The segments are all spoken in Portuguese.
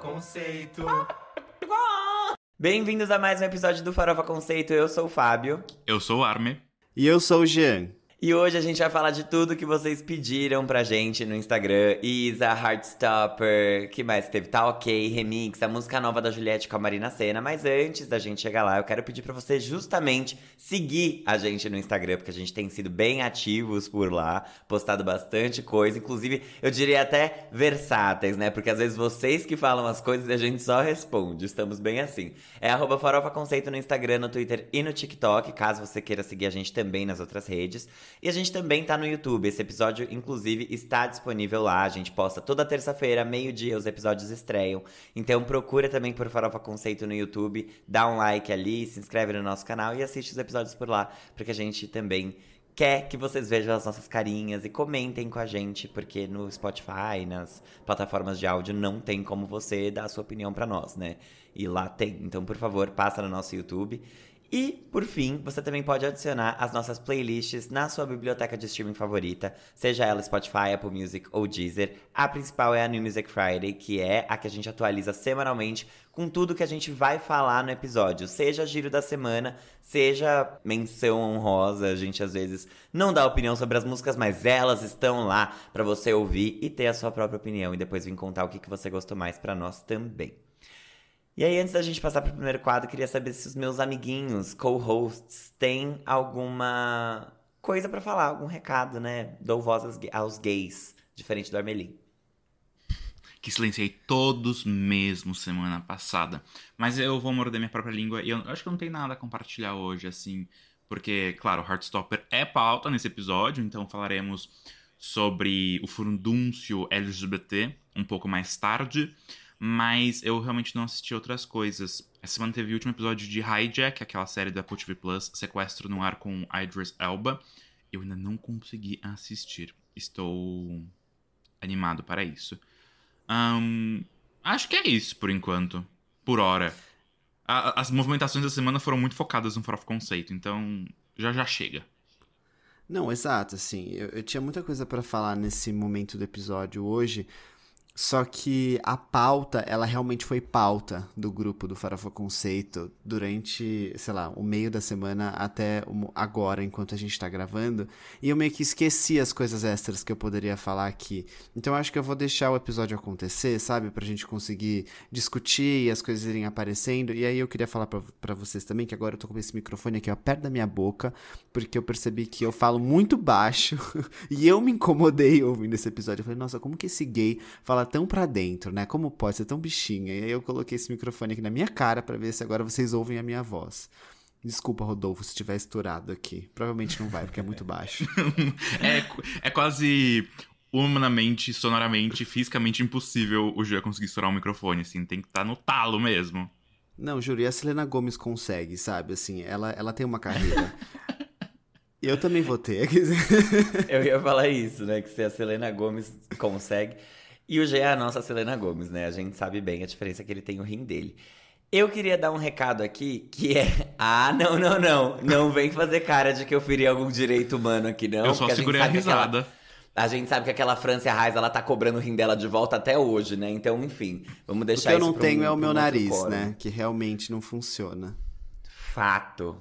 Conceito. Bem-vindos a mais um episódio do Farofa Conceito. Eu sou o Fábio. Eu sou o Arme. E eu sou o Jean. E hoje a gente vai falar de tudo que vocês pediram pra gente no Instagram. Isa, Heartstopper, que mais teve? Tá ok, remix, a música nova da Juliette com a Marina Senna. Mas antes da gente chegar lá, eu quero pedir pra você justamente seguir a gente no Instagram, porque a gente tem sido bem ativos por lá, postado bastante coisa. Inclusive, eu diria até versáteis, né? Porque às vezes vocês que falam as coisas e a gente só responde. Estamos bem assim. É arroba Farofa Conceito no Instagram, no Twitter e no TikTok, caso você queira seguir a gente também nas outras redes. E a gente também tá no YouTube. Esse episódio, inclusive, está disponível lá. A gente posta toda terça-feira, meio-dia, os episódios estreiam. Então procura também por Farofa Conceito no YouTube, dá um like ali, se inscreve no nosso canal e assiste os episódios por lá, porque a gente também quer que vocês vejam as nossas carinhas e comentem com a gente, porque no Spotify, nas plataformas de áudio, não tem como você dar a sua opinião para nós, né? E lá tem. Então, por favor, passa no nosso YouTube. E, por fim, você também pode adicionar as nossas playlists na sua biblioteca de streaming favorita, seja ela Spotify, Apple Music ou Deezer. A principal é a New Music Friday, que é a que a gente atualiza semanalmente com tudo que a gente vai falar no episódio, seja giro da semana, seja menção honrosa. A gente às vezes não dá opinião sobre as músicas, mas elas estão lá para você ouvir e ter a sua própria opinião e depois vir contar o que, que você gostou mais para nós também. E aí, antes da gente passar pro primeiro quadro, queria saber se os meus amiguinhos, co-hosts, têm alguma coisa para falar, algum recado, né? Dou voz aos, gays, diferente do Armelim. Que silenciei todos mesmo semana passada. Mas eu vou morder minha própria língua e eu acho que eu não tenho nada a compartilhar hoje, assim. Porque, claro, Heartstopper é pauta nesse episódio, então falaremos sobre o furdúncio LGBT um pouco mais tarde mas eu realmente não assisti outras coisas. Essa semana teve o último episódio de Hijack, aquela série da Apple TV Plus, Sequestro no Ar com Idris Elba. Eu ainda não consegui assistir. Estou animado para isso. Um, acho que é isso por enquanto. Por hora. A, as movimentações da semana foram muito focadas no Farofa Conceito, então já já chega. Não, exato, assim, eu, eu tinha muita coisa para falar nesse momento do episódio hoje, só que a pauta, ela realmente foi pauta do grupo do Farofa Conceito durante, sei lá, o meio da semana até agora, enquanto a gente tá gravando. E eu meio que esqueci as coisas extras que eu poderia falar aqui. Então acho que eu vou deixar o episódio acontecer, sabe? Pra gente conseguir discutir e as coisas irem aparecendo. E aí eu queria falar para vocês também que agora eu tô com esse microfone aqui ó, perto da minha boca, porque eu percebi que eu falo muito baixo e eu me incomodei ouvindo esse episódio. Eu falei, nossa, como que esse gay fala tão pra dentro, né? Como pode ser tão bichinha? E aí eu coloquei esse microfone aqui na minha cara para ver se agora vocês ouvem a minha voz. Desculpa, Rodolfo, se tiver estourado aqui. Provavelmente não vai, porque é muito baixo. é, é quase humanamente, sonoramente, fisicamente impossível o Julia conseguir estourar um microfone, assim. Tem que estar tá no talo mesmo. Não, juro, e a Selena Gomes consegue, sabe? Assim, ela, ela tem uma carreira. Eu também vou ter. Eu ia falar isso, né? Que se a Selena Gomes consegue. E o G é a nossa Selena Gomes, né? A gente sabe bem a diferença que ele tem o rim dele. Eu queria dar um recado aqui que é. Ah, não, não, não. Não vem fazer cara de que eu feri algum direito humano aqui, não. Eu só segurei a, a risada. Aquela... A gente sabe que aquela Francia Reis, ela tá cobrando o rim dela de volta até hoje, né? Então, enfim, vamos deixar isso O que eu não tenho um, é o meu nariz, né? Que realmente não funciona. Fato.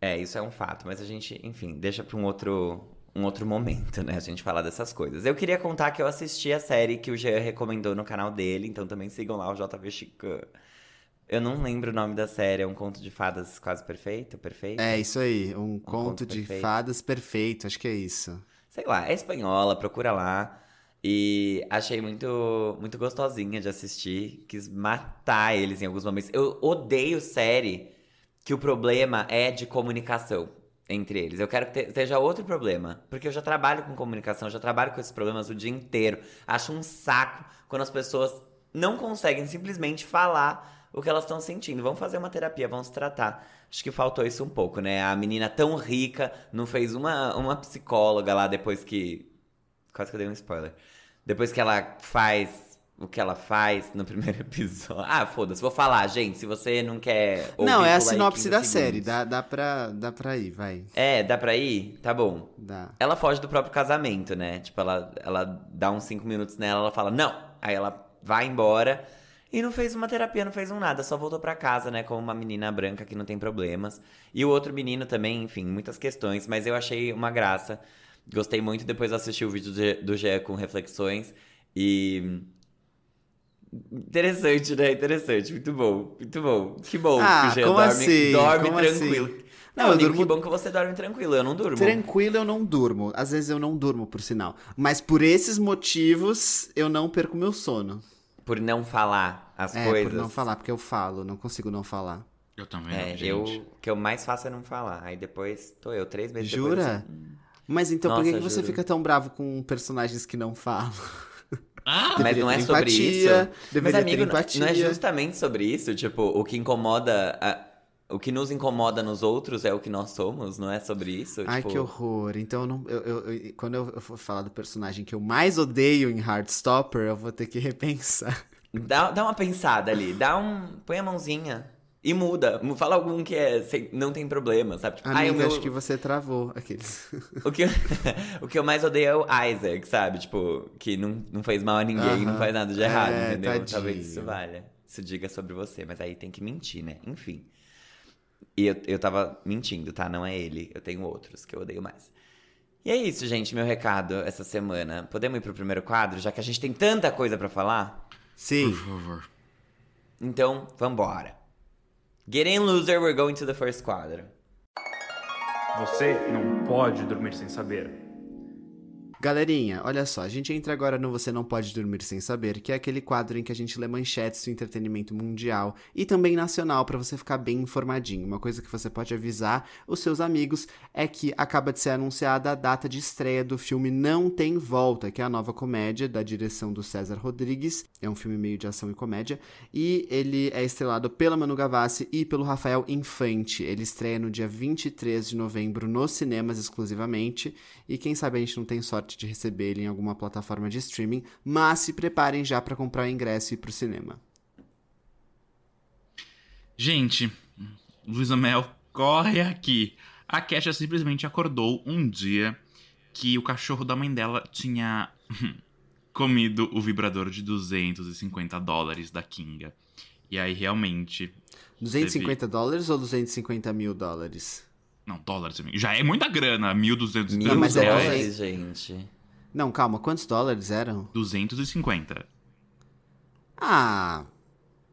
É, isso é um fato, mas a gente, enfim, deixa pra um outro, um outro momento, né? A gente falar dessas coisas. Eu queria contar que eu assisti a série que o Jean recomendou no canal dele, então também sigam lá o JV Chican. Eu não lembro o nome da série, é um conto de fadas quase perfeito, perfeito? É, isso aí, um, um conto, conto, de perfeito. fadas perfeito, acho que é isso. Sei lá, é espanhola, procura lá. E achei muito, muito gostosinha de assistir. Quis matar eles em alguns momentos. Eu odeio série que o problema é de comunicação entre eles. Eu quero que seja outro problema. Porque eu já trabalho com comunicação, eu já trabalho com esses problemas o dia inteiro. Acho um saco quando as pessoas não conseguem simplesmente falar o que elas estão sentindo. Vamos fazer uma terapia, vamos tratar. Acho que faltou isso um pouco, né? A menina tão rica não fez uma, uma psicóloga lá depois que. Quase que eu dei um spoiler. Depois que ela faz o que ela faz no primeiro episódio. Ah, foda-se, vou falar, gente. Se você não quer. Não, é a sinopse da segundos. série. Dá, dá, pra, dá pra ir, vai. É, dá pra ir? Tá bom. Dá. Ela foge do próprio casamento, né? Tipo, ela, ela dá uns cinco minutos nela, ela fala, não. Aí ela vai embora. E não fez uma terapia, não fez um nada, só voltou pra casa, né, como uma menina branca que não tem problemas. E o outro menino também, enfim, muitas questões, mas eu achei uma graça. Gostei muito, depois eu assisti o vídeo do- do Jean com reflexões e. Interessante, né? Interessante, muito bom, muito bom. Que bom Ah, que o Jean dorme, assim? dorme Como tranquilo. assim? Não, Não, eu eu digo durmo- que bom que você dorme tranquilo, eu não durmo. Tranquilo eu não durmo. Às vezes eu não durmo, por sinal. Mas por esses motivos, eu não perco meu sono. Por não falar as é, coisas. por não falar, porque eu falo, não consigo não falar. Eu também, É, não, gente. eu, o que eu mais faço é não falar. Aí depois tô eu, três meses depois. Jura? assim, Mas então por que, Nossa, que você fica tão bravo com personagens que não falam? Ah! Mas Deveria não é sobre empatia, isso. Mas, amigo, não- empatia. não é justamente sobre isso? Tipo, o que incomoda. a- O que nos incomoda nos outros é o que nós somos, não é sobre isso? Ai, tipo, que horror. Então, eu não- eu- eu- quando eu, eu for falar do personagem que eu mais odeio em Heartstopper, eu vou ter que repensar. Dá, dá uma pensada ali, dá um. Põe a mãozinha. E muda. Mu- Fala algum que é, sem- não tem problema, sabe? Tipo, ai, Amigo, o meu- acho que você travou aqueles. O que, o que eu mais odeio é o Isaac, sabe? Tipo, que não, não fez mal a ninguém, não Aham. faz nada de errado, É, entendeu? tadinho. Talvez isso valha. Isso diga sobre você, mas aí tem que mentir, né? Enfim. E eu, eu tava mentindo, tá? Não é ele. Eu tenho outros que eu odeio mais. E é isso, gente, meu recado essa semana. Podemos ir pro primeiro quadro, já que a gente tem tanta coisa pra falar? Sim. Por favor. Então, vambora. Get in, loser, we're going to the first quadro. Você não pode dormir sem saber. Galerinha, olha só, a gente entra agora no Você Não Pode Dormir Sem Saber, que é aquele quadro em que a gente lê manchetes do entretenimento mundial e também nacional pra você ficar bem informadinho. Uma coisa que você pode avisar os seus amigos é que acaba de ser anunciada a data de estreia do filme Não Tem Volta, que é a nova comédia da direção do César Rodrigues. É um filme meio de ação e comédia. E ele é estrelado pela Manu Gavassi e pelo Rafael Infante. Ele estreia no dia 23 de novembro nos cinemas exclusivamente. E quem sabe a gente não tem sorte de receber ele em alguma plataforma de streaming. Mas se preparem já pra comprar o ingresso e ir pro cinema. Gente, Luísa Mel, corre aqui. A Kesha simplesmente acordou um dia que o cachorro da mãe dela tinha comido o vibrador de 250 dólares da Kinga. E aí, realmente... 250 dólares ou 250 mil dólares? Não, dólares, amigo. Já é muita grana, 1.200 Mil mas é dólares, gente. Não, calma, quantos dólares eram? 250. Ah.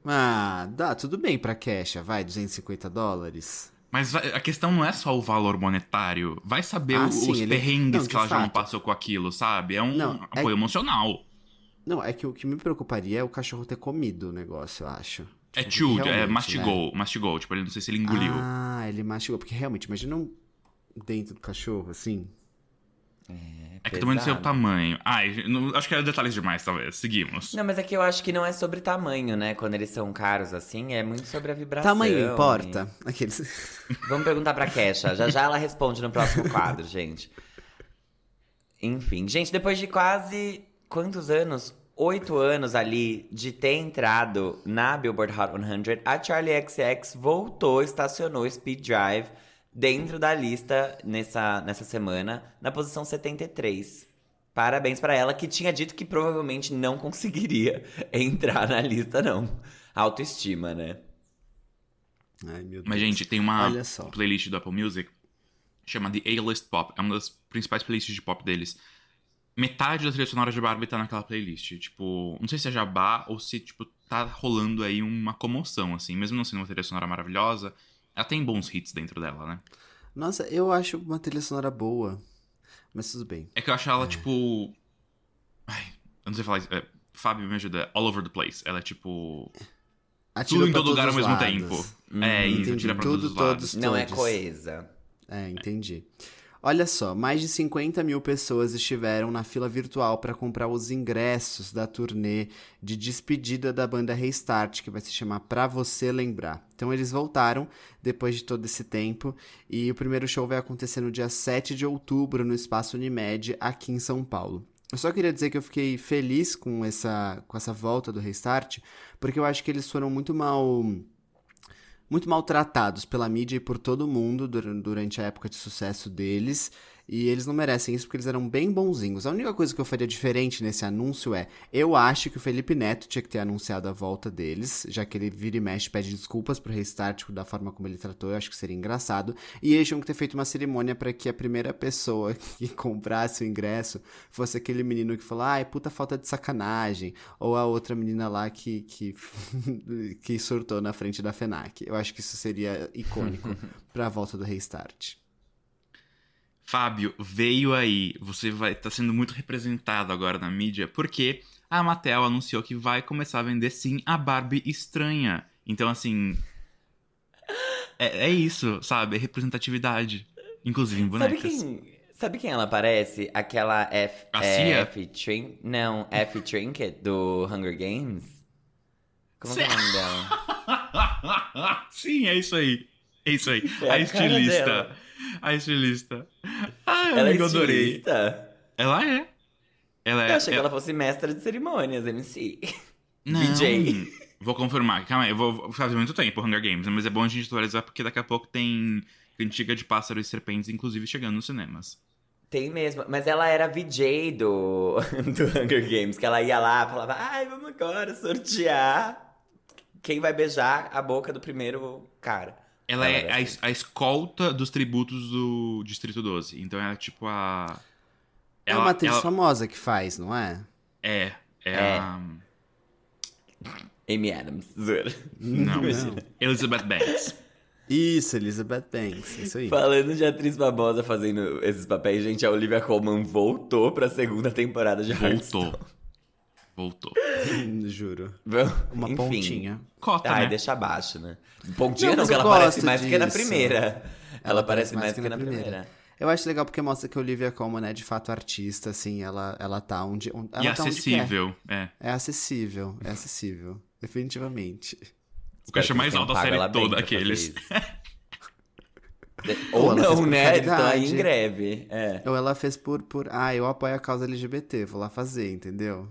Ah, dá, tudo bem pra Kesha, vai, 250 dólares. Mas a questão não é só o valor monetário. Vai saber Ah, o- sim, os ele- perrengues não, que ela já não fato. passou com aquilo, sabe? É um Não, é- apoio emocional. Não, é que o que me preocuparia é o cachorro ter comido o negócio, eu acho. É chewed, é realmente, mastigou, mastigou. Tipo, ele não sei se ele engoliu. Ah, ele mastigou, porque realmente, imagina um dentro do cachorro, assim. é que também não sei o tamanho. Ai, não- acho que é detalhes demais, talvez. Seguimos. Não, mas é que eu acho que não é sobre tamanho, né? Quando eles são caros assim, é muito sobre a vibração. Tamanho importa? Aqueles... e- Vamos perguntar pra Kesha. Já já ela responde no próximo quadro, gente. Enfim, gente, depois de quase quantos anos? Oito anos ali de ter entrado na Billboard Hot 100, a Charlie XX voltou, estacionou Speed Drive dentro da lista nessa, nessa semana, na posição 73. Parabéns pra ela, que tinha dito que provavelmente não conseguiria entrar na lista, não. Autoestima, né? Ai, meu Deus. Mas, gente, tem uma Olha só. playlist do Apple Music chama The A-List Pop. É uma das principais playlists de pop deles. Metade da trilha sonora de Barbie tá naquela playlist. Tipo, não sei se é jabá ou se, tipo, tá rolando aí uma comoção, assim. Mesmo não sendo uma trilha sonora maravilhosa, ela tem bons hits dentro dela, né? Nossa, eu acho uma trilha sonora boa. Mas tudo bem. É que eu acho ela, tipo. Ai, eu não sei falar isso. É, Fábio me ajuda. All over the place. Ela é tipo. Atira Tudo em todo lugar ao mesmo os tempo. lados. é, isso, entendi. tira pra Tudo, todos os lados. todos. Não é coesa. É, entendi. Olha só, mais de 50 mil pessoas estiveram na fila virtual para comprar os ingressos da turnê de despedida da banda Restart, que vai se chamar Pra Você Lembrar. Então eles voltaram depois de todo esse tempo e o primeiro show vai acontecer no dia 7 de outubro no Espaço Unimed, aqui em São Paulo. Eu só queria dizer que eu fiquei feliz com essa, com essa volta do Restart, porque eu acho que eles foram muito mal muito maltratados pela mídia e por todo mundo dur- durante a época de sucesso deles. E eles não merecem isso porque eles eram bem bonzinhos. A única coisa que eu faria diferente nesse anúncio é: eu acho que o Felipe Neto tinha que ter anunciado a volta deles, já que ele vira e mexe pede desculpas pro restart da forma como ele tratou, eu acho que seria engraçado. E eles tinham que ter feito uma cerimônia para que a primeira pessoa que comprasse o ingresso fosse aquele menino que falou: ai, puta falta de sacanagem. Ou a outra menina lá que, que, que surtou na frente da FENAC. Eu acho que isso seria icônico pra volta do restart. Fábio, veio aí. Você vai estar tá sendo muito representado agora na mídia, porque a Mattel anunciou que vai começar a vender sim a Barbie estranha. Então, assim. É, é isso, sabe? É representatividade. Inclusive em bonecas. Sabe quem, sabe quem ela parece? Aquela F. A Cia? F. Trin, não, F. Trinket do Hunger Games? Como que é o nome dela? sim, é isso aí. É isso aí. É a, a estilista. dela. A estilista. Ai, Ela é adorei. estilista? Ela é. Ela é. Eu achei que ela- fosse mestra de cerimônias, MC. Não. DJ. Vou confirmar. Calma aí, eu vou fazer muito tempo Hunger Games, mas é bom a gente atualizar porque daqui a pouco tem Cantiga de Pássaros e Serpentes, inclusive chegando nos cinemas. Tem mesmo, mas ela era VJ do, do Hunger Games, que ela ia lá, falava, ai, vamos agora sortear quem vai beijar a boca do primeiro cara. Ela é era a, assim. es- a escolta dos tributos do Distrito 12. Então ela é tipo a. É Ela, uma atriz ela- famosa que faz, não é? É. É, É. a. Amy Adams, zoeira. Não, Imagina. Elizabeth Banks. Isso, Elizabeth Banks, isso aí. Falando de atriz famosa fazendo esses papéis, gente, a Olivia Colman voltou pra segunda temporada de Voltou. Heartstone. Voltou. Juro. Uma Enfim. pontinha. Cota, Ai, né? deixa abaixo, né? Pontinha Não, não, que ela parece mais do que na disso. primeira. Ela, parece mais do que na primeira. Eu acho legal porque mostra que a Olivia Colman é de fato artista, assim, ela, ela tá onde. onde ela E tá onde acessível. É. quer. É acessível, é acessível. Definitivamente. O caixa que mais alto da série ela toda, aqueles. Ou ela fez não, por né? Eles estão aí caridade. em greve. É. Ou ela fez por, por. Ah, eu apoio a causa LGBT, vou lá fazer, entendeu?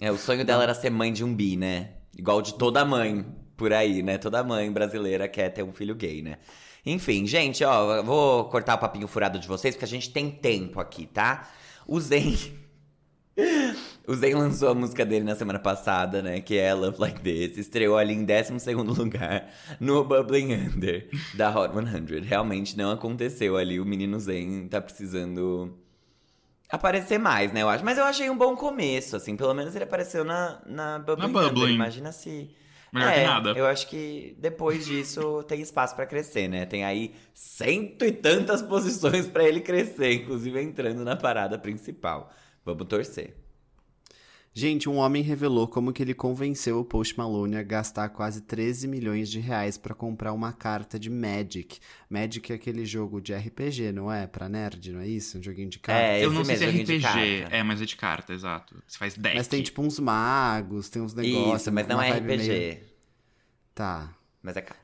É, o sonho dela era ser mãe de um bi, né? Igual de toda mãe por aí, né? Toda mãe brasileira quer ter um filho gay, né? Enfim, gente, ó, vou cortar o papinho furado de vocês, porque a gente tem tempo aqui, tá? O Zen. O Zen lançou a música dele na semana passada, né? Que é Love Like This. Estreou ali em 12 lugar no Bubbling Under da Hot 100. Realmente não aconteceu ali. O menino Zen tá precisando aparecer mais, né? Eu acho. Mas eu achei um bom começo, assim. Pelo menos ele apareceu na, na Bubbling, Na Bubbling. Imagina se. Melhor é, que nada. Eu acho que depois disso tem espaço pra crescer, né? Tem aí cento e tantas posições pra ele crescer, inclusive entrando na parada principal. Vamos torcer. Gente, um homem revelou como que ele convenceu o Post Malone a gastar quase 13 milhões de reais pra comprar uma carta de Magic. Magic é aquele jogo de RPG, não é? Pra nerd, não é isso? Um joguinho de carta. É, Eu não sei se é RPG. carta. É, mas é de carta, exato. Você faz deck. Mas tem tipo uns magos, tem uns negócios. Isso, mas não é RPG. meio- Tá. Mas é carta.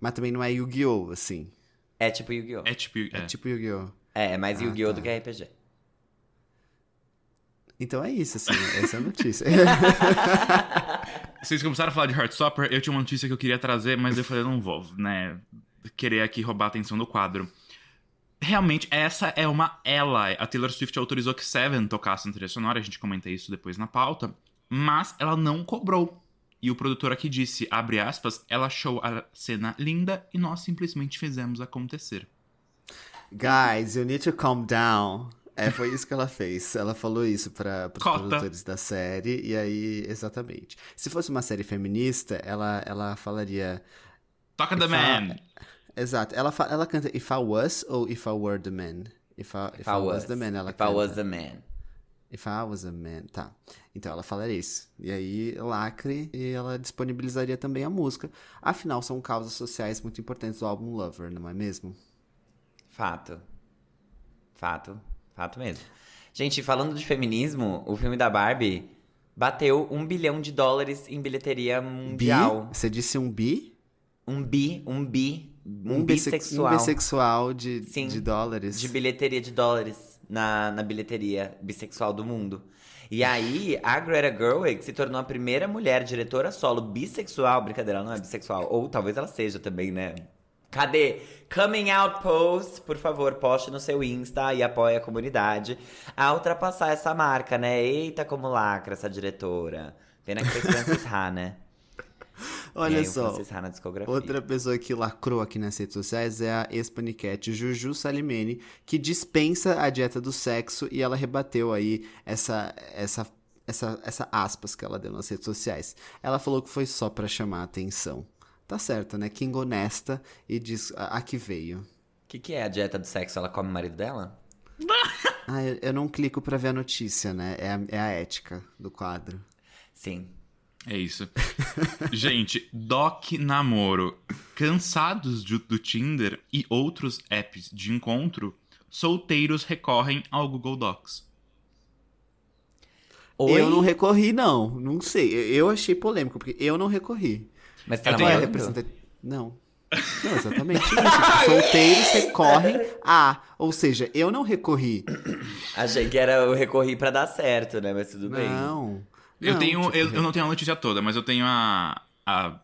Mas também não é Yu-Gi-Oh! assim. É tipo Yu-Gi-Oh! É tipo. É, É. tipo Yu-Gi-Oh! É, é mais Ah, Yu-Gi-Oh! tá. do que RPG. Então é isso, assim. essa é a notícia. Vocês começaram a falar de Heartstopper, eu tinha uma notícia que eu queria trazer, mas eu falei, não vou, né? Querer aqui roubar a atenção do quadro. Realmente, essa é uma ally. A Taylor Swift autorizou que Seven tocasse na trilha sonora, a gente comenta isso depois na pauta, mas ela não cobrou. E o produtor aqui disse, abre aspas, ela achou a cena linda e nós simplesmente fizemos acontecer. Guys, you need to calm down. É, foi isso que ela fez. Ela falou isso para os produtores da série, e aí, exatamente. Se fosse uma série feminista, ela, ela falaria. Toca The If I- Man! Exato. Ela, fa- ela canta If I Was ou If I Were the Man? If I, if I was, the Man, ela If canta. I was the man. If I was a man, tá. Então ela falaria isso. E aí, lacre, e ela disponibilizaria também a música. Afinal, são causas sociais muito importantes do álbum Lover, não é mesmo? Fato. Fato. Fato mesmo. Gente, falando de feminismo, o filme da Barbie bateu um bilhão de dólares em bilheteria mundial. Bi? Você disse um bi? Um bi, um bi, um, bisex- bissexual Um bissexual de, Sim, de dólares. de bilheteria de dólares na, na bilheteria bissexual do mundo. E aí, a Greta Gerwig se tornou a primeira mulher diretora solo bissexual. Brincadeira, ela não é bissexual. Ou talvez ela seja também, né? Cadê? Coming out post, por favor, poste no seu Insta e apoie a comunidade a ultrapassar essa marca, né? Eita, como lacra essa diretora. Pena que fez Francis Ha, né? Olha aí, só, outra pessoa que lacrou aqui nas redes sociais é a ex-paniquete Juju Salimene, que dispensa a dieta do sexo e ela rebateu aí essa, essa, essa, essa aspas que ela deu nas redes sociais. Ela falou que foi só pra chamar a atenção. Tá certo, né? King honesta e diz a, a que veio. O que, que é a dieta do sexo? Ela come o marido dela? Ah, eu, eu não clico pra ver a notícia, né? É a, é a ética do quadro. Sim. É isso. Gente, Doc Namoro. Cansados de- do Tinder e outros apps de encontro, solteiros recorrem ao Google Docs. Oi? Eu não recorri, não. Não sei. Eu, eu achei polêmico, porque eu não recorri. Mas tá Eu namorando? Não. Não, exatamente isso. Tipo, solteiros recorrem a. Ou seja, eu não recorri. Achei que era eu recorri pra dar certo, né? Mas tudo bem. Não. Eu Não, tenho. tipo, eu, eu não tenho a notícia toda, mas eu tenho a. a...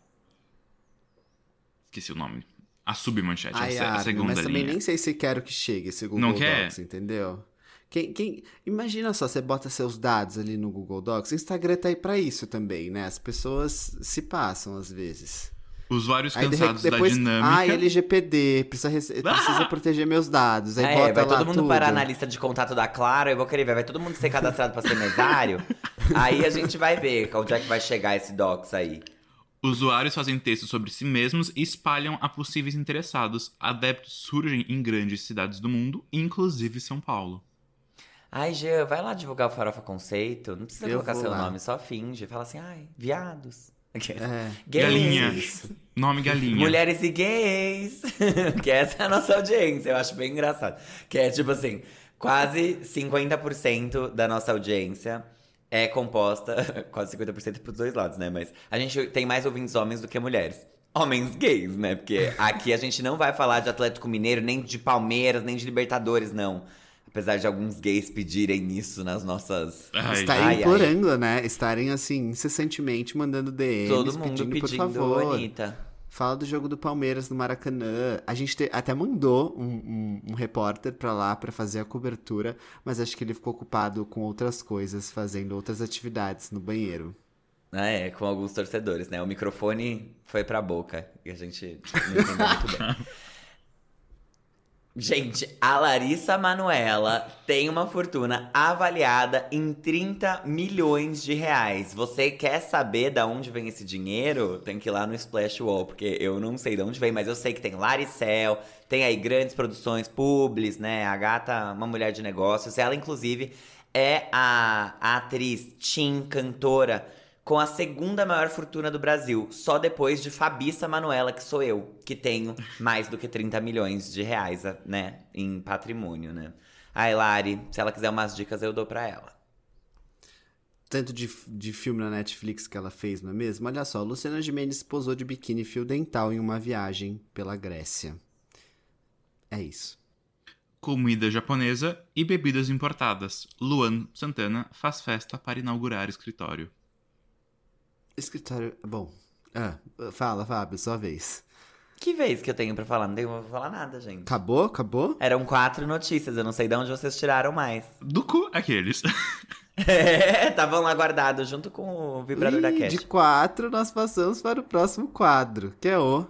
Esqueci o nome. A submanchete, a, Ai, a segunda mas também linha. nem sei se quero que chegue esse Google Não quer? Entendeu? Quem, quem, imagina só, você bota seus dados ali no Google Docs. O Instagram tá aí pra isso também, né? As pessoas se passam às vezes. Usuários Aí de- cansados depois, da dinâmica. ah, LGPD, precisa, precisa proteger meus dados. Aí Ah, bota é, vai lá todo mundo tudo. parar na lista de contato da Claro, eu vou querer ver, vai todo mundo ser cadastrado pra ser mesário. aí a gente vai ver onde é que vai chegar esse docs aí. Usuários fazem textos sobre si mesmos e espalham a possíveis interessados. Adeptos surgem em grandes cidades do mundo, inclusive São Paulo. Ai, Jean, vai lá divulgar o Farofa Conceito. Não precisa Eu colocar seu lá. nome, só finge. Fala assim, ai, viados. É. Gays. Galinha. Nome galinha. Mulheres e gays. que essa é a nossa audiência, eu acho bem engraçado. Que é tipo assim, quase 50% da nossa audiência é composta, quase 50% pros dois lados, né? Mas a gente tem mais ouvintes homens do que mulheres. Homens gays, né? Porque aqui a gente não vai falar de Atlético Mineiro, nem de Palmeiras, nem de Libertadores, não. Apesar de alguns gays pedirem isso nas nossas. Ai, Estarem Ai, ai. implorando, né? Estarem, assim, incessantemente mandando DMs, Todo mundo pedindo, pedindo, por favor. Anitta. Fala do jogo do Palmeiras no Maracanã. A gente te- até mandou um, um- um repórter pra lá pra fazer a cobertura, mas acho que ele ficou ocupado com outras coisas, fazendo outras atividades no banheiro. Ah, é, com alguns torcedores, né? O microfone foi pra boca e a gente não entendeu muito bem. Gente, a Larissa Manuela tem uma fortuna avaliada em 30 milhões de reais. Você quer saber da onde vem esse dinheiro? Tem que ir lá no Splash Wall, porque eu não sei de onde vem, mas eu sei que tem Laricel, tem aí grandes produções, publis, né? A gata, uma mulher de negócios. Ela, inclusive, é a, a atriz, teen, cantora com a segunda maior fortuna do Brasil, só depois de Fabiça Manuela, que sou eu, que tenho mais do que 30 milhões de reais, né, em patrimônio, né. Ai, Lari, se ela quiser umas dicas, eu dou pra ela. Tanto de, de filme na Netflix que ela fez, não é mesmo? Olha só, Luciana Gimenez posou de biquíni fio dental em uma viagem pela Grécia. É isso. Comida japonesa e bebidas importadas. Luan Santana faz festa para inaugurar escritório. Escritório. Bom. Ah, fala, Fábio, sua vez. Que vez que eu tenho pra falar? Não tenho pra falar nada, gente. Acabou? Acabou? Eram quatro notícias, eu não sei de onde vocês tiraram mais. Do cu, aqueles. É, estavam lá guardados junto com o vibrador da Ih, Cat. de quatro, nós passamos para o próximo quadro, que é o.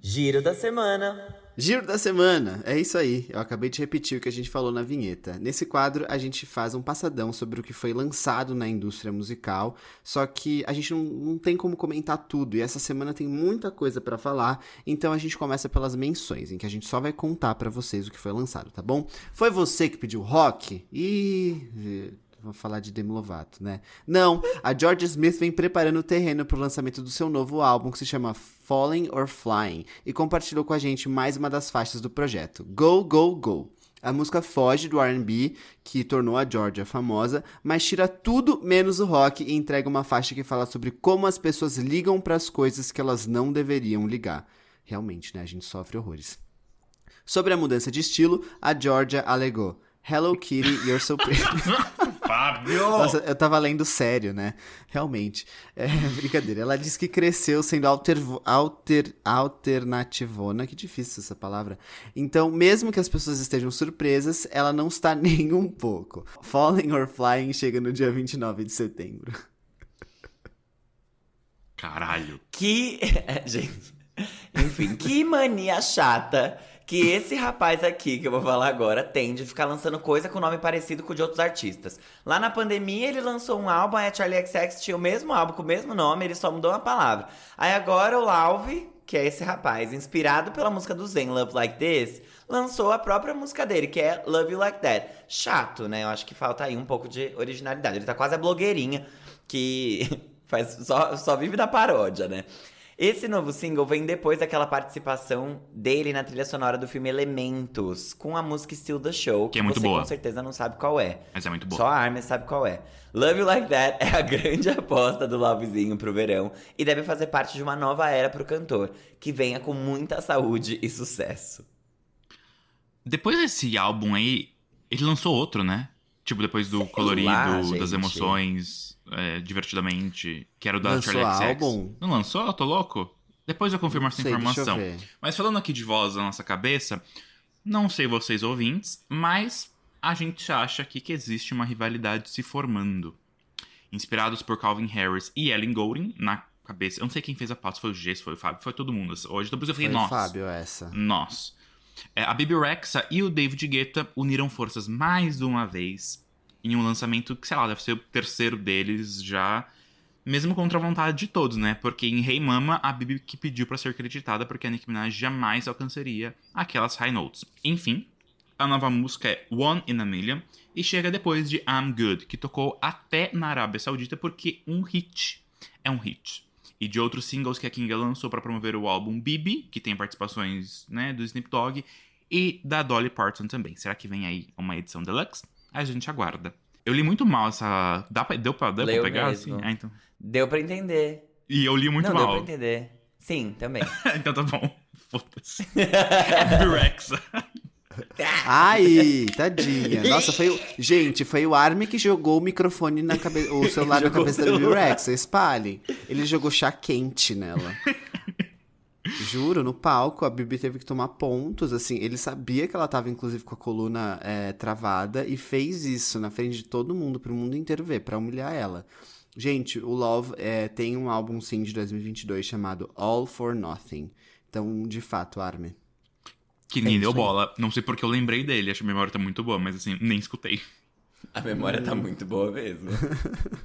Giro da semana. Giro da semana, é isso aí. Eu acabei de repetir o que a gente falou na vinheta. Nesse quadro, a gente faz um passadão sobre o que foi lançado na indústria musical, só que a gente não, não tem como comentar tudo, e essa semana tem muita coisa pra falar, então a gente começa pelas menções, em que a gente só vai contar pra vocês o que foi lançado, tá bom? Foi você que pediu rock? E Vou falar de Demi Lovato, né? Não, a Georgia Smith vem preparando o terreno para o lançamento do seu novo álbum que se chama Falling or Flying e compartilhou com a gente mais uma das faixas do projeto, Go Go Go. A música foge do R&B, que tornou a Georgia famosa, mas tira tudo menos o rock e entrega uma faixa que fala sobre como as pessoas ligam para as coisas que elas não deveriam ligar. Realmente, né? A gente sofre horrores. Sobre a mudança de estilo, a Georgia alegou: Hello Kitty, you're so pretty. Fábio! Nossa, eu tava lendo sério, né? Realmente. É brincadeira. Ela disse que cresceu sendo alter, alter, alternativona. Que difícil essa palavra. Então, mesmo que as pessoas estejam surpresas, ela não está nem um pouco. Falling or Flying chega no dia 29 de setembro. Caralho. Que. Gente. Enfim, que mania chata que esse rapaz aqui, que eu vou falar agora, tem de ficar lançando coisa com nome parecido com o de outros artistas. Lá na pandemia, ele lançou um álbum, a Charlie XX tinha o mesmo álbum com o mesmo nome, ele só mudou uma palavra. Aí agora o Lauve, que é esse rapaz, inspirado pela música do Zen, Love Like This, lançou a própria música dele, que é Love You Like That. Chato, né? Eu acho que falta aí um pouco de originalidade. Ele tá quase a blogueirinha que faz, só, só vive da paródia, né? Esse novo single vem depois daquela participação dele na trilha sonora do filme Elementos, com a música Still the Show, que, é muito você boa. com certeza não sabe qual é. Mas é muito boa. Só a Armin sabe qual é. Love You Like That é a grande aposta do Lovezinho pro verão e deve fazer parte de uma nova era pro cantor, que venha com muita saúde e sucesso. Depois desse álbum aí, ele lançou outro, né? Tipo, depois do Sei colorido, lá, das emoções, é, divertidamente, que era o da Lançou Charlie XX. álbum? Não lançou? Tô louco? Depois eu confirmo essa Sei, informação. Mas falando aqui de voz da nossa cabeça, não sei vocês ouvintes, mas a gente acha aqui que existe uma rivalidade se formando. Inspirados por Calvin Harris e Ellen Goulding, na cabeça. Eu não sei quem fez a pauta, foi o G, se foi o Fábio, foi todo mundo. Hoje, depois eu fiquei, nossa. Fábio essa. Nós. É, a Bibi Rexa e o David Guetta uniram forças mais uma vez em um lançamento que, sei lá, deve ser o terceiro deles já, mesmo contra a vontade de todos, né? Porque em Hey Mama, a Bibi que pediu pra ser acreditada porque a Nicki Minaj jamais alcançaria aquelas high notes. Enfim, a nova música é One in a Million e chega depois de I'm Good, que tocou até na Arábia Saudita porque um hit é um hit. E de outros singles que a Kinga lançou para promover o álbum Bibi, que tem participações né, do Snoop Dogg, e da Dolly Parton também. Será que vem aí uma edição deluxe? A gente aguarda. Eu li muito mal essa. Dá pra... Deu pra, deu pra pegar? mesmo. Assim? Ah, então... Deu pra entender. E eu li muito não, deu mal. pra entender. Sim, também. então tá bom. Foda-se. é Rexa. Ai, tadinha. Nossa, foi o. Gente, foi o Armin que jogou o microfone na cabeça. O celular na cabeça o da Bibi celular. Rex. Espalhem. Ele jogou chá quente nela. Juro, no palco, a Bibi teve que tomar pontos, assim, ele sabia que ela tava, inclusive, com a coluna é, travada e fez isso na frente de todo mundo, pro mundo inteiro ver, pra humilhar ela. Gente, o Love é, tem um álbum, sim, de 2022 chamado All for Nothing. Então, de fato, Armin. Que nem É deu bola. Não sei porque eu lembrei dele. Acho que a memória tá muito boa, mas assim, nem escutei. A memória tá muito boa mesmo.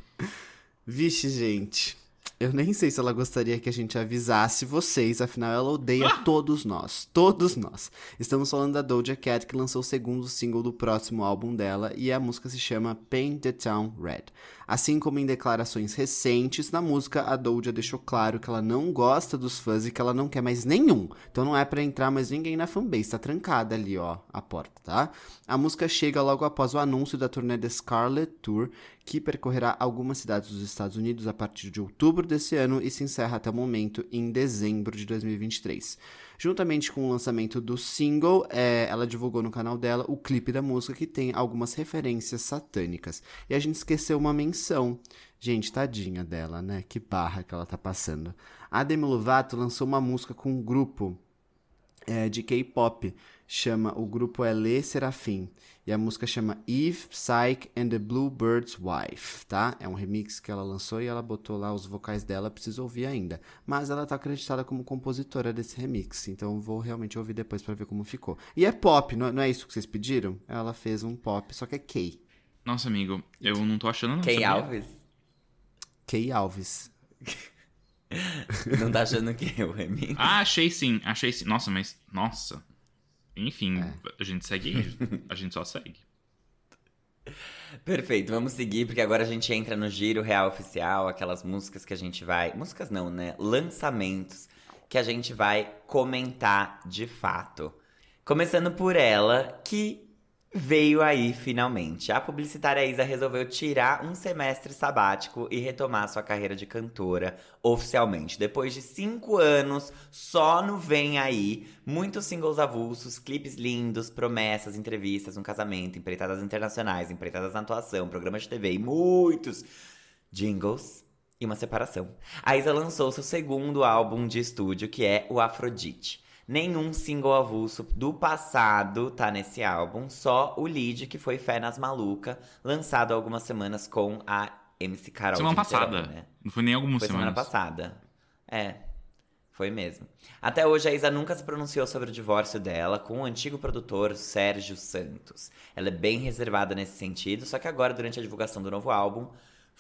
Vixe, gente. Eu nem sei se ela gostaria que a gente avisasse vocês, afinal ela odeia todos nós. Todos nós. Estamos falando da Doja Cat, que lançou o segundo single do próximo álbum dela, e a música se chama Paint the Town Red. Assim como em declarações recentes, na música a Doja deixou claro que ela não gosta dos fãs e que ela não quer mais nenhum. Então não é pra entrar mais ninguém na fanbase, tá trancada ali, ó, a porta, tá? A música chega logo após o anúncio da turnê The Scarlet Tour, que percorrerá algumas cidades dos Estados Unidos a partir de outubro desse ano e se encerra até o momento em dezembro de 2023. Juntamente com o lançamento do single, é, ela divulgou no canal dela o clipe da música que tem algumas referências satânicas. E a gente esqueceu uma menção. Gente, tadinha dela, né? Que barra que ela tá passando. A Demi Lovato lançou uma música com um grupo é, de K-pop. Chama, o grupo é Le Serafim. E a música chama Eve, Psyche and the Bluebird's Wife, tá? É um remix que ela lançou e ela botou lá os vocais dela, preciso ouvir ainda. Mas ela tá acreditada como compositora desse remix, então eu vou realmente ouvir depois pra ver como ficou. E é pop, não, não é isso que vocês pediram? Ela fez um pop, só que é K. Nossa, amigo, eu não tô achando não. Kay sabia? Alves? Kay Alves. Não tá achando que é o remix? Ah, achei sim, achei sim. Nossa, mas. Nossa. Enfim, É. a gente segue aí. A gente só segue. Perfeito, vamos seguir, porque agora a gente entra no giro real oficial, aquelas músicas que a gente vai. Músicas não, né? Lançamentos que a gente vai comentar de fato. Começando por ela, que Veio aí finalmente. A publicitária Isa resolveu tirar um semestre sabático e retomar sua carreira de cantora oficialmente. Depois de cinco anos, só no Vem Aí, muitos singles avulsos, clipes lindos, promessas, entrevistas, um casamento, empreitadas internacionais, empreitadas na atuação, programas de TV e muitos jingles e uma separação. A Isa lançou seu segundo álbum de estúdio, que é o Afrodite. Nenhum single avulso do passado tá nesse álbum, só o lead que foi Fé nas Maluca, lançado há algumas semanas com a MC Carol. Semana Niterói, passada. né? Não foi nem algumas Foi semana semanas. passada. É. Foi mesmo. Até hoje, a Isa nunca se pronunciou sobre o divórcio dela com o antigo produtor Sérgio Santos. Ela é bem reservada nesse sentido, só que agora, durante a divulgação do novo álbum,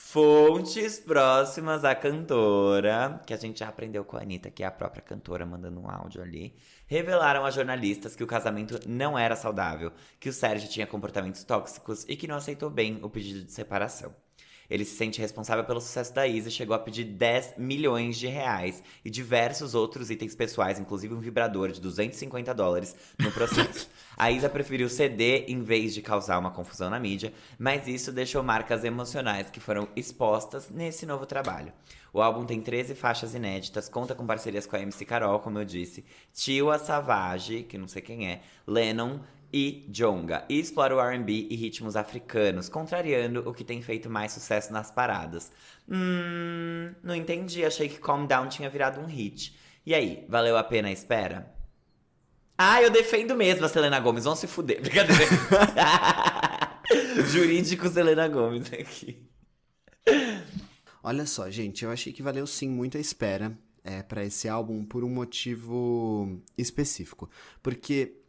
fontes próximas à cantora, que a gente já aprendeu com a Anitta, que é a própria cantora mandando um áudio ali, revelaram a jornalistas que o casamento não era saudável, que o Sérgio tinha comportamentos tóxicos e que não aceitou bem o pedido de separação. Ele se sente responsável pelo sucesso da Isa e chegou a pedir 10 milhões de reais e diversos outros itens pessoais, inclusive um vibrador de 250 dólares no processo. a Isa preferiu ceder em vez de causar uma confusão na mídia, mas isso deixou marcas emocionais que foram expostas nesse novo trabalho. O álbum tem 13 faixas inéditas, conta com parcerias com a MC Carol, como eu disse, Tio a Savage, que não sei quem é, Lennon e Jonga, e explora o R&B e ritmos africanos, contrariando o que tem feito mais sucesso nas paradas. Hum, não entendi, achei que Calm Down tinha virado um hit. E aí, valeu a pena a espera? Ah, eu defendo mesmo a Selena Gomes, vão se fuder. Brincadeira. Jurídico Selena Gomes aqui. Olha só, gente, eu achei que valeu sim muito a espera é, para esse álbum por um motivo específico. Porque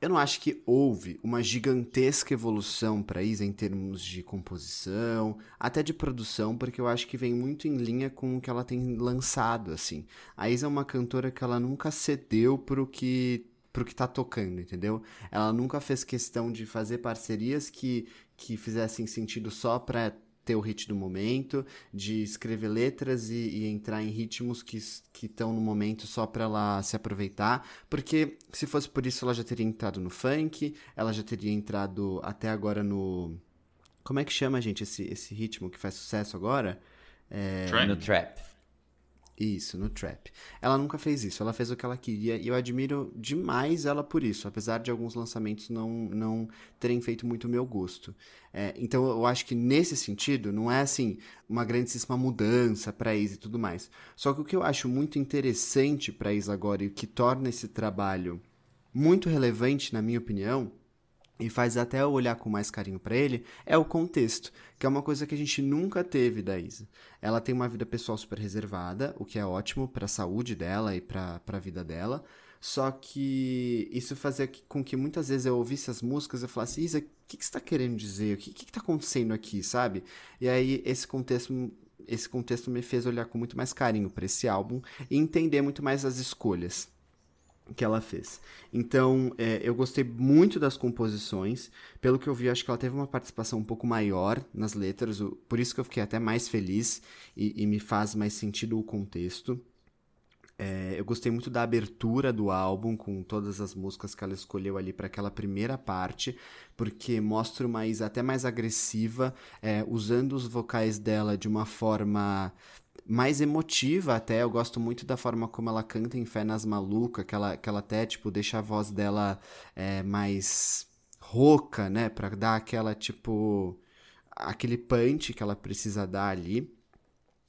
eu não acho que houve uma gigantesca evolução para Isa em termos de composição, até de produção, porque eu acho que vem muito em linha com o que ela tem lançado, assim. A Isa é uma cantora que ela nunca cedeu pro que pro que tá tocando, entendeu? Ela nunca fez questão de fazer parcerias que, que fizessem sentido só pra ter o hit do momento, de escrever letras e, e entrar em ritmos que estão no momento só para ela se aproveitar, porque se fosse por isso ela já teria entrado no funk, ela já teria entrado até agora no como é que chama, gente, esse, esse ritmo que faz sucesso agora? É... Trap? No trap. Isso, no trap. Ela nunca fez isso, ela fez o que ela queria e eu admiro demais ela por isso, apesar de alguns lançamentos não, não terem feito muito o meu gosto. É, então eu acho que nesse sentido não é assim uma grandíssima mudança para Isa e tudo mais. Só que o que eu acho muito interessante para Isa agora e o que torna esse trabalho muito relevante, na minha opinião, e faz até eu olhar com mais carinho para ele, é o contexto, que é uma coisa que a gente nunca teve da Isa. Ela tem uma vida pessoal super reservada, o que é ótimo para a saúde dela e para a vida dela. Só que isso fazia com que muitas vezes eu ouvisse as músicas e falasse, Isa, o que, que você está querendo dizer? O que, que, que tá acontecendo aqui, sabe? E aí esse contexto esse contexto me fez olhar com muito mais carinho para esse álbum e entender muito mais as escolhas que ela fez. Então, é, eu gostei muito das composições. Pelo que eu vi, acho que ela teve uma participação um pouco maior nas letras, o, por isso que eu fiquei até mais feliz e, e me faz mais sentido o contexto. É, eu gostei muito da abertura do álbum, com todas as músicas que ela escolheu ali para aquela primeira parte, porque mostra uma Isa até mais agressiva, é, usando os vocais dela de uma forma mais emotiva até. Eu gosto muito da forma como ela canta em Fé nas Maluca, que ela, que ela até, tipo, deixa a voz dela é, mais rouca, né? Pra dar aquela, tipo, aquele punch que ela precisa dar ali.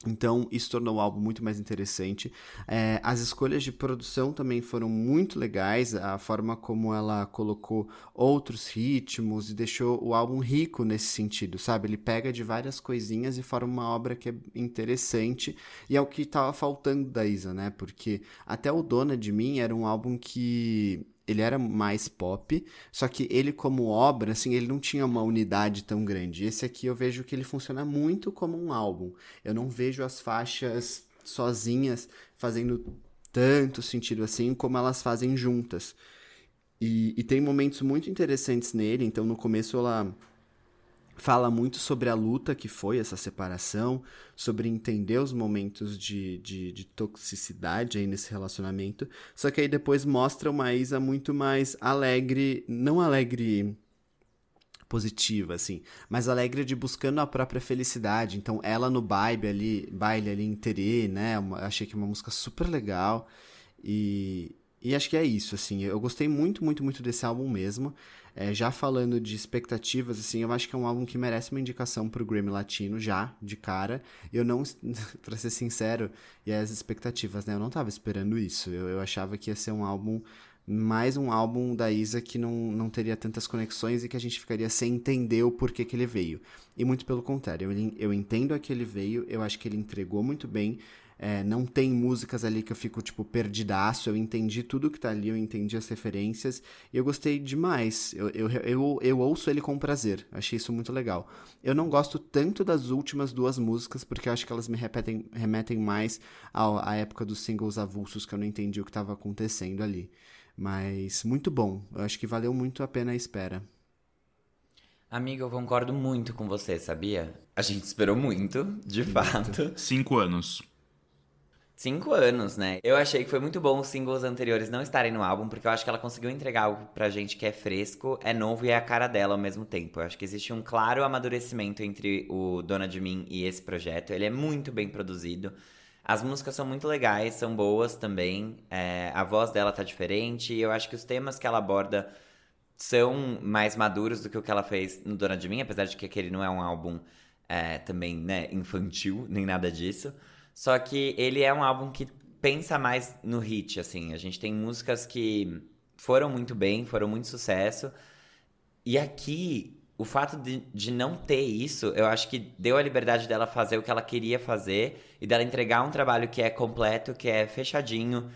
Então, isso tornou o álbum muito mais interessante. É, as escolhas de produção também foram muito legais, a forma como ela colocou outros ritmos e deixou o álbum rico nesse sentido, sabe? Ele pega de várias coisinhas e forma uma obra que é interessante e é o que estava faltando da Isa, né? Porque até o Dona de Mim era um álbum que ele era mais pop, só que ele como obra, assim, ele não tinha uma unidade tão grande. Esse aqui eu vejo que ele funciona muito como um álbum. Eu não vejo as faixas sozinhas fazendo tanto sentido assim como elas fazem juntas. E, e tem momentos muito interessantes nele, então no começo ela fala muito sobre a luta que foi essa separação, sobre entender os momentos de, de, de, toxicidade aí nesse relacionamento. Só que aí depois mostra uma Isa muito mais alegre, não alegre positiva, assim, mas alegre de buscando a própria felicidade. Então, ela no baile ali, baile ali em Terê, né? Uma, achei que é uma música super legal. E, e acho que é isso, assim. Eu gostei muito, muito, muito desse álbum mesmo. É, já falando de expectativas, assim, eu acho que é um álbum que merece uma indicação pro Grammy Latino, já, de cara. Eu não, pra ser sincero, e as expectativas, né? Eu não tava esperando isso. Eu, eu achava que ia ser um álbum, mais um álbum da Isa que não, não teria tantas conexões e que a gente ficaria sem entender o porquê que ele veio. E muito pelo contrário, eu, eu entendo a que ele veio, eu acho que ele entregou muito bem. É, não tem músicas ali que eu fico, tipo, perdidaço. Eu entendi tudo que tá ali, eu entendi as referências. E eu gostei demais. Eu, eu, eu, eu ouço ele com prazer. Achei isso muito legal. Eu não gosto tanto das últimas duas músicas, porque eu acho que elas me repetem, remetem mais à, à época dos singles avulsos, que eu não entendi o que estava acontecendo ali. Mas muito bom. Eu acho que valeu muito a pena a espera. Amiga, eu concordo muito com você, sabia? A gente esperou muito, de muito. fato. Cinco anos. Cinco anos, né? Eu achei que foi muito bom os singles anteriores não estarem no álbum, porque eu acho que ela conseguiu entregar algo pra gente que é fresco, é novo e é a cara dela ao mesmo tempo. Eu acho que existe um claro amadurecimento entre o Dona de Mim e esse projeto. Ele é muito bem produzido. As músicas são muito legais, são boas também. É, a voz dela tá diferente. E eu acho que os temas que ela aborda são mais maduros do que o que ela fez no Dona de Mim, apesar de que aquele não é um álbum é, também, né, infantil, nem nada disso. Só que ele é um álbum que pensa mais no hit, assim. A gente tem músicas que foram muito bem, foram muito sucesso. E aqui, o fato de, de não ter isso, eu acho que deu a liberdade dela fazer o que ela queria fazer e dela entregar um trabalho que é completo, que é fechadinho.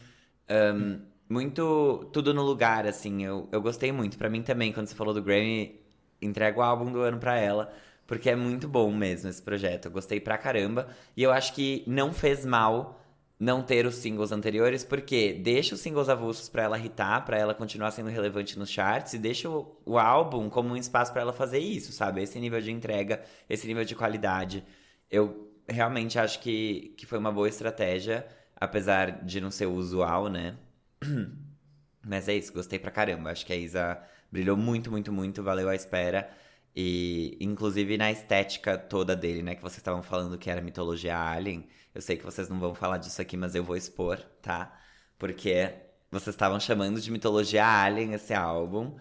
Um, muito tudo no lugar, assim. Eu, eu gostei muito. para mim também, quando você falou do Grammy, entrega o álbum do ano pra ela. Porque é muito bom mesmo esse projeto. Eu gostei pra caramba. E eu acho que não fez mal não ter os singles anteriores, porque deixa os singles avulsos para ela hitar, para ela continuar sendo relevante nos charts, e deixa o, o álbum como um espaço para ela fazer isso, sabe? Esse nível de entrega, esse nível de qualidade. Eu realmente acho que, que foi uma boa estratégia, apesar de não ser usual, né? Mas é isso, gostei pra caramba. Acho que a Isa brilhou muito, muito, muito, valeu a espera. E, inclusive, na estética toda dele, né? Que vocês estavam falando que era mitologia alien. Eu sei que vocês não vão falar disso aqui, mas eu vou expor, tá? Porque vocês estavam chamando de mitologia alien esse álbum.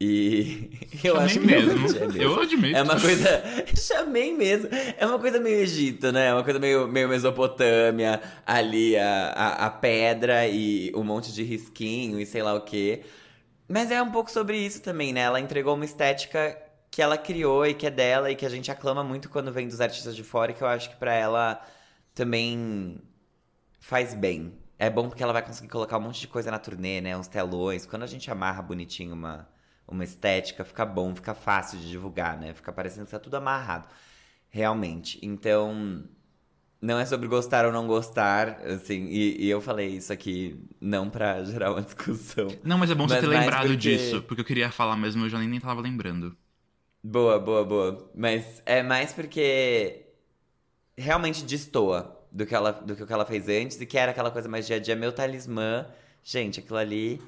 E eu Chamei acho que mesmo. É mesmo. Eu admito. É uma coisa. Chamei mesmo. É uma coisa meio Egito, né? É uma coisa meio, meio Mesopotâmia. Ali a, a, a pedra e um monte de risquinho e sei lá o quê. Mas é um pouco sobre isso também, né? Ela entregou uma estética que ela criou e que é dela e que a gente aclama muito quando vem dos artistas de fora e que eu acho que para ela também faz bem. É bom porque ela vai conseguir colocar um monte de coisa na turnê, né? Uns telões. Quando a gente amarra bonitinho uma, uma estética, fica bom, fica fácil de divulgar, né? Fica parecendo que tá tudo amarrado. Realmente. Então, não é sobre gostar ou não gostar, assim, e, e, eu falei isso aqui não pra gerar uma discussão. Não, mas é bom você ter lembrado porque... disso, porque eu queria falar mesmo, eu já nem, nem tava lembrando. Boa, boa, boa. Mas é mais porque realmente destoa do que ela, do que ela fez antes e que era aquela coisa mais dia a dia. Meu talismã, gente, aquilo ali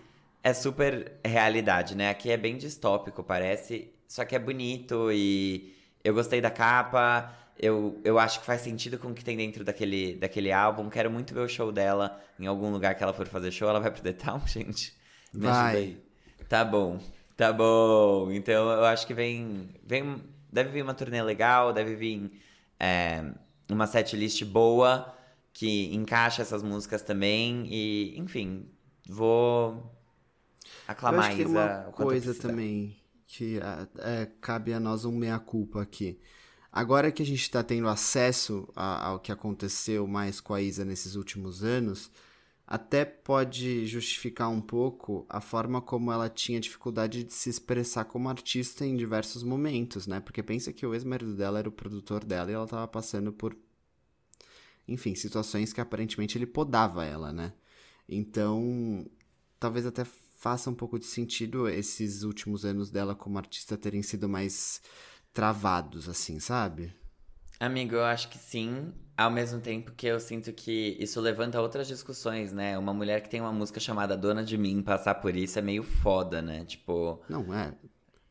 é super realidade, né? Aqui é bem distópico, parece. Só que é bonito e eu gostei da capa. Eu, eu acho que faz sentido com o que tem dentro daquele, daquele álbum. Quero muito ver o show dela em algum lugar que ela for fazer show. Ela vai pro The Town, gente? Me vai. Tá bom. Tá bom. Então eu acho que vem. vem deve vir uma turnê legal, deve vir é, uma setlist boa que encaixa essas músicas também. E, enfim, vou aclamar eu acho que Isa. Uma coisa também que é, cabe a nós um meia-culpa aqui. Agora que a gente está tendo acesso a, ao que aconteceu mais com a Isa nesses últimos anos, até pode justificar um pouco a forma como ela tinha dificuldade de se expressar como artista em diversos momentos, né? Porque pensa que o ex-marido dela era o produtor dela e ela estava passando por, enfim, situações que aparentemente ele podava ela, né? Então, talvez até faça um pouco de sentido esses últimos anos dela como artista terem sido mais travados, assim, sabe? Amigo, eu acho que sim. Ao mesmo tempo que eu sinto que isso levanta outras discussões, né? Uma mulher que tem uma música chamada Dona de Mim passar por isso é meio foda, né? Tipo. Não, é.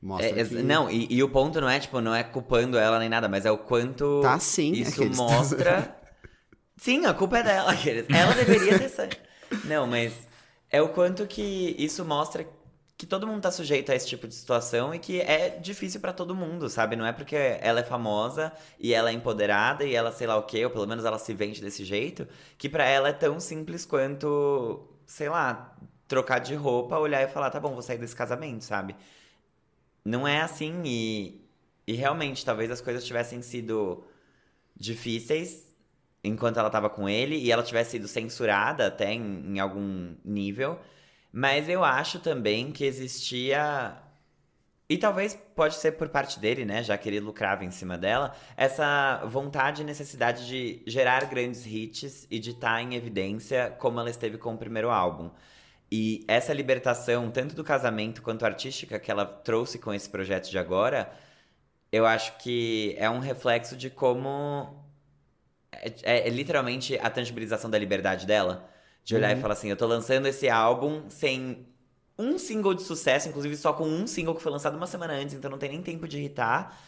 Mostra É, que... Não, e, e o ponto não é, tipo, não é culpando ela nem nada, mas é o quanto Tá sim, isso aqueles- mostra. Sim, a culpa é dela. aqueles. Ela deveria ter. Não, mas é o quanto que isso mostra que todo mundo tá sujeito a esse tipo de situação e que é difícil pra todo mundo, sabe? Não é porque ela é famosa e ela é empoderada e ela sei lá o quê, ou pelo menos ela se vende desse jeito, que pra ela é tão simples quanto, sei lá, trocar de roupa, olhar e falar, tá bom, vou sair desse casamento, sabe? Não é assim e, e realmente talvez as coisas tivessem sido difíceis enquanto ela tava com ele e ela tivesse sido censurada até em, em algum nível. Mas eu acho também que existia. E talvez pode ser por parte dele, né? Já que ele lucrava em cima dela, essa vontade e necessidade de gerar grandes hits e de estar em evidência como ela esteve com o primeiro álbum. E essa libertação, tanto do casamento quanto artística, que ela trouxe com esse projeto de agora, eu acho que é um reflexo de como. É, é- é literalmente a tangibilização da liberdade dela. De olhar e falar assim: eu tô lançando esse álbum sem um single de sucesso, inclusive só com um single que foi lançado uma semana antes, então não tem nem tempo de irritar.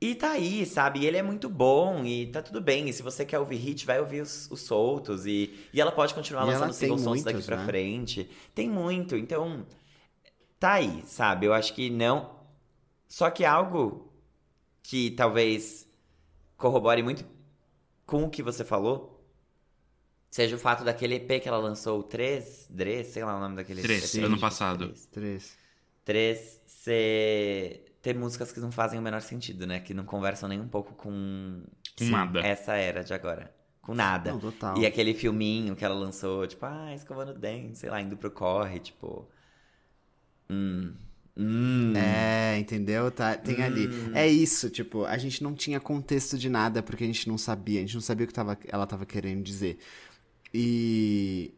E tá aí, sabe? E ele é muito bom e tá tudo bem. E se você quer ouvir hit, vai ouvir os, os soltos. E, e ela pode continuar E lançando tem singles soltos daqui muitos, pra né? frente. Tem muito. Então, tá aí, sabe? Eu acho que não. Só que algo que talvez corrobore muito com o que você falou seja o fato daquele EP que ela lançou, o 3, Dres, sei lá o nome daquele Três, EP. ano passado. Três. Três. Três, ser... ter músicas que não fazem o menor sentido, né? Que não conversam nem um pouco com Com nada. essa era de agora. Com nada. Não, total. E aquele filminho que ela lançou, tipo, ah, escovando dente, sei lá, indo pro corre, tipo. Hum. Hum. É, entendeu? Tá, tem ali. Hum. É isso, tipo, a gente não tinha contexto de nada porque a gente não sabia, a gente não sabia o que tava, ela tava querendo dizer. E,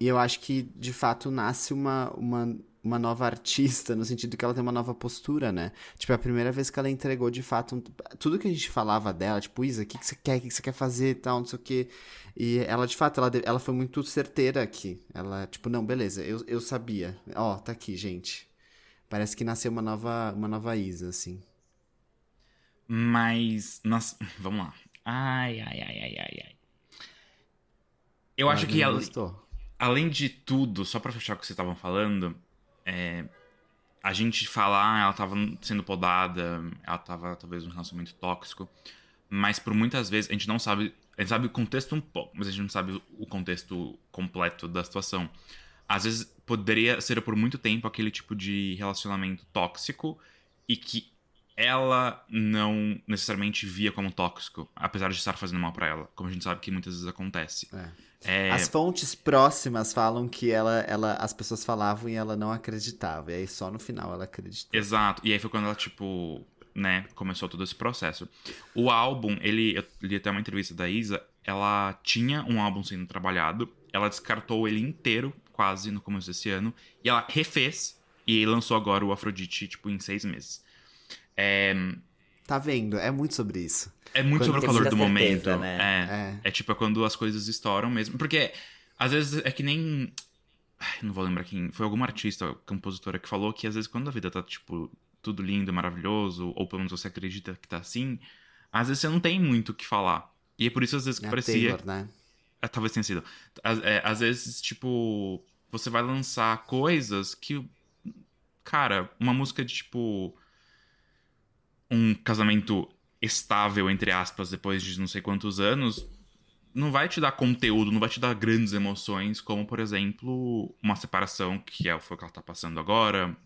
e eu acho que, de fato, nasce uma, uma, uma nova artista, no sentido que ela tem uma nova postura, né? Tipo, é a primeira vez que ela entregou, de fato, um- tudo que a gente falava dela, tipo, Isa, o que, que você quer, o que, que você quer fazer e tal, não sei o quê. E ela, de fato, ela, ela foi muito certeira aqui. Ela, tipo, não, beleza, eu, eu sabia. Ó, tá aqui, gente. Parece que nasceu uma nova, uma nova Isa, assim. Mas. Nós... Vamos lá. Ai, ai, ai, ai, ai, ai. Eu acho que, gostou. além de tudo, só pra fechar o que vocês estavam falando, é, a gente falar, ah, ela tava sendo podada, ela tava talvez num relacionamento tóxico, mas por muitas vezes a gente não sabe, a gente sabe o contexto um pouco, mas a gente não sabe o contexto completo da situação. Às vezes poderia ser por muito tempo aquele tipo de relacionamento tóxico e que ela não necessariamente via como tóxico, apesar de estar fazendo mal pra ela, como a gente sabe que muitas vezes acontece. É, As fontes próximas falam que ela, ela, as pessoas falavam e ela não acreditava. E aí só no final ela acreditou. Exato. E aí foi quando ela, tipo, né, começou todo esse processo. O álbum, ele, eu li até uma entrevista da Isa, ela tinha um álbum sendo trabalhado, ela descartou ele inteiro, quase, no começo desse ano, e ela refez e lançou agora o Afrodite, tipo, em seis meses. É, Tá vendo? É muito sobre isso. é muito Quando sobre o calor do certeza, momento. né? É, é tipo é quando as coisas estouram mesmo. Porque às vezes é que nem. Ai, não vou lembrar quem. Foi alguma artista, compositora, que falou que às vezes quando a vida tá, tipo, tudo lindo, maravilhoso, ou pelo menos você acredita que tá assim, às vezes você não tem muito o que falar. E é por isso às vezes que É parecia. Taylor, né? É, talvez tenha sido. Às, é, às vezes, tipo, você vai lançar coisas que. Cara, uma música de tipo. Um casamento estável, entre aspas, depois de não sei quantos anos, não vai te dar conteúdo, não vai te dar grandes emoções, como, por exemplo, uma separação, que é, foi o que ela tá passando agora,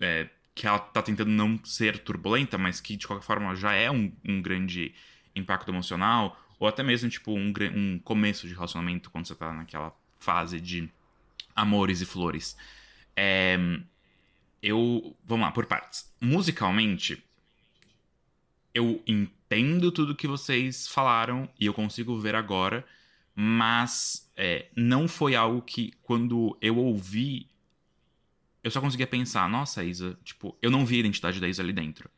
é, que ela tá tentando não ser turbulenta, mas que de qualquer forma já é um, um grande impacto emocional, ou até mesmo, tipo, um, um começo de relacionamento, quando você tá naquela fase de amores e flores. É, eu. Vamos lá, por partes. Musicalmente, eu entendo tudo que vocês falaram e eu consigo ver agora, mas é, não foi algo que, quando eu ouvi, eu só conseguia pensar, nossa, Isa, tipo, eu não vi a identidade da Isa ali dentro.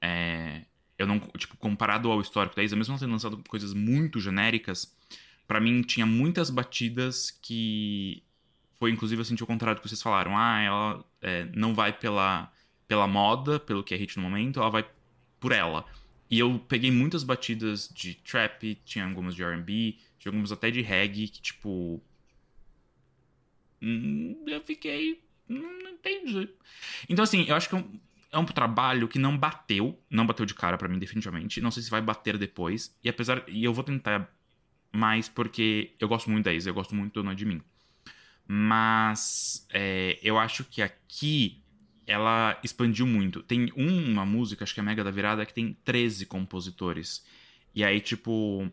É, eu não, tipo, comparado ao histórico da Isa, mesmo tendo lançado coisas muito genéricas, pra mim tinha muitas batidas que foi inclusive eu senti o contrário do que vocês falaram. Ah, ela é, não vai pela, pela moda, pelo que é hit no momento, ela vai por ela. E eu peguei muitas batidas de trap, tinha algumas de R&B, tinha algumas até de reggae, que tipo... hum, Eu fiquei... Não entendi. Então assim, eu acho que é um, é um trabalho que não bateu, não bateu de cara pra mim definitivamente. Não sei se vai bater depois. E apesar... E eu vou tentar mais porque eu gosto muito da Isa, eu gosto muito do Não de Mim. Mas é, eu acho que aqui ela expandiu muito. Tem uma música, acho que é Mega da Virada, que tem 13 compositores. E aí, tipo,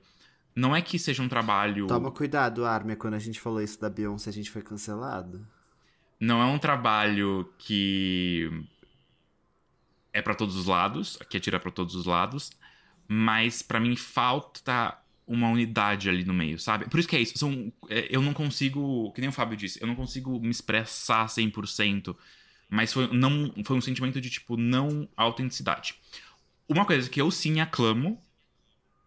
não é que seja um trabalho. Toma cuidado, Armin, quando a gente falou isso da Beyoncé, a gente foi cancelado. Não é um trabalho que é pra todos os lados, que atira pra todos os lados, mas pra mim falta uma unidade ali no meio, sabe? Por isso que é isso. São, é, eu não consigo, que nem o Fábio disse, eu não consigo me expressar 100%, mas foi, não, foi um sentimento de, tipo, não autenticidade. Uma coisa que eu sim aclamo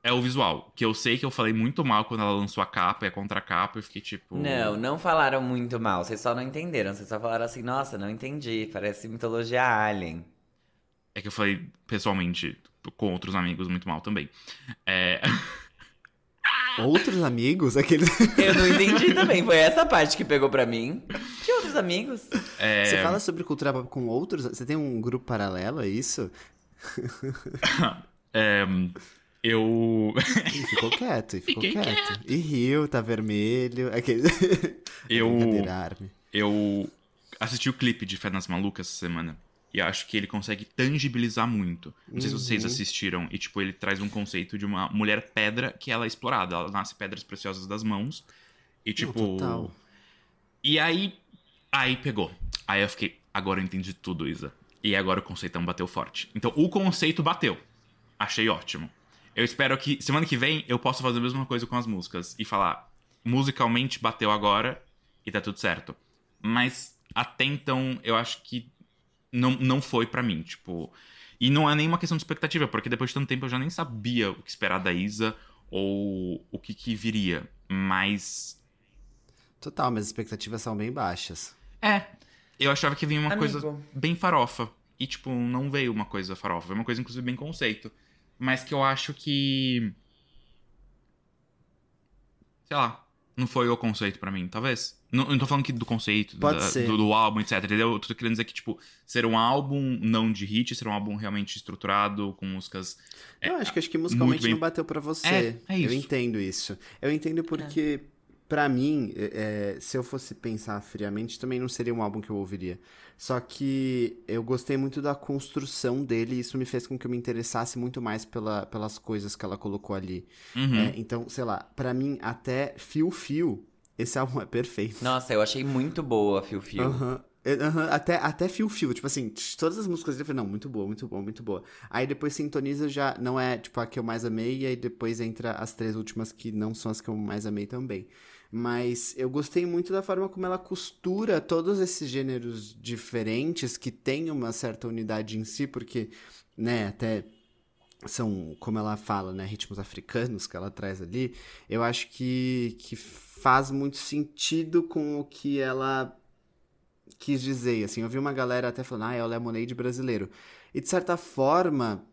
é o visual, que eu sei que eu falei muito mal quando ela lançou a capa e a contracapa, eu fiquei tipo... Não, não falaram muito mal, vocês só não entenderam. Vocês só falaram assim, nossa, não entendi, parece mitologia Alien. É que eu falei pessoalmente com outros amigos muito mal também. É... Outros amigos? Aqueles... Eu não entendi também, foi essa parte que pegou pra mim. Outros amigos? é... Você fala sobre cultura pop com outros? Você tem um grupo paralelo, é isso? é, eu... E ficou quieto, e ficou Fiquei quieto. E riu, tá vermelho. Aquele... Eu... Eu assisti o clipe de Fé nas Malucas essa semana. E acho que ele consegue tangibilizar muito. Não sei se vocês Uhum. assistiram. E, tipo, ele traz um conceito de uma mulher pedra que ela é explorada. Ela nasce pedras preciosas das mãos. E, tipo. total. E aí. Aí pegou. Aí eu fiquei. Agora eu entendi tudo, Isa. E agora o conceitão bateu forte. Então, o conceito bateu. Achei ótimo. Eu espero que semana que vem eu possa fazer a mesma coisa com as músicas. E falar. Musicalmente bateu agora. E tá tudo certo. Mas até então, eu acho que não, não foi pra mim, tipo. E não é nenhuma questão de expectativa, porque depois de tanto tempo eu já nem sabia o que esperar da Isa ou o que, que viria. Mas. Total, mas as expectativas são bem baixas. É. Eu achava que vinha uma Amigo. coisa bem farofa. E, tipo, não veio uma coisa farofa. Veio uma coisa, inclusive, bem conceito. Mas que eu acho que. Sei lá. Não foi o conceito pra mim, talvez. Não, eu não tô falando que do conceito, Pode da- ser. do, do álbum, etc. Entendeu? Eu tô querendo dizer que, tipo, ser um álbum não de hit, ser um álbum realmente estruturado, com músicas. É, eu acho que acho que musicalmente bem- não bateu pra você. É, é Eu isso. entendo isso. Eu entendo porque, pra mim, é, é, se eu fosse pensar friamente, também não seria um álbum que eu ouviria. Só que eu gostei muito da construção dele e isso me fez com que eu me interessasse muito mais pela, pelas coisas que ela colocou ali. Uhum. É, então, sei lá, pra mim, até Fio Fio, esse álbum é perfeito. Nossa, eu achei muito boa, Fio Fio. É, aham, Até, até fio fio, tipo assim, todas as músicas dele eu falei, não, muito boa, muito boa, muito boa. Aí depois sintoniza já não é tipo a que eu mais amei, e aí depois entra as três últimas que não são as que eu mais amei também. Mas eu gostei muito da forma como ela costura todos esses gêneros diferentes que tem uma certa unidade em si, porque, né, até são, como ela fala, né, ritmos africanos que ela traz ali, eu acho que, que faz muito sentido com o que ela quis dizer, assim, eu vi uma galera até falando, ah, é o Lemonade brasileiro. E de certa forma,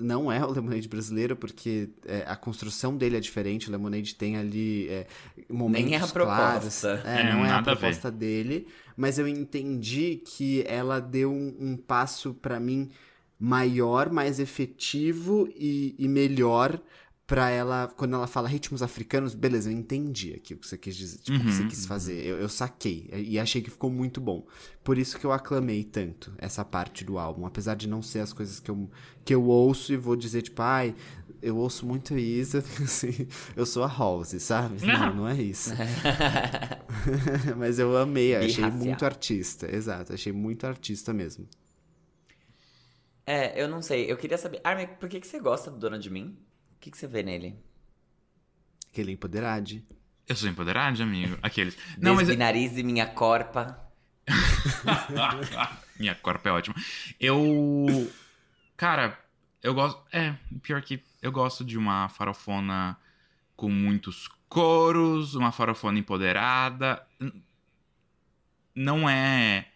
não é o Lemonade brasileiro, porque é, a construção dele é diferente, o Lemonade tem ali é, momentos Nem é a claros. proposta. É, É, não é a nada a proposta dele, mas eu entendi que ela deu um, um passo pra mim maior, mais efetivo e, e melhor pra ela, quando ela fala ritmos africanos, beleza, eu entendi aqui o que você quis dizer, tipo, o que você Uhum, quis fazer, eu, eu saquei e achei que ficou muito bom. Por isso que eu aclamei tanto essa parte do álbum, apesar de não ser as coisas que eu, que eu ouço e vou dizer, tipo, ai, eu ouço muito isso, assim, eu sou a Rose, sabe? Não, não é isso. Mas eu amei, eu achei muito artista, exato, achei muito artista mesmo. É, eu não sei. Eu queria saber. Armin, por que, que você gosta do Dona de Mim? O que, que você vê nele? Aquele empoderade. Eu sou empoderado, amigo. Aqueles. Não, mas. Desbinarize minha corpa. Minha corpo é ótima. Eu. Cara, Eu gosto. É, pior que eu gosto de uma farofona com muitos coros, uma farofona empoderada. Não é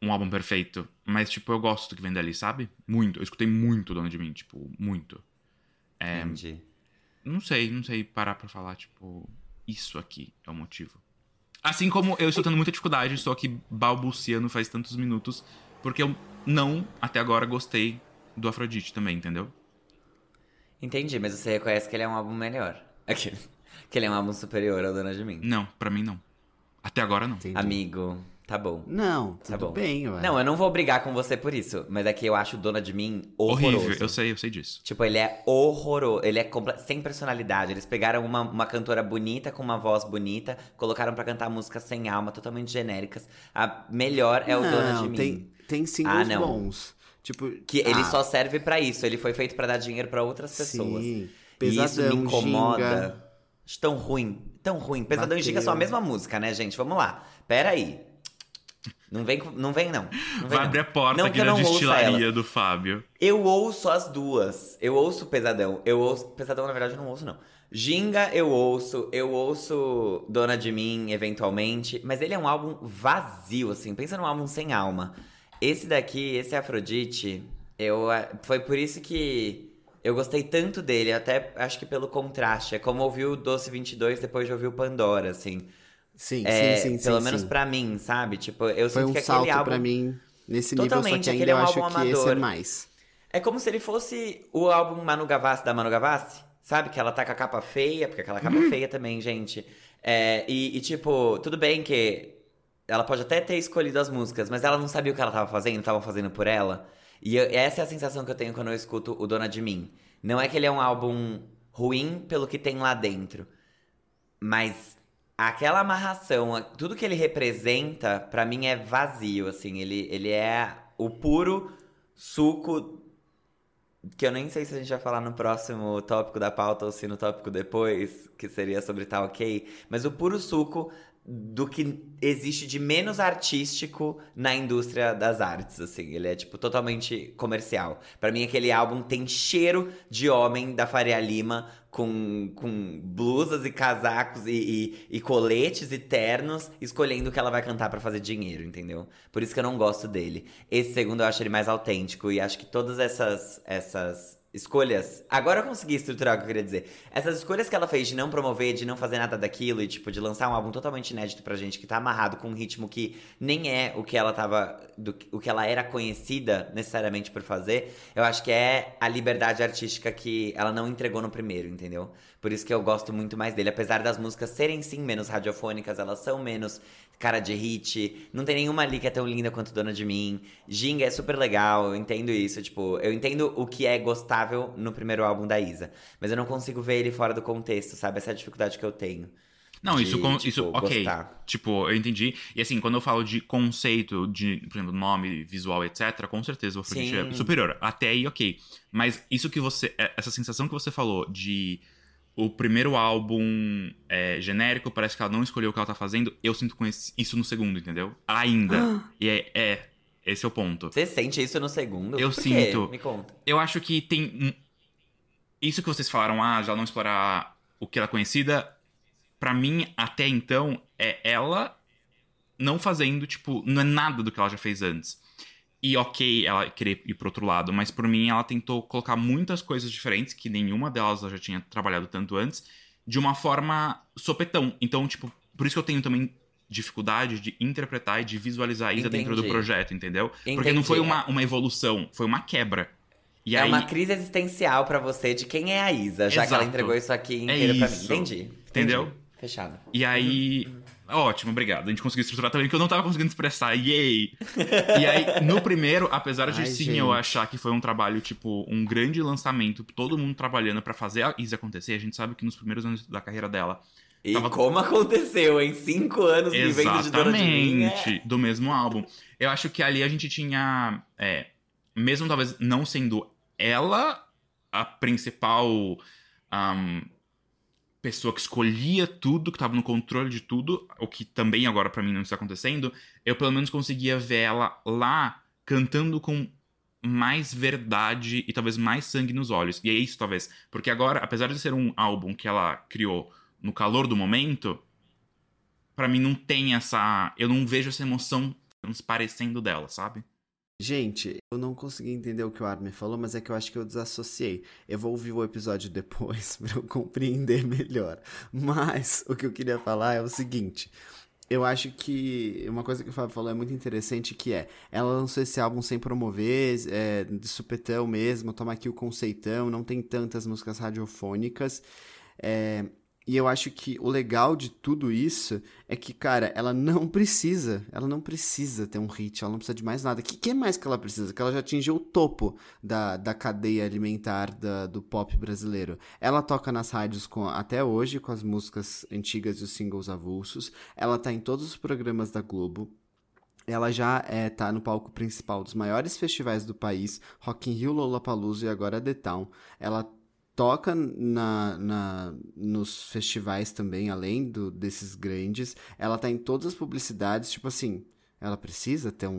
um álbum perfeito, mas, tipo, eu gosto do que vem dali, sabe? Muito. Eu escutei muito Dona de Mim, tipo, muito. É, Entendi. não sei, não sei parar pra falar, tipo, isso aqui é o motivo. Assim como eu estou tendo muita dificuldade, estou aqui balbuciando faz tantos minutos, porque eu não, até agora, gostei do Afrodite também, entendeu? Entendi, mas você reconhece que ele é um álbum melhor. Aquele. Que ele é um álbum superior ao Dona de Mim. Não, pra mim não. Até agora não. Entendi. Amigo, tá bom. Não, Tá bom. bem, ué. Não, eu não vou brigar com você por isso, mas é que eu acho Dona de Mim horroroso. Horrível, eu sei, eu sei disso. Tipo, ele é horroroso. Ele é sem personalidade. Eles pegaram uma, uma cantora bonita, com uma voz bonita, colocaram pra cantar músicas sem alma, totalmente genéricas. A melhor é o Dona de Mim. tem, tem singles Ah, não. bons. Tipo, Que ele ah, só serve pra isso. Ele foi feito pra dar dinheiro pra outras pessoas. Sim. e isso Pesadão, me incomoda. Ginga. Acho tão ruim. Tão ruim. Pesadão e Giga são a Bateu. mesma música, né, gente? Vamos lá. Pera aí. Não vem, não vem não. Não vem, Vai não. abrir a porta Não aqui ouça destilaria do Fábio. Eu ouço as duas. Eu ouço Pesadão. Eu ouço. Pesadão, na verdade, eu não ouço, não. Ginga, eu ouço. Eu ouço Dona de Mim, eventualmente. Mas ele é um álbum vazio, assim. Pensa num álbum sem alma. Esse daqui, esse Afrodite, eu. ah, Foi por isso que. Eu gostei tanto dele, até acho que pelo contraste. É como ouvir o Doce 22 depois de ouvir o Pandora, assim. Sim, É, sim, sim, pelo sim, menos sim. pra mim, sabe? Tipo, eu Foi sinto um que salto aquele álbum. pra mim nesse nível, só Totalmente, que ainda aquele é eu um acho que esse é amador. mais. É como se ele fosse o álbum Manu Gavassi da Manu Gavassi. Sabe? Que ela tá com a capa feia, porque aquela capa é feia também, gente. É, e, e, tipo, tudo bem que ela pode até ter escolhido as músicas, mas ela não sabia o que ela tava fazendo, estavam fazendo por ela. E eu- essa é a sensação que eu tenho quando eu escuto o Dona de Mim. Não é que ele é um álbum ruim pelo que tem lá dentro, mas aquela amarração, tudo que ele representa, pra mim é vazio, assim. Ele, ele é o puro suco que eu nem sei se a gente vai falar no próximo tópico da pauta ou se no tópico depois, que seria sobre tá ok, mas o puro suco do que existe de menos artístico na indústria das artes, assim. Ele é, tipo, totalmente comercial. Pra mim, aquele álbum tem cheiro de homem da Faria Lima com, com blusas e casacos e, e, e coletes e ternos, escolhendo o que ela vai cantar pra fazer dinheiro, entendeu? Por isso que eu não gosto dele. Esse segundo eu acho ele mais autêntico e acho que todas essas, essas escolhas. Agora eu consegui estruturar o que eu queria dizer. Essas escolhas que ela fez de não promover, de não fazer nada daquilo e, tipo, de lançar um álbum totalmente inédito pra gente, que tá amarrado com um ritmo que nem é o que ela tava. Do, o que ela era conhecida necessariamente por fazer, eu acho que é a liberdade artística que ela não entregou no primeiro, entendeu? Por isso que eu gosto muito mais dele. Apesar das músicas serem sim menos radiofônicas, elas são menos cara de hit. Não tem nenhuma ali que é tão linda quanto Dona de Mim. Ginga é super legal, eu entendo isso. Tipo, eu entendo o que é gostável no primeiro álbum da Isa. Mas eu não consigo ver ele fora do contexto, sabe? Essa é a dificuldade que eu tenho. Não, de, isso, com- tipo, isso ok. gostar. Tipo, eu entendi. E assim, quando eu falo de conceito, de, por exemplo, nome, visual, etc., com certeza o Afrodite é superior. Até aí, ok. Mas isso que você. é- Essa sensação que você falou de o primeiro álbum é, genérico, parece que ela não escolheu o que ela tá fazendo, eu sinto com esse- isso no segundo, entendeu? Ainda. e é, é. Esse é o ponto. Você sente isso no segundo? Eu Por quê? sinto. Me conta. Eu acho que tem. Isso que vocês falaram, ah, já não explorar o que ela é conhecida, pra mim, até então, é ela não fazendo, tipo, não é nada do que ela já fez antes. E ok, ela querer ir pro outro lado, mas por mim ela tentou colocar muitas coisas diferentes, que nenhuma delas ela já tinha trabalhado tanto antes, de uma forma sopetão. Então, tipo, por isso que eu tenho também dificuldade de interpretar e de visualizar a Isa dentro do Entendi. projeto, entendeu? Porque Entendi. não foi uma, uma evolução, foi uma quebra. E é aí, uma crise existencial pra você de quem é a Isa, já que ela Exato. entregou isso aqui É inteiro pra mim. isso. Entendi. Entendi. Entendeu? Fechado. E aí. Ótimo, obrigado. A gente conseguiu estruturar também, que eu não tava conseguindo expressar. Yay! E aí, no primeiro, apesar de Ai, sim gente. eu achar que foi um trabalho, tipo, um grande lançamento, todo mundo trabalhando pra fazer a Isa acontecer, a gente sabe que nos primeiros anos da carreira dela. E Tava- como aconteceu, em cinco anos vivendo de Dona de Mim, é- Exatamente, do mesmo álbum. Eu acho que ali a gente tinha. é, mesmo talvez não sendo ela a principal ahm, pessoa que escolhia tudo, que tava no controle de tudo, o que também agora pra mim não está acontecendo, eu pelo menos conseguia ver ela lá cantando com mais verdade e talvez mais sangue nos olhos. E é isso, talvez. Porque agora, apesar de ser um álbum que ela criou no calor do momento, para mim não tem essa. Eu não vejo essa emoção transparecendo dela, sabe? Gente, eu não consegui entender o que o Armin falou, mas é que eu acho que eu desassociei. Eu vou ouvir o episódio depois para eu compreender melhor. Mas o que eu queria falar é o seguinte. Eu acho que uma coisa que o Fábio falou é muito interessante, que é, ela lançou esse álbum sem promover, é, de supetão mesmo, toma aqui o conceitão, não tem tantas músicas radiofônicas, é, e eu acho que o legal de tudo isso é que, cara, ela não precisa, ela não precisa ter um hit, ela não precisa de mais nada. O que, que mais que ela precisa? Que ela já atingiu o topo da, da cadeia alimentar da, do pop brasileiro. Ela toca nas rádios com, até hoje com as músicas antigas e os singles avulsos. Ela tá em todos os programas da Globo. Ela já é, tá no palco principal dos maiores festivais do país, Rock in Rio, Lollapalooza e agora The Town. Ela toca na, na, nos festivais também, além do, desses grandes. Ela tá em todas as publicidades, tipo assim, ela precisa ter um,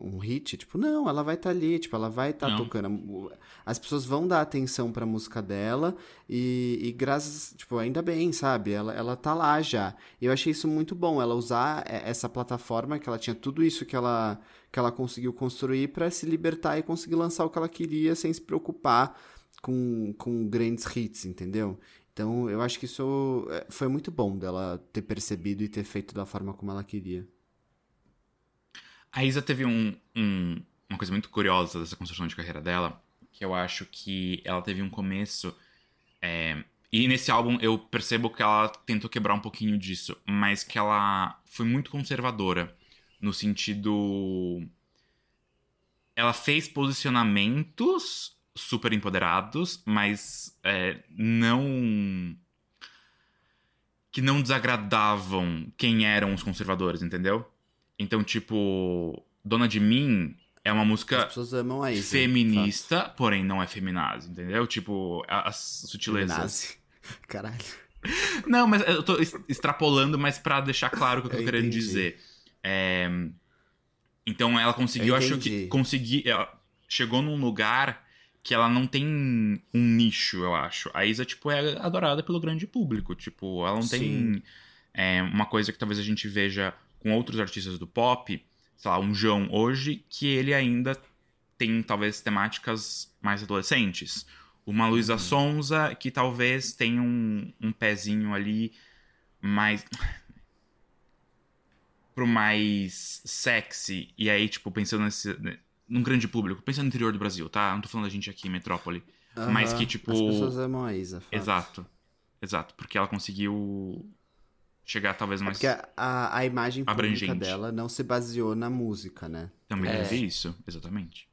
um, um hit? Tipo, não, ela vai estar tá ali, tipo, ela vai estar tá tocando. As pessoas vão dar atenção pra música dela e, e graças, tipo, ainda bem, sabe? Ela, ela tá lá já. E eu achei isso muito bom, ela usar essa plataforma, que ela tinha tudo isso que ela, que ela conseguiu construir para se libertar e conseguir lançar o que ela queria sem se preocupar com, com grandes hits, entendeu? Então eu acho que isso é, foi muito bom dela ter percebido e ter feito da forma como ela queria. A Isa teve um, um, uma coisa muito curiosa dessa construção de carreira dela, que eu acho que ela teve um começo. É, e nesse álbum eu percebo que ela tentou quebrar um pouquinho disso, mas que ela foi muito conservadora, no sentido. Ela fez posicionamentos super empoderados, mas é, não. que não desagradavam quem eram os conservadores, entendeu? Então, tipo, Dona de Mim é uma música feminista, porém não é feminazi, entendeu? Tipo, as sutilezas. Feminazi. Caralho. Não, mas eu tô extrapolando, mas para deixar claro o que eu tô eu querendo entendi. dizer. É... Então ela conseguiu, acho que conseguir, chegou num lugar que ela não tem um nicho, eu acho. A Isa, tipo, é adorada pelo grande público. Tipo, ela não Sim. tem é, uma coisa que talvez a gente veja com outros artistas do pop, sei lá, um João hoje, que ele ainda tem, talvez, temáticas mais adolescentes. Uma Luísa uhum. Sonza, que talvez tenha um, um pezinho ali mais pro mais sexy. E aí, tipo, pensando nesse, num grande público. Pensa no interior do Brasil, tá? Não tô falando da gente aqui em metrópole. Mas que, tipo. As pessoas amam a Isa. Fato. Exato. Exato. Porque ela conseguiu chegar talvez mais. porque a, a imagem pública dela não se baseou na música, né? Também é isso, exatamente.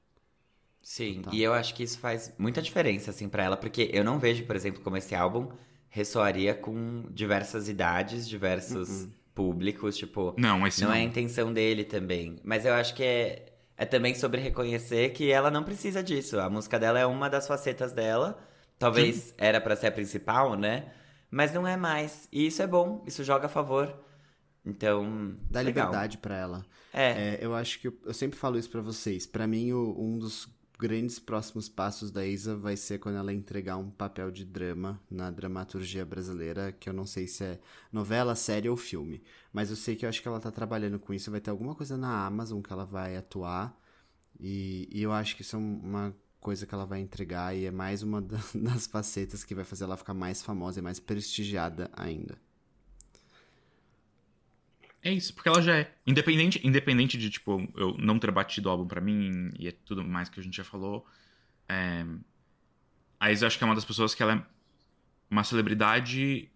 Sim, tá. e eu acho que isso faz muita diferença, assim, para ela, porque eu não vejo, por exemplo, como esse álbum ressoaria com diversas idades, diversos uh -uh. públicos, tipo. Não, esse não, não é a intenção dele também. Mas eu acho que é é também sobre reconhecer que ela não precisa disso. A música dela é uma das facetas dela. Talvez Sim. era para ser a principal, né? Mas não é mais. E isso é bom, isso joga a favor. Então. Dá legal. liberdade para ela. É. é. Eu acho que eu, eu sempre falo isso para vocês. Para mim, o, um dos grandes próximos passos da Isa vai ser quando ela entregar um papel de drama na dramaturgia brasileira, que eu não sei se é novela, série ou filme. Mas eu sei que eu acho que ela tá trabalhando com isso. Vai ter alguma coisa na Amazon que ela vai atuar. E, e eu acho que isso é uma coisa que ela vai entregar e é mais uma das facetas que vai fazer ela ficar mais famosa e mais prestigiada ainda. É isso, porque ela já é. Independente, independente de, tipo, eu não ter batido o álbum pra mim e é tudo mais que a gente já falou. É... A Isa acho que é uma das pessoas que ela é uma celebridade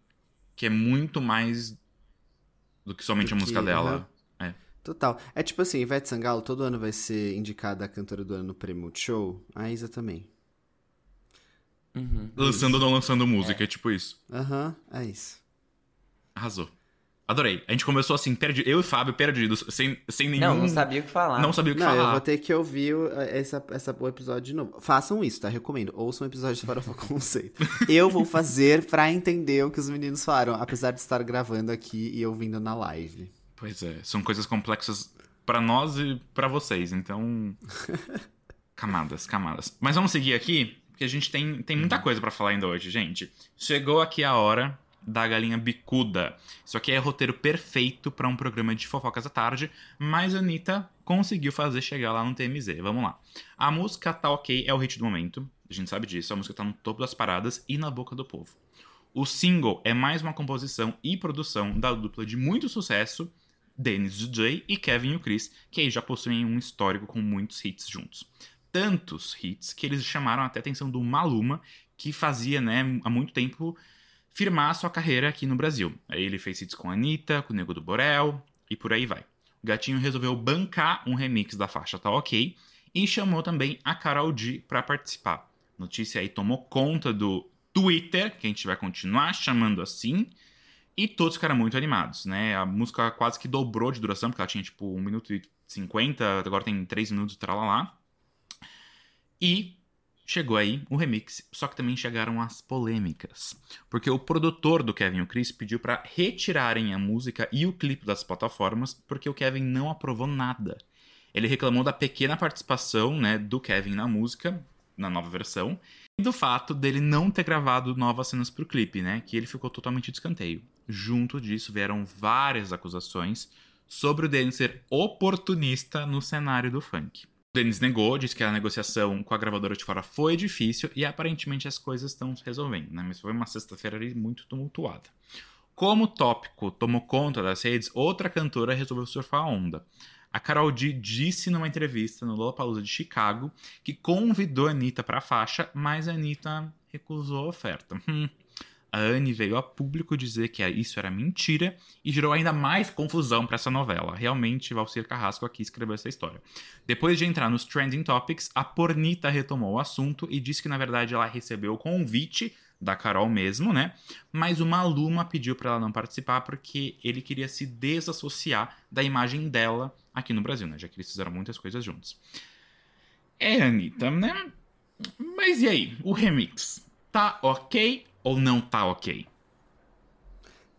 que é muito mais do que somente do a música que, dela. Uhum. É. Total. É tipo assim, Ivete Sangalo todo ano vai ser indicada a cantora do ano no Prêmio Multishow. A Isa também. Uhum. Lançando ou não lançando música, é, é tipo isso. Aham, uhum, é isso. Arrasou. Adorei. A gente começou assim, perdido. Eu e Fábio perdidos, sem, sem nenhum. Não, não sabia o que falar. Não sabia o que não, falar. Eu vou ter que ouvir o, essa, essa, o episódio de novo. Façam isso, tá? Recomendo. Ouçam o episódio de Farofa Conceito. eu vou fazer pra entender o que os meninos falaram, apesar de estar gravando aqui e ouvindo na live. Pois é, são coisas complexas para nós e para vocês, então. Camadas, camadas. Mas vamos seguir aqui, porque a gente tem, tem muita coisa pra falar ainda hoje, gente. Chegou aqui a hora da galinha bicuda. Isso aqui é roteiro perfeito pra um programa de fofocas à tarde, mas a Anitta conseguiu fazer chegar lá no TMZ. Vamos lá. A música Tá Ok é o hit do momento, a gente sabe disso, a música tá no topo das paradas e na boca do povo. O single é mais uma composição e produção da dupla de muito sucesso, Dennis DJ e Kevin e o Chris, que aí já possuem um histórico com muitos hits juntos. Tantos hits que eles chamaram até a atenção do Maluma, que fazia, né, há muito tempo firmar sua carreira aqui no Brasil. Aí ele fez hits com a Anitta, com o Nego do Borel e por aí vai. O Gatinho resolveu bancar um remix da faixa Tá Ok e chamou também a Carol D para participar. Notícia aí tomou conta do Twitter, que a gente vai continuar chamando assim, e todos ficaram muito animados, né? A música quase que dobrou de duração, porque ela tinha tipo 1 minuto e 50, agora tem 3 minutos, lá. E chegou aí o remix, só que também chegaram as polêmicas. Porque o produtor do Kevin e o Chris pediu para retirarem a música e o clipe das plataformas, porque o Kevin não aprovou nada. Ele reclamou da pequena participação né, do Kevin na música, na nova versão, e do fato dele não ter gravado novas cenas pro clipe, né? Que ele ficou totalmente de escanteio. Junto disso vieram várias acusações sobre o Dennis ser oportunista no cenário do funk. Dennis negou, disse que a negociação com a gravadora de fora foi difícil e aparentemente as coisas estão se resolvendo, né? Mas foi uma sexta-feira muito tumultuada. Como o tópico tomou conta das redes, outra cantora resolveu surfar a onda. A Carol D disse numa entrevista no Lollapalooza de Chicago que convidou a Anitta para a faixa, mas a Anitta recusou a oferta. A Anne veio a público dizer que isso era mentira e gerou ainda mais confusão para essa novela. Realmente, Valcir Carrasco aqui escreveu essa história. Depois de entrar nos Trending Topics, a Pornita retomou o assunto e disse que na verdade ela recebeu o convite da Carol mesmo, né? Mas o Maluma pediu para ela não participar porque ele queria se desassociar da imagem dela aqui no Brasil, né? Já que eles fizeram muitas coisas juntos. É, Anitta, né? Mas e aí? O remix tá ok ou não tá ok?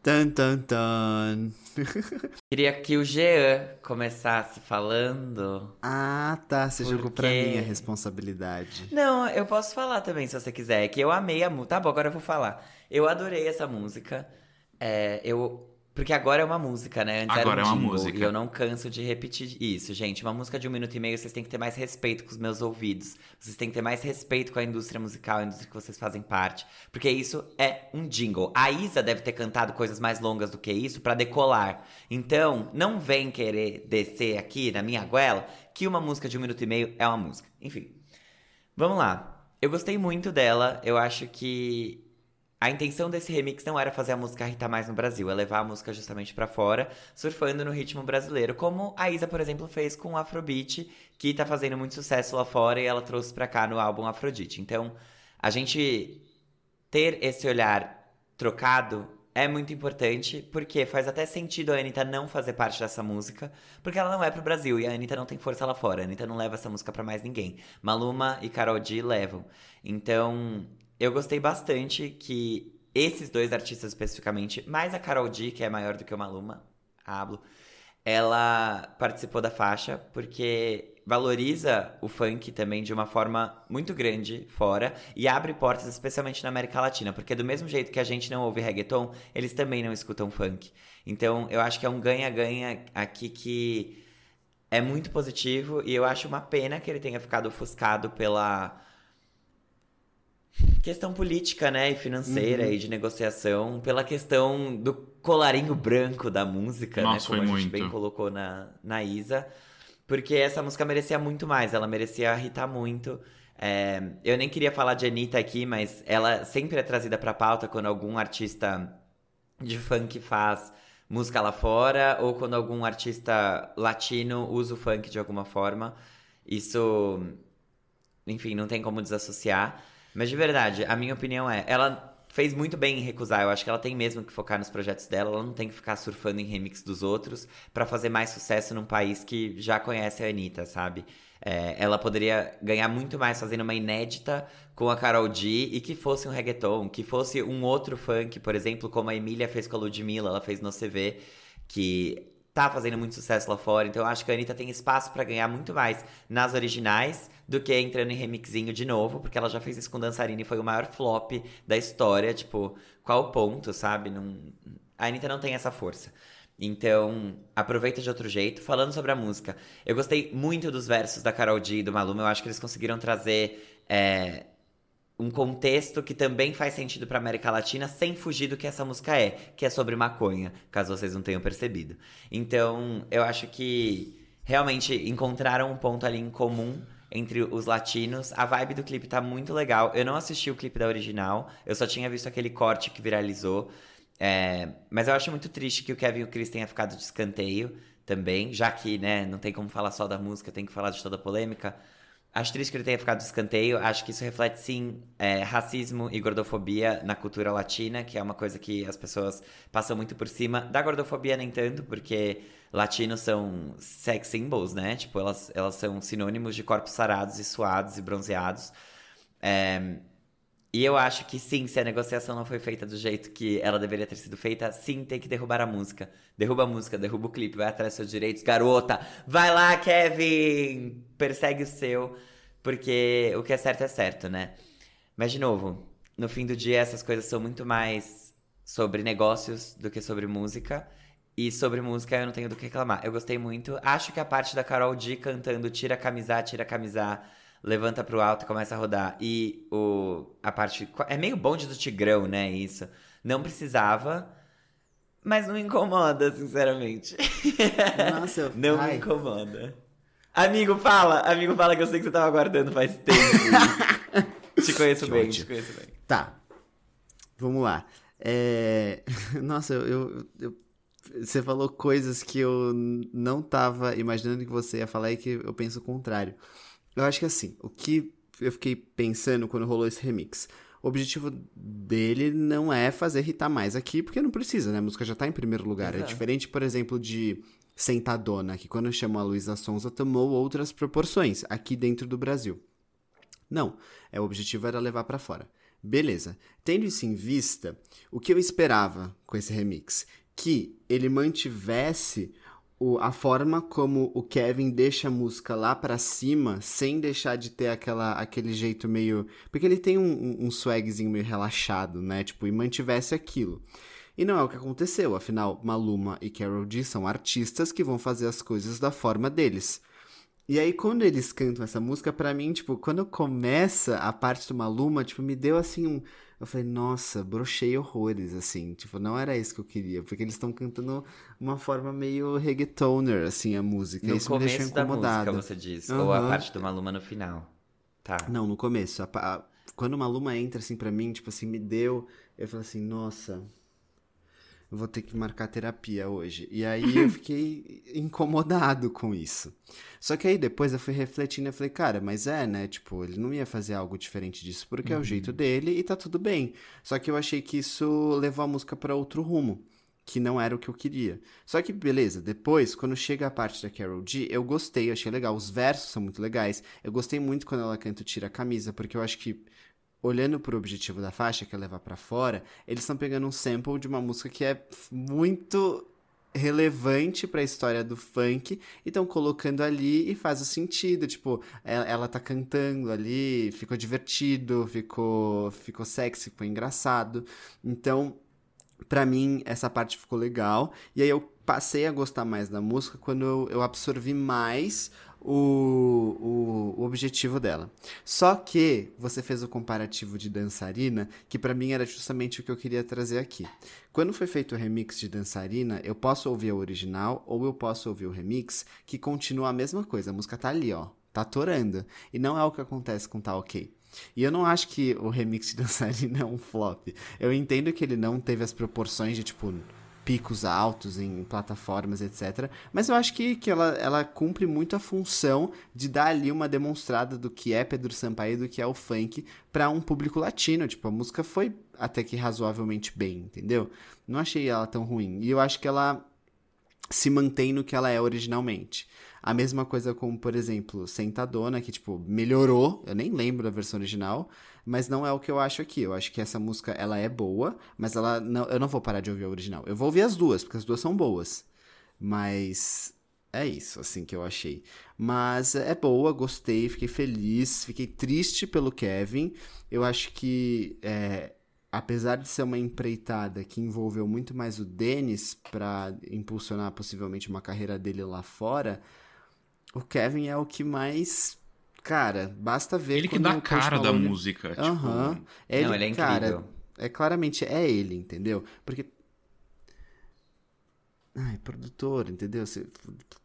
Tan, tan, tan. Queria que o Jean começasse falando. Ah, tá. Você jogou pra Porque- mim a responsabilidade. Não, eu posso falar também se você quiser. É que eu amei a música. Tá bom, agora eu vou falar. Eu adorei essa música. É, eu. Porque agora é uma música, né? Antes Agora era é um uma jingle, música. E eu não canso de repetir isso, gente. Uma música de um minuto e meio, vocês têm que ter mais respeito com os meus ouvidos. Vocês têm que ter mais respeito com a indústria musical, a indústria que vocês fazem parte. Porque isso é um jingle. A Isa deve ter cantado coisas mais longas do que isso pra decolar. Então, não vem querer descer aqui na minha goela que uma música de um minuto e meio é uma música. Enfim. Vamos lá. Eu gostei muito dela. Eu acho que a intenção desse remix não era fazer a música irritar mais no Brasil, é levar a música justamente pra fora, surfando no ritmo brasileiro, como a Isa, por exemplo, fez com o Afrobeat, que tá fazendo muito sucesso lá fora e ela trouxe pra cá no álbum Afrodite. Então, a gente ter esse olhar trocado é muito importante, porque faz até sentido a Anitta não fazer parte dessa música, porque ela não é pro Brasil e a Anitta não tem força lá fora. A Anitta não leva essa música pra mais ninguém. Maluma e Karol D levam. Então, eu gostei bastante que esses dois artistas especificamente, mais a Karol D, que é maior do que o Maluma, hablo, ela participou da faixa porque valoriza o funk também de uma forma muito grande fora e abre portas especialmente na América Latina, porque do mesmo jeito que a gente não ouve reggaeton, eles também não escutam funk. Então, eu acho que é um ganha-ganha aqui que é muito positivo e eu acho uma pena que ele tenha ficado ofuscado pela questão política, né, e financeira e de negociação, pela questão do colarinho branco da música, Nossa, né, como a gente muito. bem colocou na, na Isa, porque essa música merecia muito mais, ela merecia irritar muito. É, eu nem queria falar de Anitta aqui, mas ela sempre é trazida pra pauta quando algum artista de funk faz música lá fora ou quando algum artista latino usa o funk de alguma forma. Isso, enfim, não tem como desassociar. Mas de verdade, a minha opinião é, ela fez muito bem em recusar. Eu acho que ela tem mesmo que focar nos projetos dela, ela não tem que ficar surfando em remix dos outros pra fazer mais sucesso num país que já conhece a Anitta, sabe? É, ela poderia ganhar muito mais fazendo uma inédita com a Carol D e que fosse um reggaeton, que fosse um outro funk, por exemplo, como a Emília fez com a Ludmilla, ela fez no CV, que tá fazendo muito sucesso lá fora. Então eu acho que a Anitta tem espaço pra ganhar muito mais nas originais do que entrando em remixinho de novo, porque ela já fez isso com dançarina e foi o maior flop da história. Tipo, qual o ponto, sabe? Não... A Anitta não tem essa força. Então, aproveita de outro jeito. Falando sobre a música, eu gostei muito dos versos da Carol D e do Maluma. Eu acho que eles conseguiram trazer é, um contexto que também faz sentido pra América Latina, sem fugir do que essa música é, que é sobre maconha, caso vocês não tenham percebido. Então, eu acho que realmente encontraram um ponto ali em comum entre os latinos. A vibe do clipe tá muito legal. Eu não assisti o clipe da original, eu só tinha visto aquele corte que viralizou. É, mas eu acho muito triste que o Kevin e o Chris tenham ficado de escanteio também, já que, né, não tem como falar só da música, tem que falar de toda a polêmica. Acho triste que ele tenha ficado escanteio. Acho que isso reflete, sim, é, racismo e gordofobia na cultura latina, que é uma coisa que as pessoas passam muito por cima. Da gordofobia, nem tanto, porque latinos são sex symbols, né? Tipo, elas, elas são sinônimos de corpos sarados e suados e bronzeados. É, e eu acho que sim, se a negociação não foi feita do jeito que ela deveria ter sido feita, sim, tem que derrubar a música. Derruba a música, derruba o clipe, vai atrás dos seus direitos. Garota, vai lá, Kevin! Persegue o seu, porque o que é certo é certo, né? Mas, de novo, no fim do dia, essas coisas são muito mais sobre negócios do que sobre música. E sobre música eu não tenho do que reclamar. Eu gostei muito. Acho que a parte da Carol D cantando Tira a camisa, tira a camisa levanta pro alto e começa a rodar. E o, a parte. É meio bonde do Tigrão, né? Isso. Não precisava. Mas não incomoda, sinceramente. Nossa, eu... não Ai. me incomoda. Amigo, fala! Amigo, fala que eu sei que você tava aguardando faz tempo. te conheço Que bem, te conheço bem. Tá. Vamos lá. É... Nossa, eu, eu- eu- Você falou coisas que eu não tava imaginando que você ia falar e que eu penso o contrário. Eu acho que assim, o que eu fiquei pensando quando rolou esse remix. O objetivo dele não é fazer irritar mais aqui, porque não precisa, né? A música já tá em primeiro lugar. É Exato. diferente, por exemplo, de Sentadona, que quando chamou a Luísa Sonza tomou outras proporções aqui dentro do Brasil. Não, é, o objetivo era levar pra fora. Beleza. Tendo isso em vista, o que eu esperava com esse remix? Que ele mantivesse o- a forma como o Kevin deixa a música lá pra cima, sem deixar de ter aquela, aquele jeito meio. Porque ele tem um, um, swagzinho meio relaxado, né? Tipo, e mantivesse aquilo. E não é o que aconteceu, afinal, Maluma e Carol D são artistas que vão fazer as coisas da forma deles. E aí, quando eles cantam essa música, pra mim, tipo, quando começa a parte do Maluma, tipo, me deu assim um. Eu falei, nossa, brochei horrores, assim. Tipo, não era isso que eu queria, porque eles estão cantando uma forma meio reggaetoner, assim, a música. No isso me deixou começo da incomodado. música, você diz. Ou a parte do Maluma no final. Tá. Não, no começo. A a- quando o Maluma entra, assim, pra mim, tipo assim, me deu. Eu falei assim, nossa. Vou ter que marcar terapia hoje. E aí eu fiquei incomodado com isso. Só que aí depois eu fui refletindo e falei, cara, mas é, né? Tipo, ele não ia fazer algo diferente disso porque é o jeito dele e tá tudo bem. Só que eu achei que isso levou a música pra outro rumo. Que não era o que eu queria. Só que, beleza, depois, quando chega a parte da Carol D, eu gostei, eu achei legal. Os versos são muito legais. Eu gostei muito quando ela canta Tira a Camisa, porque eu acho que olhando pro objetivo da faixa, que é levar pra fora, eles estão pegando um sample de uma música que é muito relevante pra história do funk e estão colocando ali e faz o sentido, tipo, ela, ela tá cantando ali, ficou divertido, ficou ficou sexy, ficou engraçado. Então, Pra mim, essa parte ficou legal. E aí eu passei a gostar mais da música quando eu, eu absorvi mais o, o, o objetivo dela. Só que você fez o comparativo de dançarina, que pra mim era justamente o que eu queria trazer aqui. Quando foi feito o remix de dançarina, eu posso ouvir a original ou eu posso ouvir o remix, que continua a mesma coisa. A música tá ali, ó. Tá torando. E não é o que acontece com Tá Ok. E eu não acho que o remix de dançarina é um flop. Eu entendo que ele não teve as proporções de, tipo, picos altos em plataformas, etc. Mas eu acho que, que ela, ela cumpre muito a função de dar ali uma demonstrada do que é Pedro Sampaio e do que é o funk pra um público latino. Tipo, a música foi até que razoavelmente bem, entendeu? Não achei ela tão ruim. E eu acho que ela se mantém no que ela é originalmente. A mesma coisa com, por exemplo, Sentadona, que, tipo, melhorou. Eu nem lembro da versão original, mas não é o que eu acho aqui. Eu acho que essa música, ela é boa, mas ela não, eu não vou parar de ouvir a original. Eu vou ouvir as duas, porque as duas são boas. Mas É isso, assim, que eu achei. Mas é boa, gostei, fiquei feliz, fiquei triste pelo Kevin. Eu acho que, é, apesar de ser uma empreitada que envolveu muito mais o Dennis para impulsionar possivelmente uma carreira dele lá fora, o Kevin é o que mais. Cara, basta ver. Ele que dá a cara da Malone- música. Aham. Tipo, Ele, Não, ele é cara, incrível. é claramente é ele, entendeu? Porque Ai, produtor, entendeu? Você-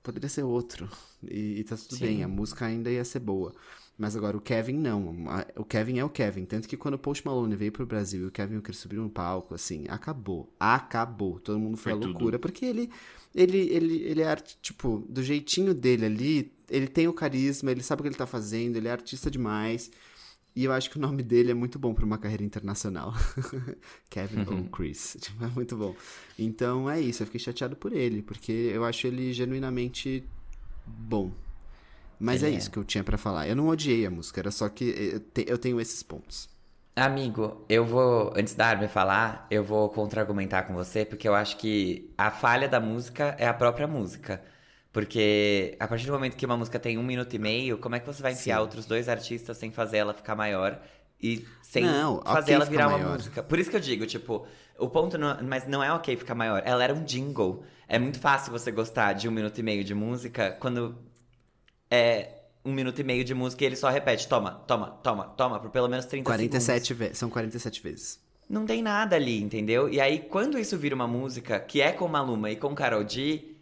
poderia ser outro. E, e tá tudo Sim. bem, a música ainda ia ser boa. Mas agora o Kevin não. O Kevin é o Kevin. Tanto que quando o Post Malone veio pro Brasil e o Kevin o Chris subiram no palco, assim, acabou. Acabou. Todo mundo foi, Foi à tudo. loucura. Porque ele, ele, ele, ele é, art- tipo, do jeitinho dele ali, ele tem o carisma, ele sabe o que ele tá fazendo, ele é artista demais. E eu acho que o nome dele é muito bom pra uma carreira internacional. Kevin ou Chris. Tipo, é muito bom. Então é isso, eu fiquei chateado por ele, porque eu acho ele genuinamente bom. Mas Ele é é. isso que eu tinha pra falar. Eu não odiei a música, era só que eu, te- eu tenho esses pontos. Amigo, eu vou, antes da Armin falar, eu vou contra-argumentar com você, porque eu acho que a falha da música é a própria música. Porque a partir do momento que uma música tem um minuto e meio, como é que você vai enfiar Sim. outros dois artistas sem fazer ela ficar maior e sem Não, fazer ok ela virar uma maior. música? Por isso que eu digo, tipo, o ponto não, mas não é ok ficar maior. Ela era um jingle. É muito fácil você gostar de um minuto e meio de música quando é um minuto e meio de música e ele só repete, toma, toma, toma, toma, por pelo menos 30 segundos. 47 vezes. São 47 vezes. Não tem nada ali, entendeu? E aí, quando isso vira uma música que é com Maluma e com Karol G,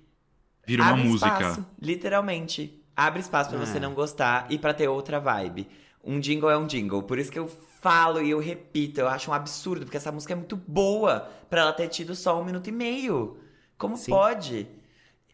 Vira uma abre música. espaço, literalmente. Abre espaço pra você É. não gostar e pra ter outra vibe. Um jingle é um jingle. Por isso que eu falo e eu repito, eu acho um absurdo, porque essa música é muito boa pra ela ter tido só um minuto e meio. Como Sim. pode?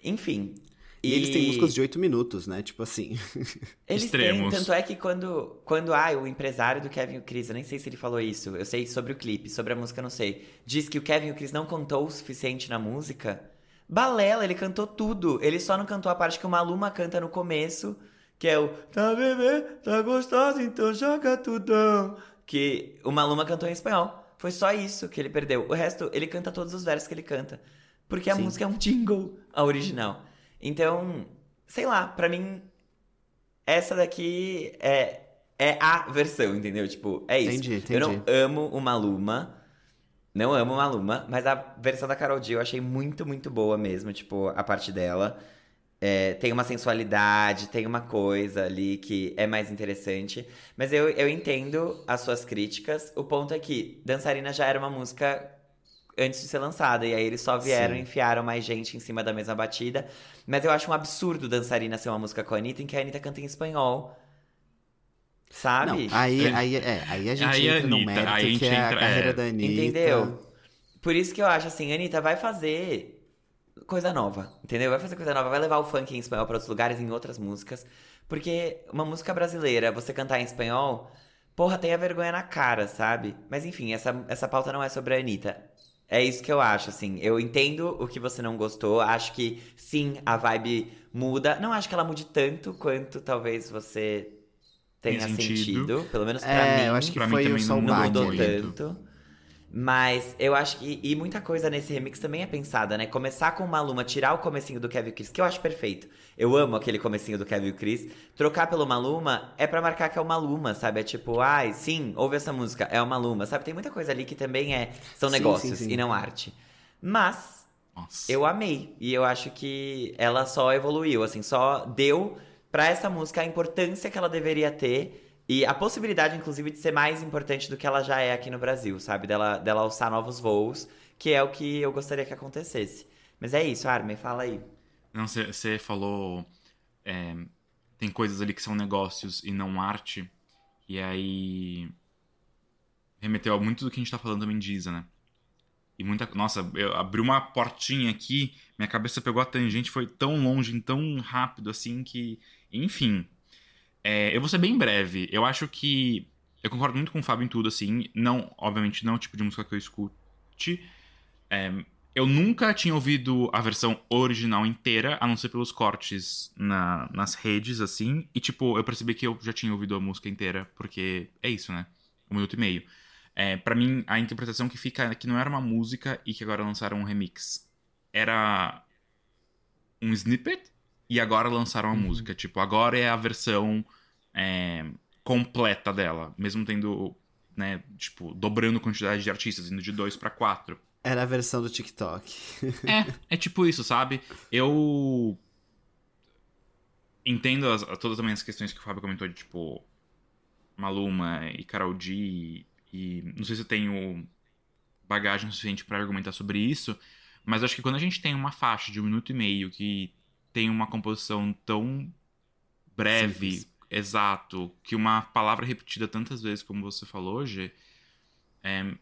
Enfim. E, eles têm músicas de 8 minutos, né? Tipo assim. Eles Extremos. têm, tanto é que quando, quando ah, o empresário do Kevin e o Chris, eu nem sei se ele falou isso, eu sei sobre o clipe, sobre a música eu não sei, diz que o Kevin e o Chris não cantou o suficiente na música. Balela, ele cantou tudo. Ele só não cantou a parte que o Maluma canta no começo, que é o Tá bebê, tá gostoso, então joga tudão. Que o Maluma cantou em espanhol. Foi só isso que ele perdeu. O resto, ele canta todos os versos que ele canta. Porque a Sim. música é um jingle, a original. Então, sei lá, pra mim, essa daqui é, é a versão, entendeu? Tipo, é isso. Entendi, Eu não entendi. amo o Maluma. Não amo o Maluma, mas a versão da Karol G eu achei muito, muito boa mesmo, tipo, a parte dela. É, tem uma sensualidade, tem uma coisa ali que é mais interessante. Mas eu, eu entendo as suas críticas. O ponto é que Dançarina já era uma música antes de ser lançada. E aí eles só vieram e enfiaram mais gente em cima da mesma batida. Mas eu acho um absurdo Dançarina ser uma música com a Anitta em que a Anitta canta em espanhol. Sabe? Não, aí, É. aí, é, aí a gente Aí a entra no Anitta, mérito aí a gente que é a entra- carreira é. da Anitta. Entendeu? Por isso que eu acho assim, Anitta, vai fazer coisa nova, entendeu? Vai fazer coisa nova, vai levar o funk em espanhol pra outros lugares, em outras músicas. Porque uma música brasileira, você cantar em espanhol, porra, tem a vergonha na cara, sabe? Mas enfim, essa, essa pauta não é sobre a Anitta. É isso que eu acho, assim. Eu entendo o que você não gostou. Acho que sim, a vibe muda. Não acho que ela mude tanto quanto talvez você tenha sentido. sentido. Pelo menos pra É, mim eu acho que Pra mim foi também só o não mudou muito. tanto. Mas eu acho que. E muita coisa nesse remix também é pensada, né? Começar com Maluma, tirar o comecinho do Kevin Chris, que eu acho perfeito. Eu amo aquele comecinho do Kevin Chris. Trocar pelo Maluma é pra marcar que é o Maluma, sabe? É tipo, ai, sim, ouve essa música, é o Maluma, sabe? Tem muita coisa ali que também é. São Sim, negócios sim, sim. e não arte. Mas Nossa. eu amei. E eu acho que ela só evoluiu, assim, só deu pra essa música a importância que ela deveria ter. E a possibilidade, inclusive, de ser mais importante do que ela já é aqui no Brasil, sabe? Dela, dela alçar novos voos, que é o que eu gostaria que acontecesse. Mas é isso, Armin, fala aí. Não, você falou. é, tem coisas ali que são negócios e não arte. E aí. Remeteu a muito do que a gente tá falando também de Isa, né? E muita. Nossa, eu abri uma portinha aqui, minha cabeça pegou a tangente, foi tão longe, tão rápido assim que. Enfim. É, eu vou ser bem breve. Eu acho que. Eu concordo muito com o Fábio em tudo, assim. Não, obviamente, não é o tipo de música que eu escute. É, eu nunca tinha ouvido a versão original inteira, a não ser pelos cortes na- nas redes, assim. E, tipo, eu percebi que eu já tinha ouvido a música inteira, porque é isso, né? Um minuto e meio. É, para mim, a interpretação que fica é que não era uma música e que agora lançaram um remix. Era um snippet e agora lançaram a música. Tipo, agora é a versão é, completa dela, mesmo tendo, né, tipo, dobrando a quantidade de artistas, indo de dois pra quatro. Era a versão do TikTok. É, é tipo isso, sabe? Eu entendo as, todas também as questões que o Fábio comentou de, tipo, Maluma e Karol G e, e não sei se eu tenho bagagem suficiente para argumentar sobre isso, mas acho que quando a gente tem uma faixa de um minuto e meio que tem uma composição tão breve, Simples. exato, que uma palavra repetida tantas vezes como você falou hoje, é,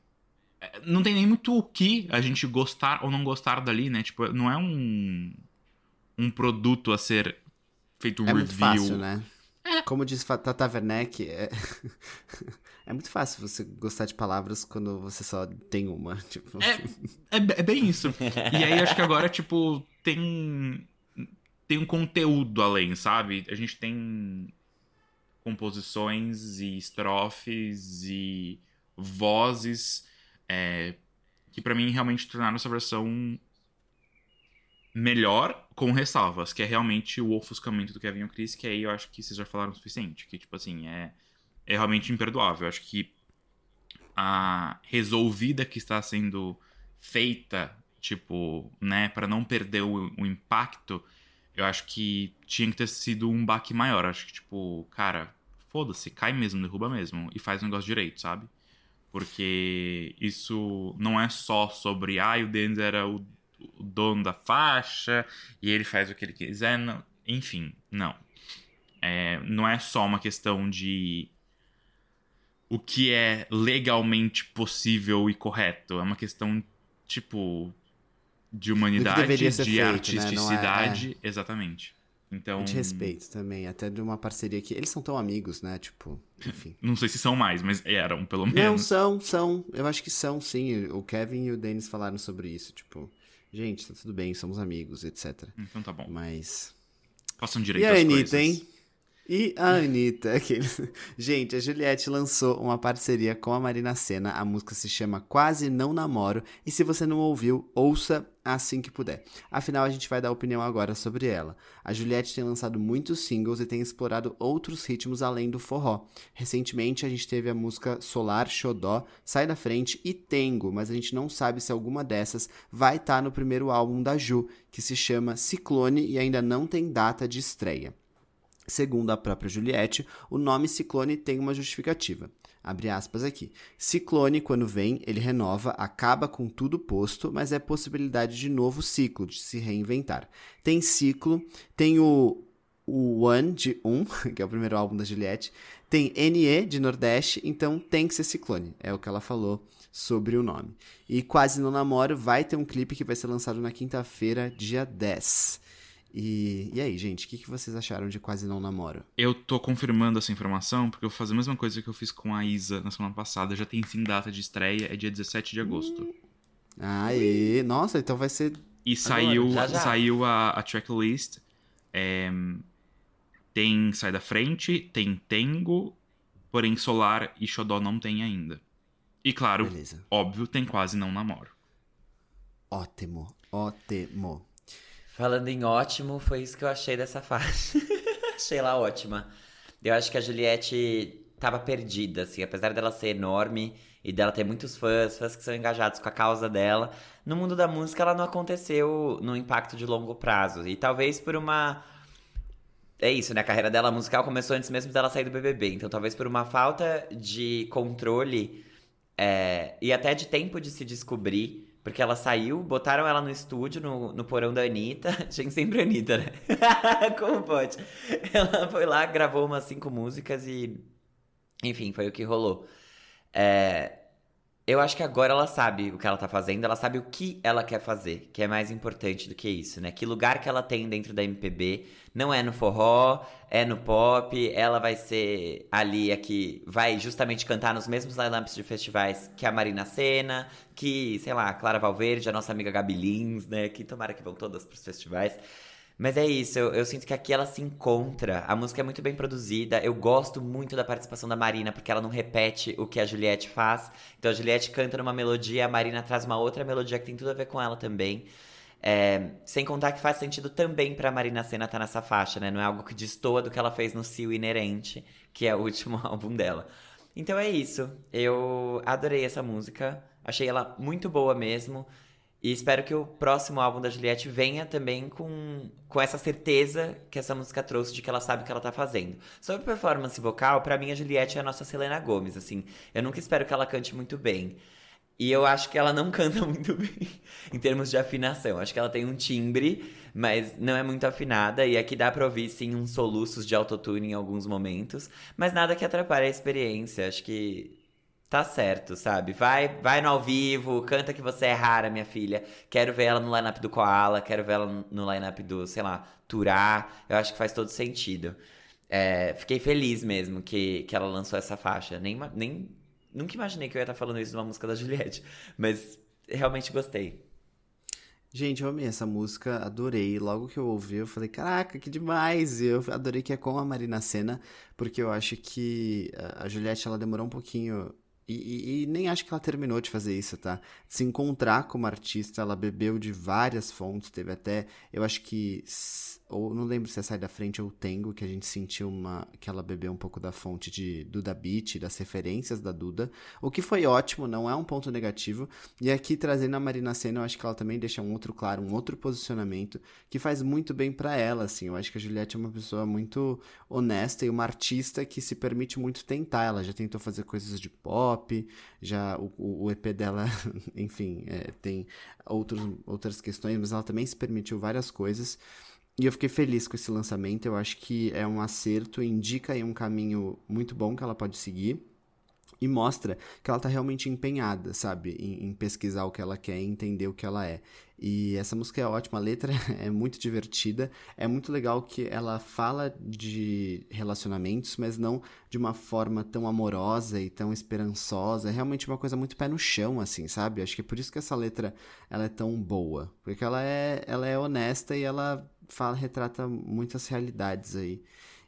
é, não tem nem muito o que a gente gostar ou não gostar dali, né? Tipo, não é um, um produto a ser feito um é review. Muito fácil, né? É. Como diz Tata Werneck, é... é muito fácil você gostar de palavras quando você só tem uma. Tipo... É, é, é bem isso. e aí acho que agora, tipo, tem, tem um conteúdo além, sabe? A gente tem composições e estrofes e vozes é, que para mim realmente tornaram essa versão melhor com ressalvas, que é realmente o ofuscamento do Kevin e o Chris, que aí eu acho que vocês já falaram o suficiente, que tipo assim, é, é realmente imperdoável. Eu acho que a resolvida que está sendo feita, tipo, né, para não perder o, o, impacto, eu acho que tinha que ter sido um baque maior. Acho que, tipo, cara, foda-se, cai mesmo, derruba mesmo, e faz o negócio direito, sabe? Porque isso não é só sobre, ah, o Dennis era o, o dono da faixa e ele faz o que ele quiser. Não. Enfim, não. É, não é só uma questão de o que é legalmente possível e correto. É uma questão, tipo, de humanidade, de feito, né? artisticidade. Né? É, é... Exatamente. Então. De respeito também, até de uma parceria que. Eles são tão amigos, né? Tipo, enfim. Não sei se são mais, mas eram, pelo menos. Não, são, são. Eu acho que são, sim. O Kevin e o Dennis falaram sobre isso. Tipo, gente, tá tudo bem, somos amigos, etc. Então tá bom. Mas. Façam direito e a Anitta, coisas. hein? E a Anitta, aqueles... Gente, a Juliette lançou uma parceria com a Marina Senna. A música se chama Quase Não Namoro. E se você não ouviu, ouça assim que puder. Afinal, a gente vai dar opinião agora sobre ela. A Juliette tem lançado muitos singles e tem explorado outros ritmos além do forró. Recentemente, a gente teve a música Solar, Xodó, Sai da Frente e Tengo, mas a gente não sabe se alguma dessas vai estar tá no primeiro álbum da Ju, que se chama Ciclone e ainda não tem data de estreia. Segundo a própria Juliette, o nome Ciclone tem uma justificativa. Abre aspas aqui. Ciclone, quando vem, ele renova, acaba com tudo posto, mas é possibilidade de novo ciclo, de se reinventar. Tem ciclo, tem o, o One de Um, que é o primeiro álbum da Juliette, tem NE de Nordeste, então tem que ser Ciclone. É o que ela falou sobre o nome. E Quase Não Namoro vai ter um clipe que vai ser lançado na quinta-feira, dia 10. E, e aí, gente, o que, que vocês acharam de Quase Não Namoro? Eu tô confirmando essa informação porque eu vou fazer a mesma coisa que eu fiz com a Isa na semana passada. Já tem sim data de estreia, é dia 17 de agosto. Hum. Aê, nossa, então vai ser. E saiu, já, já. saiu a, a tracklist. É, tem Sai da Frente, tem Tengo, porém Solar e Xodó não tem ainda. E claro, Beleza. óbvio, tem Quase Não Namoro. Ótimo, ótimo. Falando em ótimo, foi isso que eu achei dessa faixa. achei ela ótima. Eu acho que a Juliette tava perdida, assim, apesar dela ser enorme e dela ter muitos fãs, fãs que são engajados com a causa dela. No mundo da música, ela não aconteceu no impacto de longo prazo. E talvez por uma. É isso, né? A carreira dela musical começou antes mesmo dela sair do BBB. Então, talvez por uma falta de controle é... e até de tempo de se descobrir porque ela saiu, botaram ela no estúdio, no, no porão da Anitta. Tinha sempre a Anitta, né? Como pode? Ela foi lá, gravou umas cinco músicas e. Enfim, foi o que rolou. É, eu acho que agora ela sabe o que ela tá fazendo, ela sabe o que ela quer fazer, que é mais importante do que isso, né? Que lugar que ela tem dentro da MPB não é no forró, é no pop, ela vai ser ali a que vai justamente cantar nos mesmos lineups de festivais que a Marina Senna, que, sei lá, a Clara Valverde, a nossa amiga Gabi Lins, né? Que tomara que vão todas pros festivais. Mas é isso, eu, eu, sinto que aqui ela se encontra. A música é muito bem produzida. Eu gosto muito da participação da Marina, porque ela não repete o que a Juliette faz. Então a Juliette canta numa melodia, a Marina traz uma outra melodia que tem tudo a ver com ela também. É, sem contar que faz sentido também pra Marina Senna estar tá nessa faixa, né? Não é algo que destoa do que ela fez no Cio Inerente, que é o último álbum dela. Então é isso. Eu adorei essa música. Achei ela muito boa mesmo. E espero que o próximo álbum da Juliette venha também com, com essa certeza que essa música trouxe de que ela sabe o que ela tá fazendo. Sobre performance vocal, para mim a Juliette é a nossa Selena Gomes, assim. Eu nunca espero que ela cante muito bem. E eu acho que ela não canta muito bem em termos de afinação. Acho que ela tem um timbre, mas não é muito afinada. E aqui dá pra ouvir, sim, uns soluços de autotune em alguns momentos. Mas nada que atrapalhe a experiência. Acho que Tá certo, sabe? Vai, vai no ao vivo, canta que você é rara, minha filha. Quero ver ela no lineup do Koala, quero ver ela no lineup do, sei lá, Turá. Eu acho que faz todo sentido. É, fiquei feliz mesmo que, que ela lançou essa faixa. Nem, nem, nunca imaginei que eu ia estar falando isso numa música da Juliette, mas realmente gostei. Gente, eu amei essa música, adorei. Logo que eu ouvi, eu falei, caraca, que demais! Eu adorei que é com a Marina Senna, porque eu acho que a Juliette, ela demorou um pouquinho e, e, e, nem acho que ela terminou de fazer isso, tá? Se encontrar como artista, ela bebeu de várias fontes, teve até, eu acho que ou não lembro se é Sai da Frente ou Tengo, que a gente sentiu uma que ela bebeu um pouco da fonte de Duda Beat, das referências da Duda, o que foi ótimo, não é um ponto negativo. E aqui trazendo a Marina Senna, eu acho que ela também deixa um outro claro, um outro posicionamento que faz muito bem para ela, assim. Eu acho que a Juliette é uma pessoa muito honesta e uma artista que se permite muito tentar. Ela já tentou fazer coisas de pop, já o, o EP dela, enfim, é, tem outros, outras questões, mas ela também se permitiu várias coisas. E eu fiquei feliz com esse lançamento. Eu acho que é um acerto, indica aí um caminho muito bom que ela pode seguir. E mostra que ela tá realmente empenhada, sabe? Em, em pesquisar o que ela quer e entender o que ela é. E essa música é ótima, a letra é muito divertida. É muito legal que ela fala de relacionamentos, mas não de uma forma tão amorosa e tão esperançosa. É realmente uma coisa muito pé no chão, assim, sabe? Acho que é por isso que essa letra ela é tão boa. Porque ela é, ela é honesta e ela fala, retrata muitas realidades aí.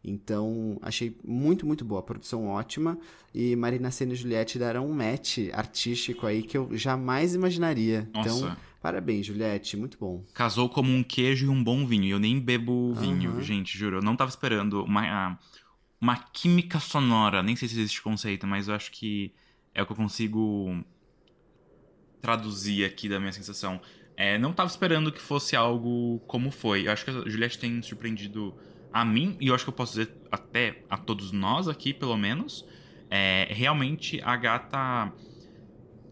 Então, achei muito, muito boa. A produção ótima. E Marina Senna e Juliette deram um match artístico aí que eu jamais imaginaria. Então, Nossa. Então, parabéns, Juliette. Muito bom. Casou como um queijo e um bom vinho. Eu nem bebo vinho, uhum. gente, juro. Eu não tava esperando uma, uma química sonora. Nem sei se existe conceito, mas eu acho que é o que eu consigo traduzir aqui da minha sensação. É, não tava esperando que fosse algo como foi. Eu acho que a Juliette tem surpreendido a mim, e eu acho que eu posso dizer até a todos nós aqui, pelo menos. É, realmente a gata.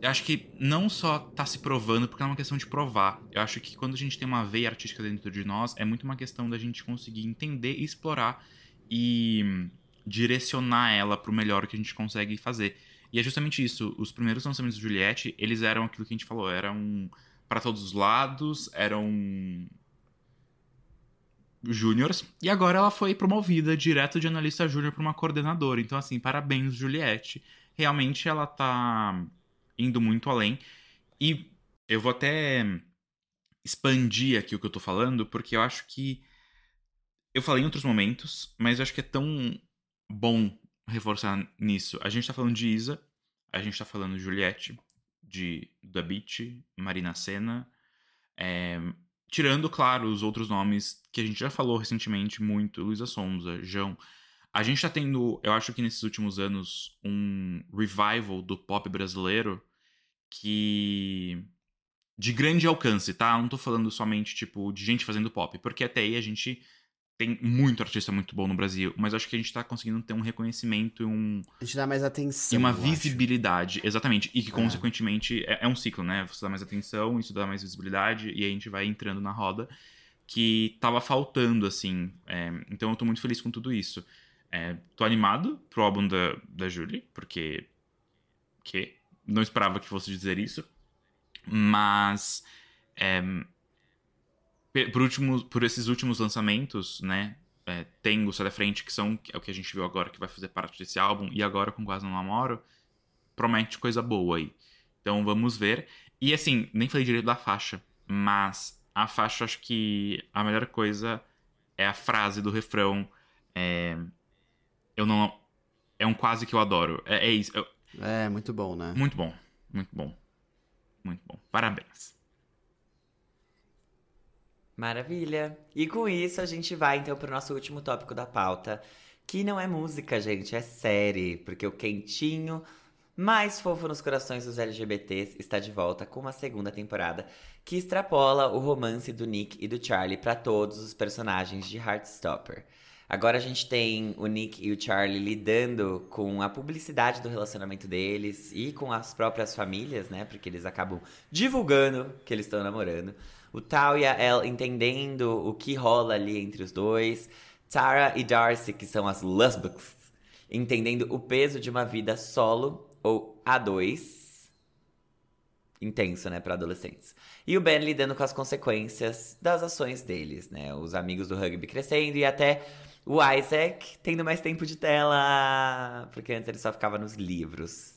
Eu acho que não só tá se provando, porque é uma questão de provar. Eu acho que quando a gente tem uma veia artística dentro de nós, é muito uma questão da gente conseguir entender, explorar e direcionar ela pro melhor que a gente consegue fazer. E é justamente isso. Os primeiros lançamentos de Juliette, eles eram aquilo que a gente falou, eram. Para todos os lados, eram júniores, e agora ela foi promovida direto de analista júnior para uma coordenadora. Então, assim, parabéns, Juliette. Realmente ela tá indo muito além. E eu vou até expandir aqui o que eu tô falando, porque eu acho que. Eu falei em outros momentos, mas eu acho que é tão bom reforçar nisso. A gente tá falando de Isa, a gente tá falando de Juliette, de Da Marina Senna, é, tirando, claro, os outros nomes que a gente já falou recentemente muito, Luísa Sonza, João. A gente tá tendo, eu acho que nesses últimos anos, um revival do pop brasileiro que de grande alcance, tá? Não tô falando somente, tipo, de gente fazendo pop, porque até aí a gente tem muito artista muito bom no Brasil, mas acho que a gente tá conseguindo ter um reconhecimento e um. A gente dá mais atenção. E uma visibilidade, acho. exatamente. E que, é. consequentemente, é, é, um ciclo, né? Você dá mais atenção, isso dá mais visibilidade, e aí a gente vai entrando na roda que tava faltando, assim. É, então eu tô muito feliz com tudo isso. É, tô animado pro álbum da, da Julie, porque. Que não esperava que fosse dizer isso. Mas. É, por, último, por esses últimos lançamentos, né? É, tem o Sai da Frente, que são é o que a gente viu agora, que vai fazer parte desse álbum, e agora com Quase Não Namoro, promete coisa boa aí. Então vamos ver. E assim, nem falei direito da faixa, mas a faixa acho que a melhor coisa é a frase do refrão. É, eu não. É um quase que eu adoro. É, é isso. Eu, é, muito bom, né? Muito bom. Muito bom. Muito bom. Parabéns. Maravilha! E com isso a gente vai então pro nosso último tópico da pauta, que não é música, gente, é série, porque o quentinho mais fofo nos corações dos LGBTs está de volta com uma segunda temporada que extrapola o romance do Nick e do Charlie para todos os personagens de Heartstopper. Agora a gente tem o Nick e o Charlie lidando com a publicidade do relacionamento deles e com as próprias famílias, né? Porque eles acabam divulgando que eles estão namorando. O Tal e a Elle entendendo o que rola ali entre os dois. Tara e Darcy, que são as lesbics, entendendo o peso de uma vida solo ou A2. Intenso, né, para adolescentes. E o Ben lidando com as consequências das ações deles, né? Os amigos do rugby crescendo e até o Isaac tendo mais tempo de tela. Porque antes ele só ficava nos livros.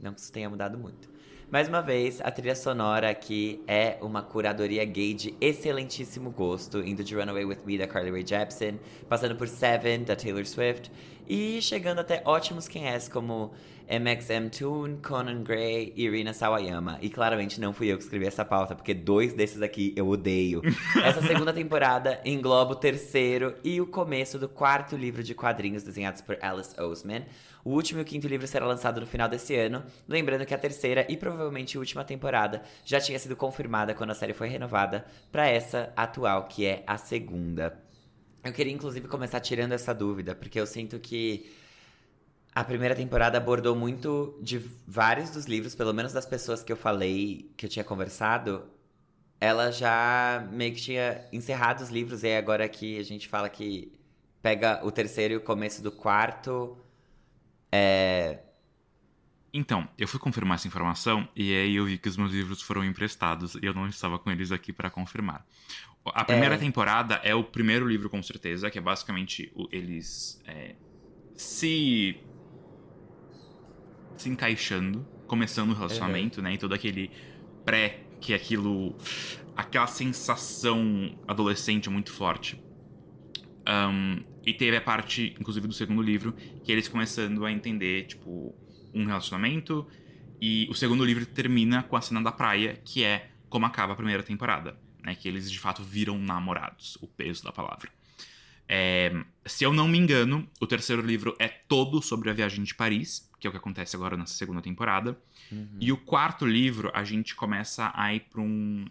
Não que isso tenha mudado muito. Mais uma vez, a trilha sonora aqui é uma curadoria gay de excelentíssimo gosto, indo de Runaway With Me da Carly Rae Jepsen, passando por Seven da Taylor Swift e chegando até ótimos quem é como MXM Toon, Conan Gray e Irina Sawayama. E claramente não fui eu que escrevi essa pauta, porque dois desses aqui eu odeio. essa segunda temporada engloba o terceiro e o começo do quarto livro de quadrinhos desenhados por Alice Oseman. O último e o quinto livro será lançado no final desse ano. Lembrando que a terceira e provavelmente última temporada já tinha sido confirmada quando a série foi renovada para essa atual, que é a segunda. Eu queria inclusive começar tirando essa dúvida, porque eu sinto que a primeira temporada abordou muito de vários dos livros, pelo menos das pessoas que eu falei, que eu tinha conversado, ela já meio que tinha encerrado os livros, e agora que a gente fala que pega o terceiro e o começo do quarto. É... Então, eu fui confirmar essa informação e aí eu vi que os meus livros foram emprestados e eu não estava com eles aqui para confirmar. A primeira é... temporada é o primeiro livro, com certeza, que é basicamente eles é, se se encaixando, começando o relacionamento, uhum. né? E todo aquele pré, que é aquilo. aquela sensação adolescente muito forte. Um, e teve a parte, inclusive, do segundo livro, que eles começando a entender, tipo, um relacionamento. E o segundo livro termina com a cena da praia, que é como acaba a primeira temporada. Né, que eles de fato viram namorados, o peso da palavra. É, se eu não me engano, o terceiro livro é todo sobre a viagem de Paris, que é o que acontece agora nessa segunda temporada. Uhum. E o quarto livro, a gente começa a ir para um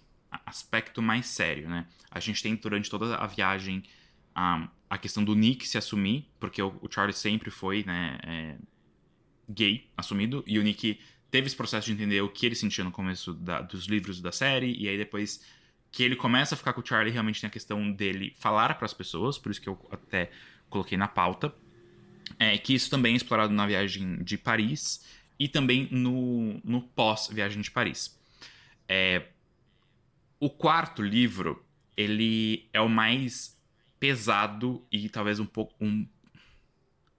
aspecto mais sério, né? A gente tem durante toda a viagem a, a questão do Nick se assumir, porque o, o Charlie sempre foi, né, é, gay, assumido, e o Nick teve esse processo de entender o que ele sentia no começo da, dos livros da série, e aí depois que ele começa a ficar com o Charlie, realmente tem a questão dele falar para as pessoas, por isso que eu até coloquei na pauta. É, que isso também é explorado na viagem de Paris e também no, no pós-viagem de Paris. É, o quarto livro, ele é o mais pesado e talvez um pouco um,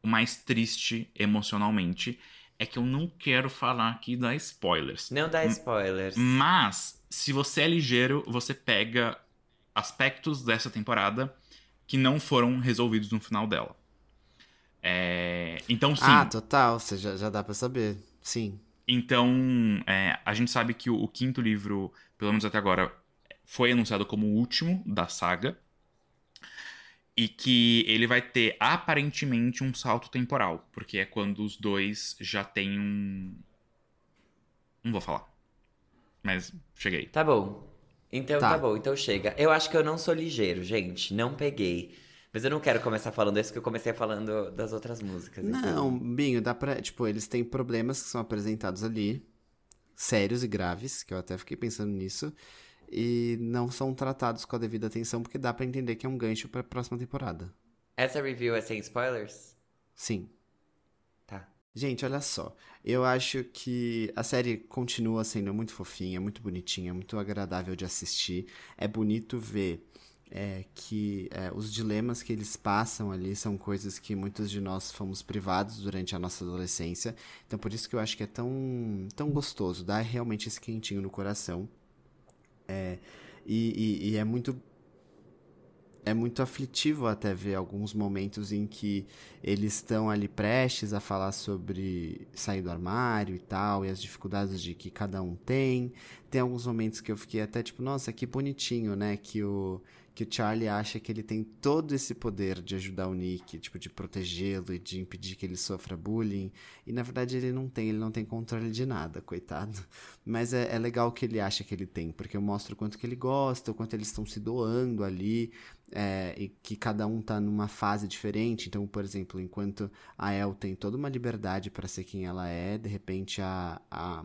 o mais triste emocionalmente. É que eu não quero falar aqui da spoilers. Não dá spoilers. Mas, se você é ligeiro, você pega aspectos dessa temporada que não foram resolvidos no final dela. É, então, sim. Ah, total, você já, já dá para saber, sim. Então, é, a gente sabe que o, o, quinto livro, pelo menos até agora, foi anunciado como o último da saga. E que ele vai ter aparentemente um salto temporal, porque é quando os dois já têm um. Não vou falar. Mas cheguei. Tá bom. Então tá. tá bom, então chega. Eu acho que eu não sou ligeiro, gente. Não peguei. Mas eu não quero começar falando isso, que eu comecei falando das outras músicas. Não, então... Binho, dá pra. Tipo, eles têm problemas que são apresentados ali, sérios e graves, que eu até fiquei pensando nisso, e não são tratados com a devida atenção, porque dá para entender que é um gancho pra próxima temporada. Essa review é sem spoilers? Sim. Tá. Gente, olha só. Eu acho que a série continua sendo muito fofinha, muito bonitinha, muito agradável de assistir. É bonito ver é, que é, os dilemas que eles passam ali são coisas que muitos de nós fomos privados durante a nossa adolescência. Então, por isso que eu acho que é tão, tão gostoso, dá realmente esse quentinho no coração. É, e, e, e é muito é muito aflitivo até ver alguns momentos em que eles estão ali prestes a falar sobre sair do armário e tal, e as dificuldades de que cada um tem. Tem alguns momentos que eu fiquei até tipo, nossa, que bonitinho, né? Que o, que o Charlie acha que ele tem todo esse poder de ajudar o Nick, tipo, de protegê-lo e de impedir que ele sofra bullying. E na verdade ele não tem, ele não tem controle de nada, coitado. Mas é, é legal que ele acha que ele tem, porque eu mostro o quanto que ele gosta, o quanto eles estão se doando ali, é, e que cada um tá numa fase diferente. Então, por exemplo, enquanto a El tem toda uma liberdade para ser quem ela é, de repente a, a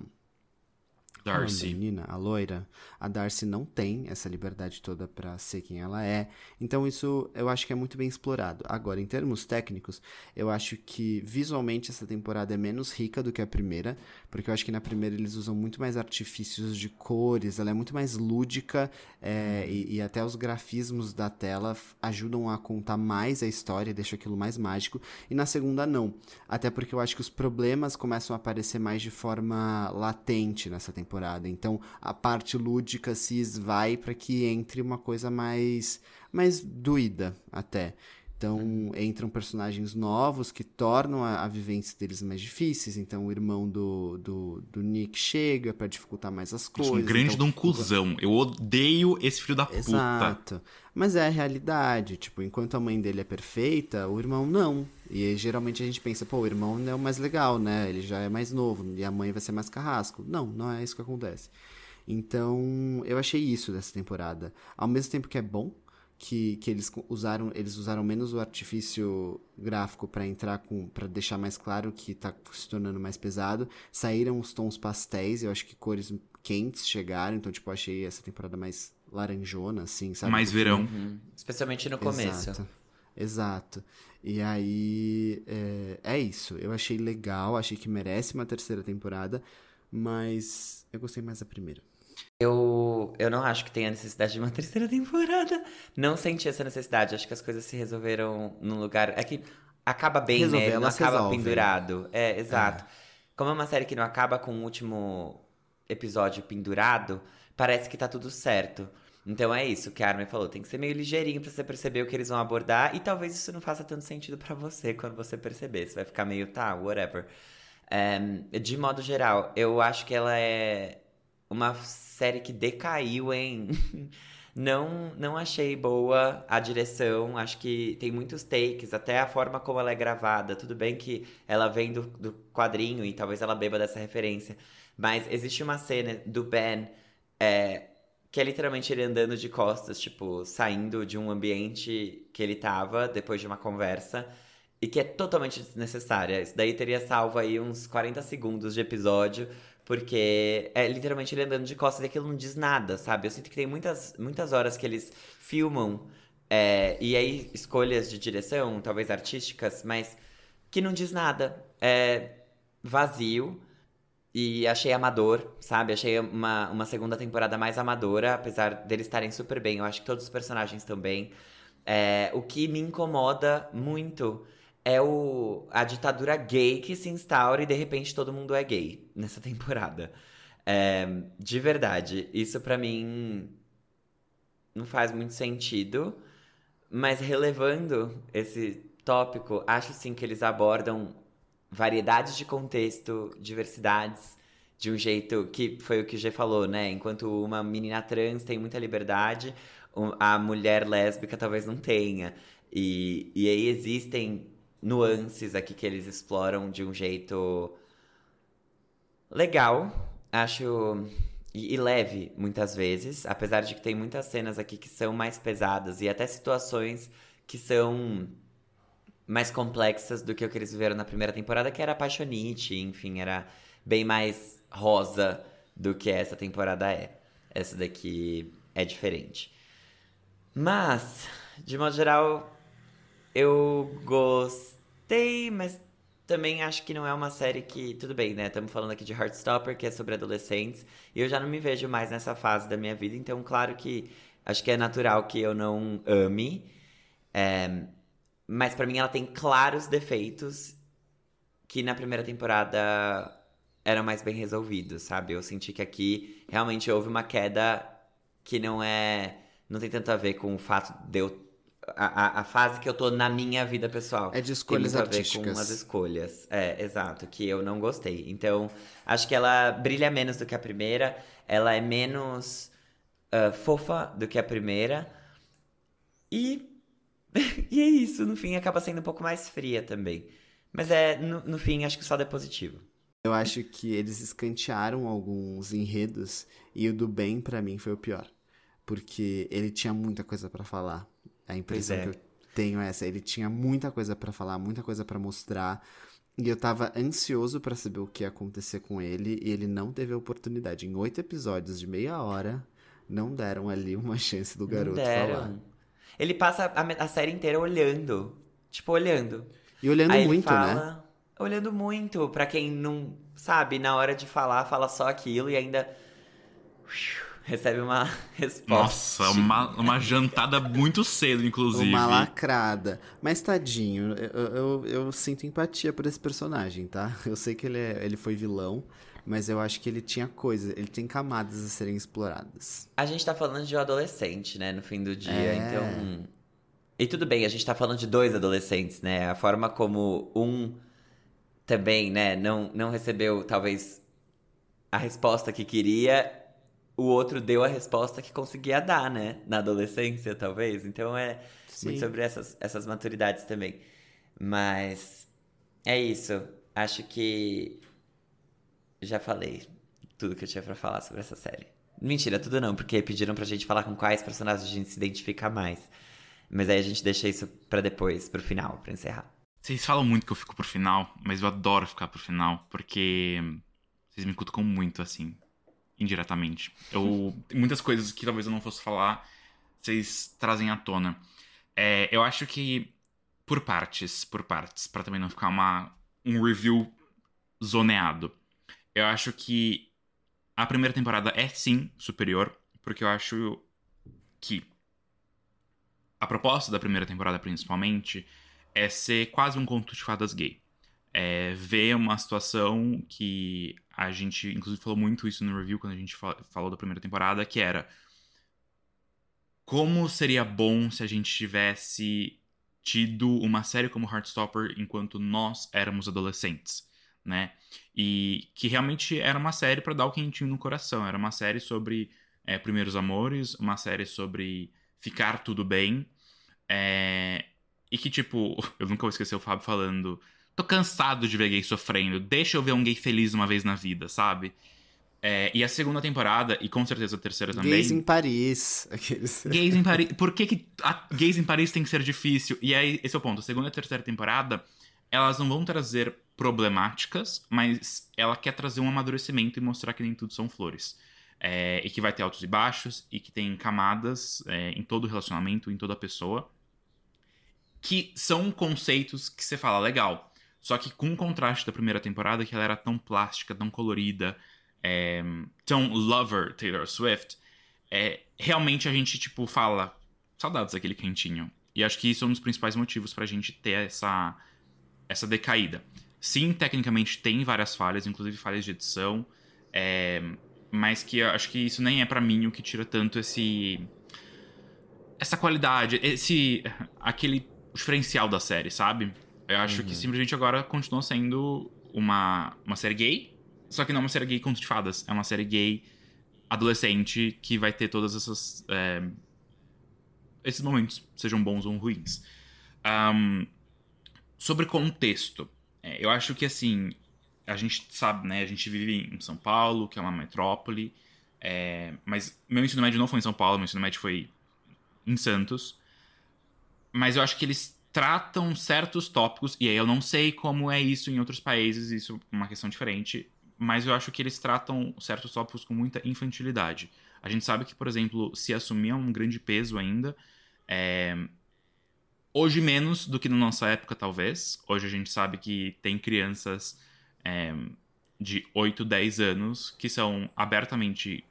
Darcy. A menina, a loira, a Darcy não tem essa liberdade toda para ser quem ela é. Então isso eu acho que é muito bem explorado. Agora, em termos técnicos, eu acho que visualmente essa temporada é menos rica do que a primeira, porque eu acho que na primeira eles usam muito mais artifícios de cores, ela é muito mais lúdica é, e, e, até os grafismos da tela ajudam a contar mais a história, deixa aquilo mais mágico. E na segunda não, até porque eu acho que os problemas começam a aparecer mais de forma latente nessa temporada. Então a parte lúdica se esvai para que entre uma coisa mais, mais doída até. Então entram personagens novos que tornam a, a, vivência deles mais difíceis. Então o irmão do, do, do Nick chega para dificultar mais as coisas. Um grande então, de um cuzão. Eu odeio esse filho da puta. Exato. Mas é a realidade. Tipo, enquanto a mãe dele é perfeita, o irmão não. E geralmente a gente pensa, pô, o irmão é o mais legal, né? Ele já é mais novo e a mãe vai ser mais carrasco. Não, não é isso que acontece. Então, eu achei isso dessa temporada. Ao mesmo tempo que é bom, que, que eles usaram eles usaram menos o artifício gráfico para entrar com para deixar mais claro que está se tornando mais pesado. Saíram os tons pastéis eu acho que cores quentes chegaram então tipo achei essa temporada mais laranjona assim sabe? Mais verão. Uhum. especialmente no começo. Exato, exato. e aí é, é isso. Eu achei legal achei que merece uma terceira temporada mas eu gostei mais da primeira eu, eu não acho que tenha necessidade de uma terceira temporada. Não senti essa necessidade. Acho que as coisas se resolveram num lugar. É que acaba bem, Resolver, né? Não acaba resolvem. pendurado. É, exato. É. Como é uma série que não acaba com o último episódio pendurado, parece que tá tudo certo. Então é isso que a Armin falou. Tem que ser meio ligeirinho pra você perceber o que eles vão abordar. E talvez isso não faça tanto sentido para você quando você perceber. Você vai ficar meio, tá, whatever. Um, de modo geral, eu acho que ela é uma série que decaiu em. não, não achei boa a direção. Acho que tem muitos takes, até a forma como ela é gravada. Tudo bem que ela vem do, do quadrinho e talvez ela beba dessa referência. Mas existe uma cena do Ben é, que é literalmente ele andando de costas, tipo, saindo de um ambiente que ele tava depois de uma conversa. E que é totalmente desnecessária. Isso daí teria salvo aí uns 40 segundos de episódio porque é literalmente ele andando de costas e aquilo não diz nada, sabe? Eu sinto que tem muitas, muitas horas que eles filmam, é, e aí escolhas de direção, talvez artísticas, mas que não diz nada. É vazio. E achei amador, sabe? Achei uma, uma segunda temporada mais amadora, apesar deles estarem super bem. Eu acho que todos os personagens estão bem. É, o que me incomoda muito é o, a ditadura gay que se instaura e de repente todo mundo é gay nessa temporada. É, de verdade, isso para mim não faz muito sentido, mas relevando esse tópico, acho sim que eles abordam variedades de contexto, diversidades, de um jeito que foi o que o G falou, né? Enquanto uma menina trans tem muita liberdade, a mulher lésbica talvez não tenha. E, e aí existem nuances aqui que eles exploram de um jeito legal, acho. E, e, leve, muitas vezes. Apesar de que tem muitas cenas aqui que são mais pesadas e até situações que são mais complexas do que o que eles viveram na primeira temporada, que era apaixonite, enfim, era bem mais rosa do que essa temporada é. Essa daqui é diferente. Mas, de modo geral, eu gostei, mas também acho que não é uma série que. Tudo bem, né? Estamos falando aqui de Heartstopper, que é sobre adolescentes. E eu já não me vejo mais nessa fase da minha vida. Então, claro que acho que é natural que eu não ame. É, mas para mim ela tem claros defeitos que na primeira temporada eram mais bem resolvidos, sabe? Eu senti que aqui realmente houve uma queda que não é. Não tem tanto a ver com o fato de eu a, a, fase que eu tô na minha vida pessoal. É de escolhas Tem muito a ver artísticas. com as escolhas. É, exato, que eu não gostei. Então, acho que ela brilha menos do que a primeira. Ela é menos ah, fofa do que a primeira. E. e é isso, no fim acaba sendo um pouco mais fria também. Mas é, no, no fim, acho que só é positivo. Eu acho que eles escantearam alguns enredos e o do Ben, pra mim, foi o pior. Porque ele tinha muita coisa pra falar. A impressão é. que eu tenho é essa. Ele tinha muita coisa pra falar, muita coisa pra mostrar. E eu tava ansioso pra saber o que ia acontecer com ele. E ele não teve a oportunidade. Em oito episódios de meia hora, não deram ali uma chance do garoto falar. Ele passa a, a série inteira olhando. Tipo, olhando. E olhando Aí muito, né? fala, Olhando muito. Pra quem não sabe, na hora de falar, fala só aquilo e ainda recebe uma resposta. Nossa, uma, uma jantada muito cedo, inclusive. Uma lacrada. Mas tadinho, eu, eu, eu sinto empatia por esse personagem, tá? Eu sei que ele, é- ele foi vilão, mas eu acho que ele tinha coisa, ele tem camadas a serem exploradas. A gente tá falando de um adolescente, né, no fim do dia, É. então. E tudo bem, a gente tá falando de dois adolescentes, né? A forma como um também, né, não, não recebeu, talvez, a resposta que queria, o outro deu a resposta que conseguia dar, né? Na adolescência, talvez. Então é Sim. muito sobre essas, essas maturidades também. Mas é isso. Acho que já falei tudo que eu tinha pra falar sobre essa série. Mentira, tudo não, porque pediram pra gente falar com quais personagens a gente se identifica mais. Mas aí a gente deixa isso pra depois, pro final, pra encerrar. Vocês falam muito que eu fico pro final, mas eu adoro ficar pro final, porque vocês me cutucam muito, assim, indiretamente. Eu, muitas coisas que talvez eu não fosse falar, vocês trazem à tona. É, eu acho que, por partes, por partes, pra também não ficar uma, um review zoneado. Eu acho que a primeira temporada é sim superior, porque eu acho que a proposta da primeira temporada, principalmente, é ser quase um conto de fadas gay. É ver uma situação que a gente, inclusive, falou muito isso no review quando a gente fa- falou da primeira temporada, que era como seria bom se a gente tivesse tido uma série como Heartstopper enquanto nós éramos adolescentes, né? E que realmente era uma série pra dar o quentinho no coração. Era uma série sobre é, primeiros amores, uma série sobre ficar tudo bem. É, e que, tipo, eu nunca vou esquecer o Fábio falando: tô cansado de ver gay sofrendo, deixa eu ver um gay feliz uma vez na vida, sabe? É, e a segunda temporada, e com certeza a terceira também. Gays em Paris. Aqueles... Gays em Paris. Por que, que a- gays em Paris tem que ser difícil? E aí, esse é o ponto. A segunda e a terceira temporada, elas não vão trazer problemáticas, mas ela quer trazer um amadurecimento e mostrar que nem tudo são flores. É, e que vai ter altos e baixos, e que tem camadas é, em todo relacionamento, em toda pessoa. Que são conceitos que você fala, legal. Só que com o contraste da primeira temporada, que ela era tão plástica, tão colorida, é, tão lover Taylor Swift, é, realmente a gente, tipo, fala saudades daquele cantinho. E acho que isso é um dos principais motivos pra gente ter essa, essa decaída. Sim, tecnicamente tem várias falhas, inclusive falhas de edição, é, mas que acho que isso nem é pra mim o que tira tanto esse essa qualidade, esse aquele diferencial da série, sabe? Eu acho que simplesmente agora continua sendo uma, uma série gay, só que não é uma série gay conto de fadas, é uma série gay adolescente que vai ter todas essas é, esses momentos, sejam bons ou ruins. Ahn, sobre contexto, é, eu acho que assim a gente sabe, né? A gente vive em São Paulo, que é uma metrópole, é, mas meu ensino médio não foi em São Paulo, meu ensino médio foi em Santos. Mas eu acho que eles tratam certos tópicos, e aí eu não sei como é isso em outros países, isso é uma questão diferente, mas eu acho que eles tratam certos tópicos com muita infantilidade. A gente sabe que, por exemplo, se assumir é um grande peso ainda. é, Hoje menos do que na nossa época, talvez. Hoje a gente sabe que tem crianças é, de 8, 10 anos que são abertamente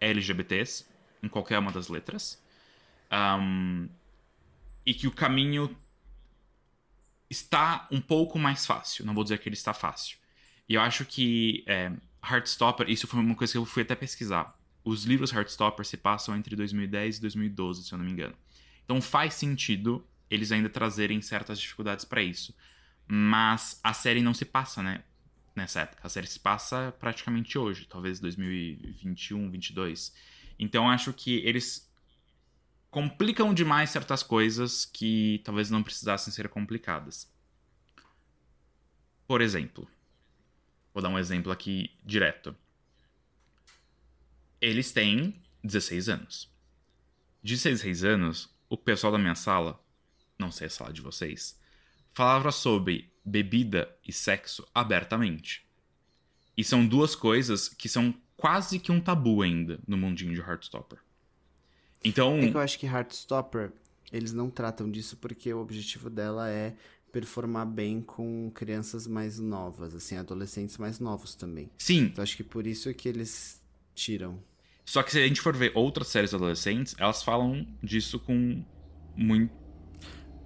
LGBTs, em qualquer uma das letras. Ahn, e que o caminho está um pouco mais fácil. Não vou dizer que ele está fácil. E eu acho que é, Heartstopper, isso foi uma coisa que eu fui até pesquisar. Os livros Heartstopper se passam entre 2010 e 2012, se eu não me engano. Então faz sentido eles ainda trazerem certas dificuldades pra isso. Mas a série não se passa, né? Nessa época. A série se passa praticamente hoje, talvez 2021, 22. Então acho que eles complicam demais certas coisas que talvez não precisassem ser complicadas. Por exemplo, vou dar um exemplo aqui direto. Eles têm 16 anos. De 16 anos, o pessoal da minha sala, não sei a sala de vocês, falava sobre bebida e sexo abertamente. E são duas coisas que são quase que um tabu ainda no mundinho de Heartstopper. Então. É que eu acho que Heartstopper, eles não tratam disso porque o objetivo dela é performar bem com crianças mais novas, assim, adolescentes mais novos também. Sim, Então acho que por isso é que eles tiram. Só que se a gente for ver outras séries adolescentes, elas falam disso com muito.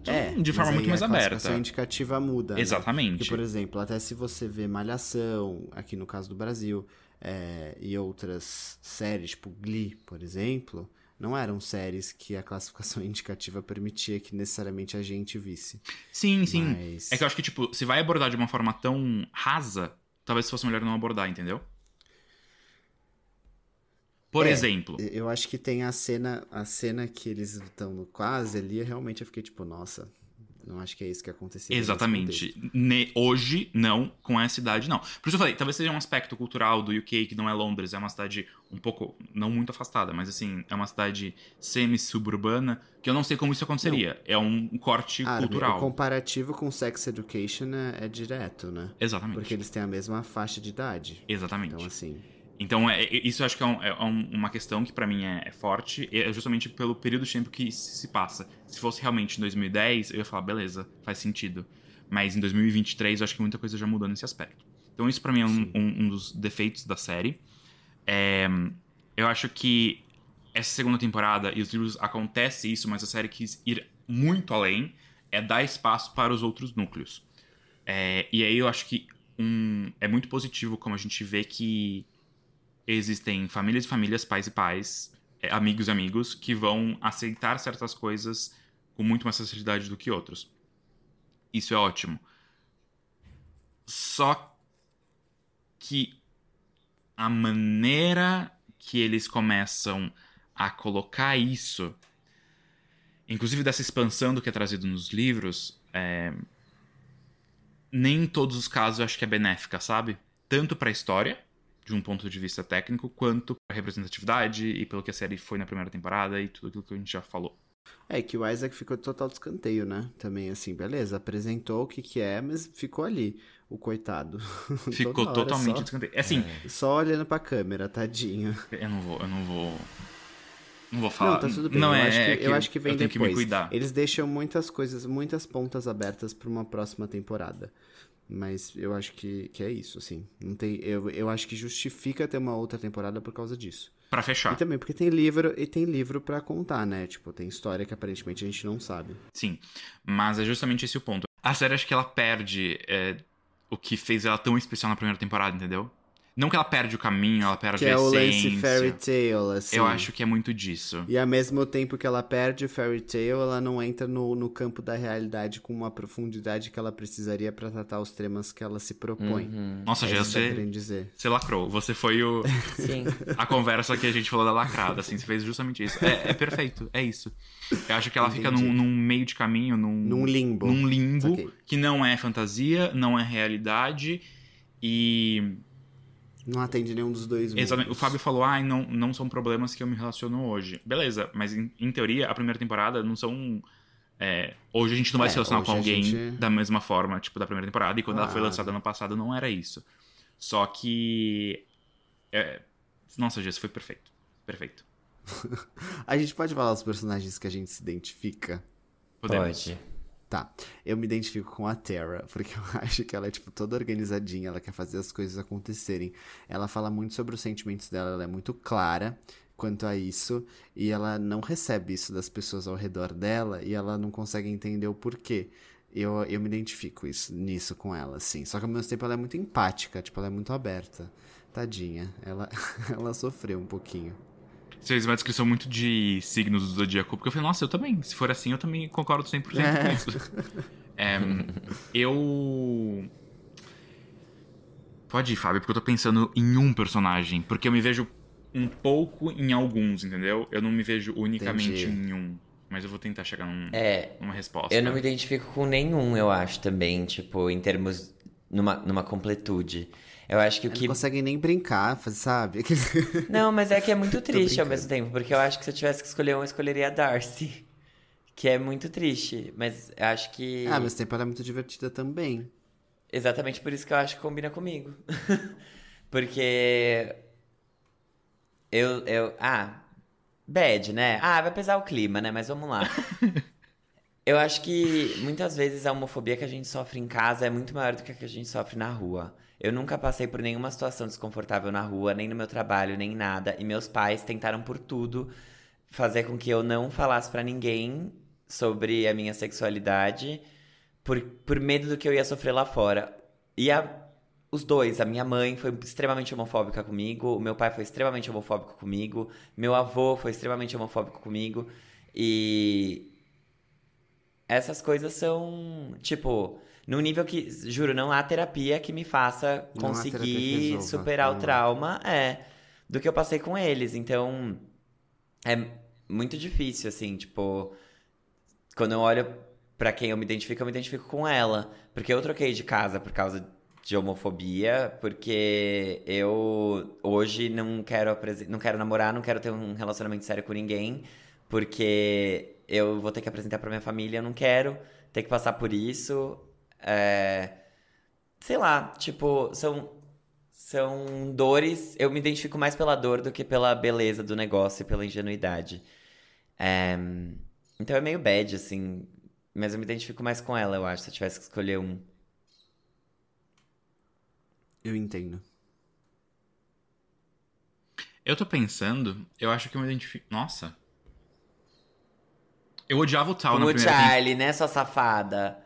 É, de forma muito aí mais a aberta. classificação indicativa muda. né? Exatamente. Porque, por exemplo, até se você vê Malhação, aqui no caso do Brasil, é, e outras séries, tipo Glee, por exemplo, não eram séries que a classificação indicativa permitia que necessariamente a gente visse. Sim, sim. Mas- É que eu acho que, tipo, se vai abordar de uma forma tão rasa, talvez fosse melhor não abordar, entendeu? Por É, exemplo. Eu acho que tem a cena, a cena que eles estão no quase ali, realmente eu fiquei tipo, nossa, não acho que é isso que aconteceu. Exatamente. Ne- hoje, não, com essa idade, não. Por isso que eu falei, talvez seja um aspecto cultural do UK, que não é Londres, é uma cidade um pouco, não muito afastada, mas assim, é uma cidade semi-suburbana, que eu não sei como isso aconteceria. É um corte Ah, cultural. o comparativo com Sex Education é, é direto, né? Exatamente. Porque eles têm a mesma faixa de idade. Exatamente. Então, assim. Então, é, é- isso eu acho que é, um- é um- uma questão que pra mim é, é forte, é justamente pelo período de tempo que se passa. Se fosse realmente em 2010, eu ia falar, beleza, faz sentido. Mas em 2023, eu acho que muita coisa já mudou nesse aspecto. Então, isso pra mim é um, um- um dos defeitos da série. É, eu acho que essa segunda temporada, e os livros acontece isso, mas a série quis ir muito além, é dar espaço para os outros núcleos. É, e aí eu acho que um, é muito positivo como a gente vê que existem famílias e famílias, pais e pais, é, amigos e amigos, que vão aceitar certas coisas com muito mais facilidade do que outros. Isso é ótimo. Só que a maneira que eles começam a colocar isso, inclusive dessa expansão do que é trazido nos livros, é, nem em todos os casos eu acho que é benéfica, sabe? Tanto pra história, de um ponto de vista técnico, quanto pra representatividade e pelo que a série foi na primeira temporada e tudo aquilo que a gente já falou. É que o Isaac ficou total descanteio, né? Também, assim, beleza, apresentou o que que é, mas ficou ali, o coitado. Ficou totalmente só, descanteio. É Assim, só olhando pra câmera, tadinho. eu não vou, eu não vou. Não vou falar. Não, tá tudo bem. Não eu, é, acho que, é eu acho que vem eu depois. que me cuidar. Eles deixam muitas coisas, muitas pontas abertas pra uma próxima temporada. Mas eu acho que, que é isso, assim. Não tem, eu, eu acho que justifica ter uma outra temporada por causa disso. Pra E fechar. também porque tem livro e tem livro pra contar, né? Tipo, tem história que aparentemente a gente não sabe. Sim. Mas é justamente esse o ponto. A série acho que ela perde é, o que fez ela tão especial na primeira temporada, entendeu? Não que ela perde o caminho, ela perde Que a é o essência. lance fairy tale, assim. Eu acho que é muito disso. E ao mesmo tempo que ela perde o fairy tale, ela não entra no, no campo da realidade com uma profundidade que ela precisaria pra tratar os temas que ela se propõe. Nossa, é já que você, querendo dizer. você lacrou. Você foi o, Sim. a conversa que a gente falou da lacrada, assim. Você fez justamente isso. É, é perfeito, é isso. Eu acho que ela fica Entendi. num, num meio de caminho, num, Num limbo. num limbo Saquei. que não é fantasia, não é realidade e Não atende nenhum dos dois mundos. Exatamente. O Fábio falou, ah, não, não são problemas que eu me relaciono hoje. Beleza, mas em, em teoria, a primeira temporada não são. é, hoje a gente não vai É, se relacionar com alguém gente- da mesma forma, tipo, da primeira temporada. E quando ela foi lançada ano passado, não era isso. Só que. é, nossa, Jess, foi perfeito. Perfeito. A gente pode falar os personagens que a gente se identifica? Podemos. Pode. Tá, eu me identifico com a Terra, porque eu acho que ela é, tipo, toda organizadinha, ela quer fazer as coisas acontecerem. Ela fala muito sobre os sentimentos dela, ela é muito clara quanto a isso, e ela não recebe isso das pessoas ao redor dela, e ela não consegue entender o porquê. Eu, eu me identifico isso, nisso com ela, assim. Só que ao mesmo tempo ela é muito empática, tipo, ela é muito aberta. Tadinha, ela, ela sofreu um pouquinho. Você fez uma descrição muito de signos do zodíaco, porque eu falei, nossa, eu também. Se for assim, eu também concordo 100% É. com isso. É, eu. Pode ir, Fábio, porque eu tô pensando em um personagem. Porque eu me vejo um pouco em alguns, entendeu? Eu não me vejo unicamente Entendi. em um. Mas eu vou tentar chegar num, É, numa resposta. eu não me identifico com nenhum, eu acho, também, tipo, em termos. Numa, numa completude. Eu acho que o Não que. conseguem nem brincar, faz- sabe? Não, mas é que é muito triste ao mesmo tempo, porque eu acho que se eu tivesse que escolher um, eu escolheria a Darcy. Que é muito triste, mas eu acho que. ah, mas tempo ela é muito divertida também. Exatamente por isso que eu acho que combina comigo. Porque. Eu, eu. Ah, bad, né? Ah, vai pesar o clima, né? Mas vamos lá. Eu acho que muitas vezes a homofobia que a gente sofre em casa é muito maior do que a que a gente sofre na rua. Eu nunca passei por nenhuma situação desconfortável na rua, nem no meu trabalho, nem nada. E meus pais tentaram por tudo fazer com que eu não falasse pra ninguém sobre a minha sexualidade por, por medo do que eu ia sofrer lá fora. E a- os dois, a minha mãe foi extremamente homofóbica comigo, o meu pai foi extremamente homofóbico comigo, meu avô foi extremamente homofóbico comigo. E essas coisas são, tipo, num nível que, juro, não há terapia que me faça Não conseguir resolva, superar o não trauma, é, do que eu passei com eles. Então, é muito difícil, assim, tipo, quando eu olho pra quem eu me identifico, eu me identifico com ela. Porque eu troquei de casa por causa de homofobia, porque eu hoje não quero, não quero namorar, não quero ter um relacionamento sério com ninguém, porque eu vou ter que apresentar pra minha família, eu não quero ter que passar por isso. É, Sei lá, tipo, são, são dores. Eu me identifico mais pela dor do que pela beleza do negócio e pela ingenuidade. É, Então é meio bad, assim. Mas eu me identifico mais com ela, eu acho, se eu tivesse que escolher um. Eu entendo. Eu tô pensando, eu acho que eu me identifico. Nossa. Eu odiava o Tal Como na o primeira temporada. Charlie, né, sua safada?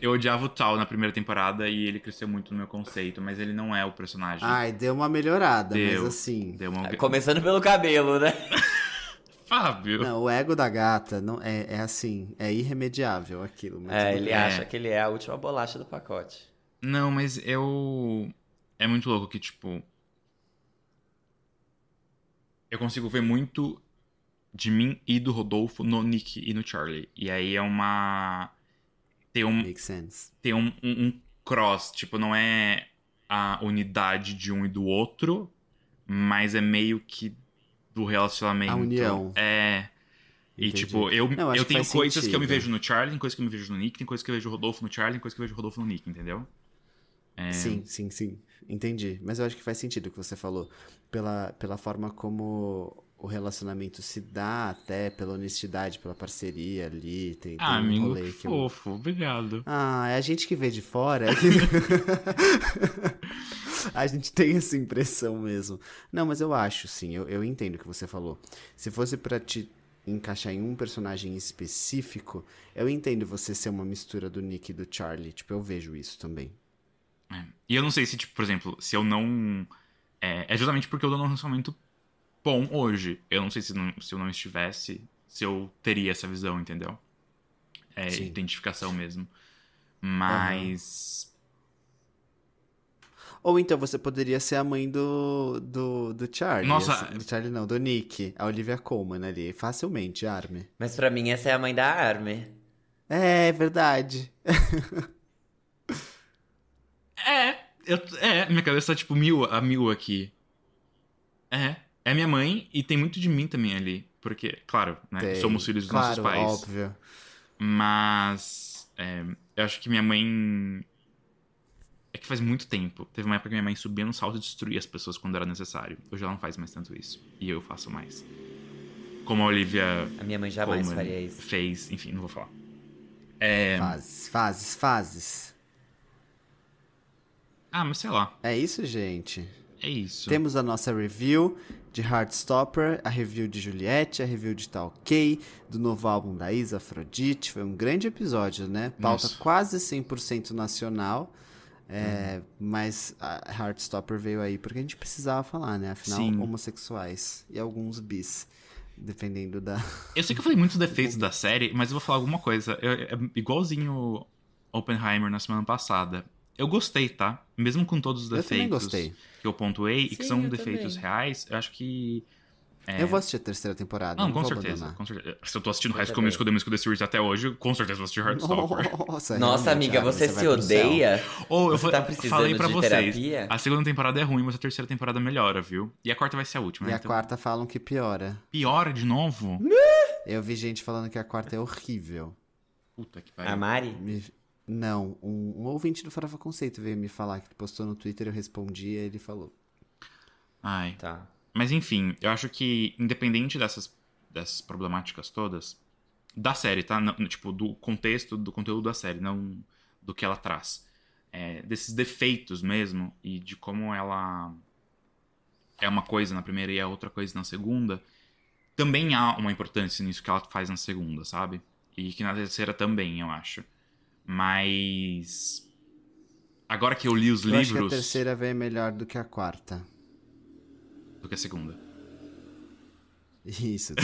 Eu odiava o Tal na primeira temporada e ele cresceu muito no meu conceito, mas ele não é o personagem. Ai, deu uma melhorada, Deu. mas assim. Deu uma... Começando pelo cabelo, né? Fábio. Não, o ego da gata não é, é assim, é irremediável aquilo. Mas É, ele bem. acha que ele é a última bolacha do pacote. Não, mas eu. É muito louco que, tipo. Eu consigo ver muito de mim e do Rodolfo no Nick e no Charlie. E aí é uma. Tem um, Makes sense. tem um, um- um cross. Tipo, não é a unidade de um e do outro, mas é meio que do relacionamento. A união. É. E, Entendi. tipo, eu, Não, eu tenho coisas que eu me sentido. vejo no Charlie, tem coisas que eu me vejo no Nick, tem coisas que eu vejo o Rodolfo no Charlie, tem coisas que eu vejo o Rodolfo no Nick, entendeu? É. Sim, sim, sim. Entendi. Mas eu acho que faz sentido o que você falou. Pela, pela forma como o relacionamento se dá, até pela honestidade, pela parceria ali. Tem, tem Ah, um amigo, que eu... fofo, obrigado. Ah, é a gente que vê de fora. a gente tem essa impressão mesmo. Não, mas eu acho, sim, eu, eu entendo o que você falou. Se fosse pra te encaixar em um personagem específico, eu entendo você ser uma mistura do Nick e do Charlie. Tipo, eu vejo isso também. É. E eu não sei se, tipo, por exemplo, se eu não. É, é justamente porque eu tô num relacionamento bom hoje. Eu não sei se, não- se eu não estivesse, se eu teria essa visão, entendeu? É Sim. identificação mesmo. Mas. Ou então você poderia ser a mãe do, do, do Charlie. Nossa. essa- Do Charlie não, do Nick. A Olivia Colman ali. Facilmente, Arme. Mas pra mim essa é a mãe da Arme. É, verdade. É, eu, é, minha cabeça tá tipo mil, a mil aqui. É, é minha mãe e tem muito de mim também ali. Porque, claro, né, Tem. somos filhos dos claro, nossos pais. óbvio. Mas é, eu acho que minha mãe. É que faz muito tempo. Teve uma época que minha mãe subia no salto e destruía as pessoas quando era necessário. Hoje ela não faz mais tanto isso. E eu faço mais. Como a Olivia A minha mãe jamais Colman faria isso. fez. Enfim, não vou falar. É... Fases, fases, fases. Ah, mas sei lá. É isso, gente. É isso. Temos a nossa review de Heartstopper, a review de Juliette, a review de Tá Ok, do novo álbum da Isa Afrodite. Foi um grande episódio, né? Pauta Nossa. quase 100% nacional. É, Mas a Heartstopper veio aí porque a gente precisava falar, né? Afinal, Sim. homossexuais e alguns bis, dependendo da. Eu sei que eu falei muitos defeitos da série, mas eu vou falar alguma coisa. Eu- é igualzinho Oppenheimer na semana passada. Eu gostei, tá? Mesmo com todos os Eu também defeitos gostei. que eu pontuei e que Sim, são eu defeitos também. reais, eu acho que. é, Eu vou assistir a terceira temporada. Não, não com vou certeza, com certeza. Se eu tô assistindo Eu High School. Musical, The Musical, The Series até hoje, com certeza vou assistir Heartstopper. Nossa, Nossa, amiga, você, vai se odeia? Ou eu Você vou- tá precisando falei pra de vocês, terapia? a segunda temporada é ruim, mas a terceira temporada melhora, viu? E a quarta vai ser a última, E né? a Então, quarta falam que piora. piora de novo? Eu vi gente falando que a quarta é horrível. Puta que A pariu. Mari? Me- Não, um, um ouvinte do Farofa Conceito veio me falar que postou no Twitter, eu respondi e ele falou. Ai. Tá. Mas enfim, eu acho que, independente dessas, dessas problemáticas todas, da série, tá? Não- tipo, do contexto, do conteúdo da série, não do que ela traz. É, desses defeitos mesmo, e de como ela é uma coisa na primeira e é outra coisa na segunda, também há uma importância nisso que ela faz na segunda, sabe? E que na terceira também, eu acho. Mas. Agora que eu li os Eu acho que a livros. terceira veio melhor do que a quarta. Do que a segunda. Isso,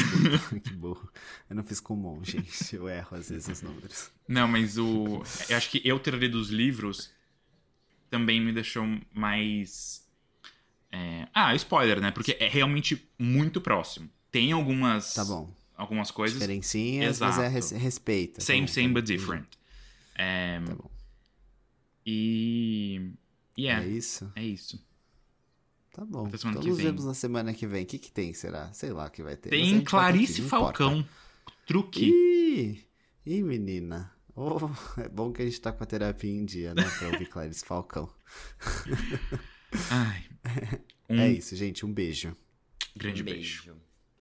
que burro. Eu não fiz comum, gente. Eu erro às vezes os números. Não, mas o. Eu acho que eu ter lido os livros também me deixou mais. é, Ah, spoiler, né? Porque é realmente muito próximo. Tem algumas. Tá bom. Algumas coisas. Diferencinhas, mas é Exato. res- respeita. Same, Tá same, tá but different. É, Tá bom. E. E É é. isso? É isso. Tá bom. Até semana Então que nos vem. vemos na semana que vem. O que, que tem, será? Sei lá o que vai ter. Tem aqui, Clarice importa. Falcão. Truque. Ih, ih, menina. Oh, é bom que a gente tá com a terapia em dia, né? Pra ouvir Clarice Falcão. Ai. Um É isso, gente. Um beijo. grande Um beijo. beijo.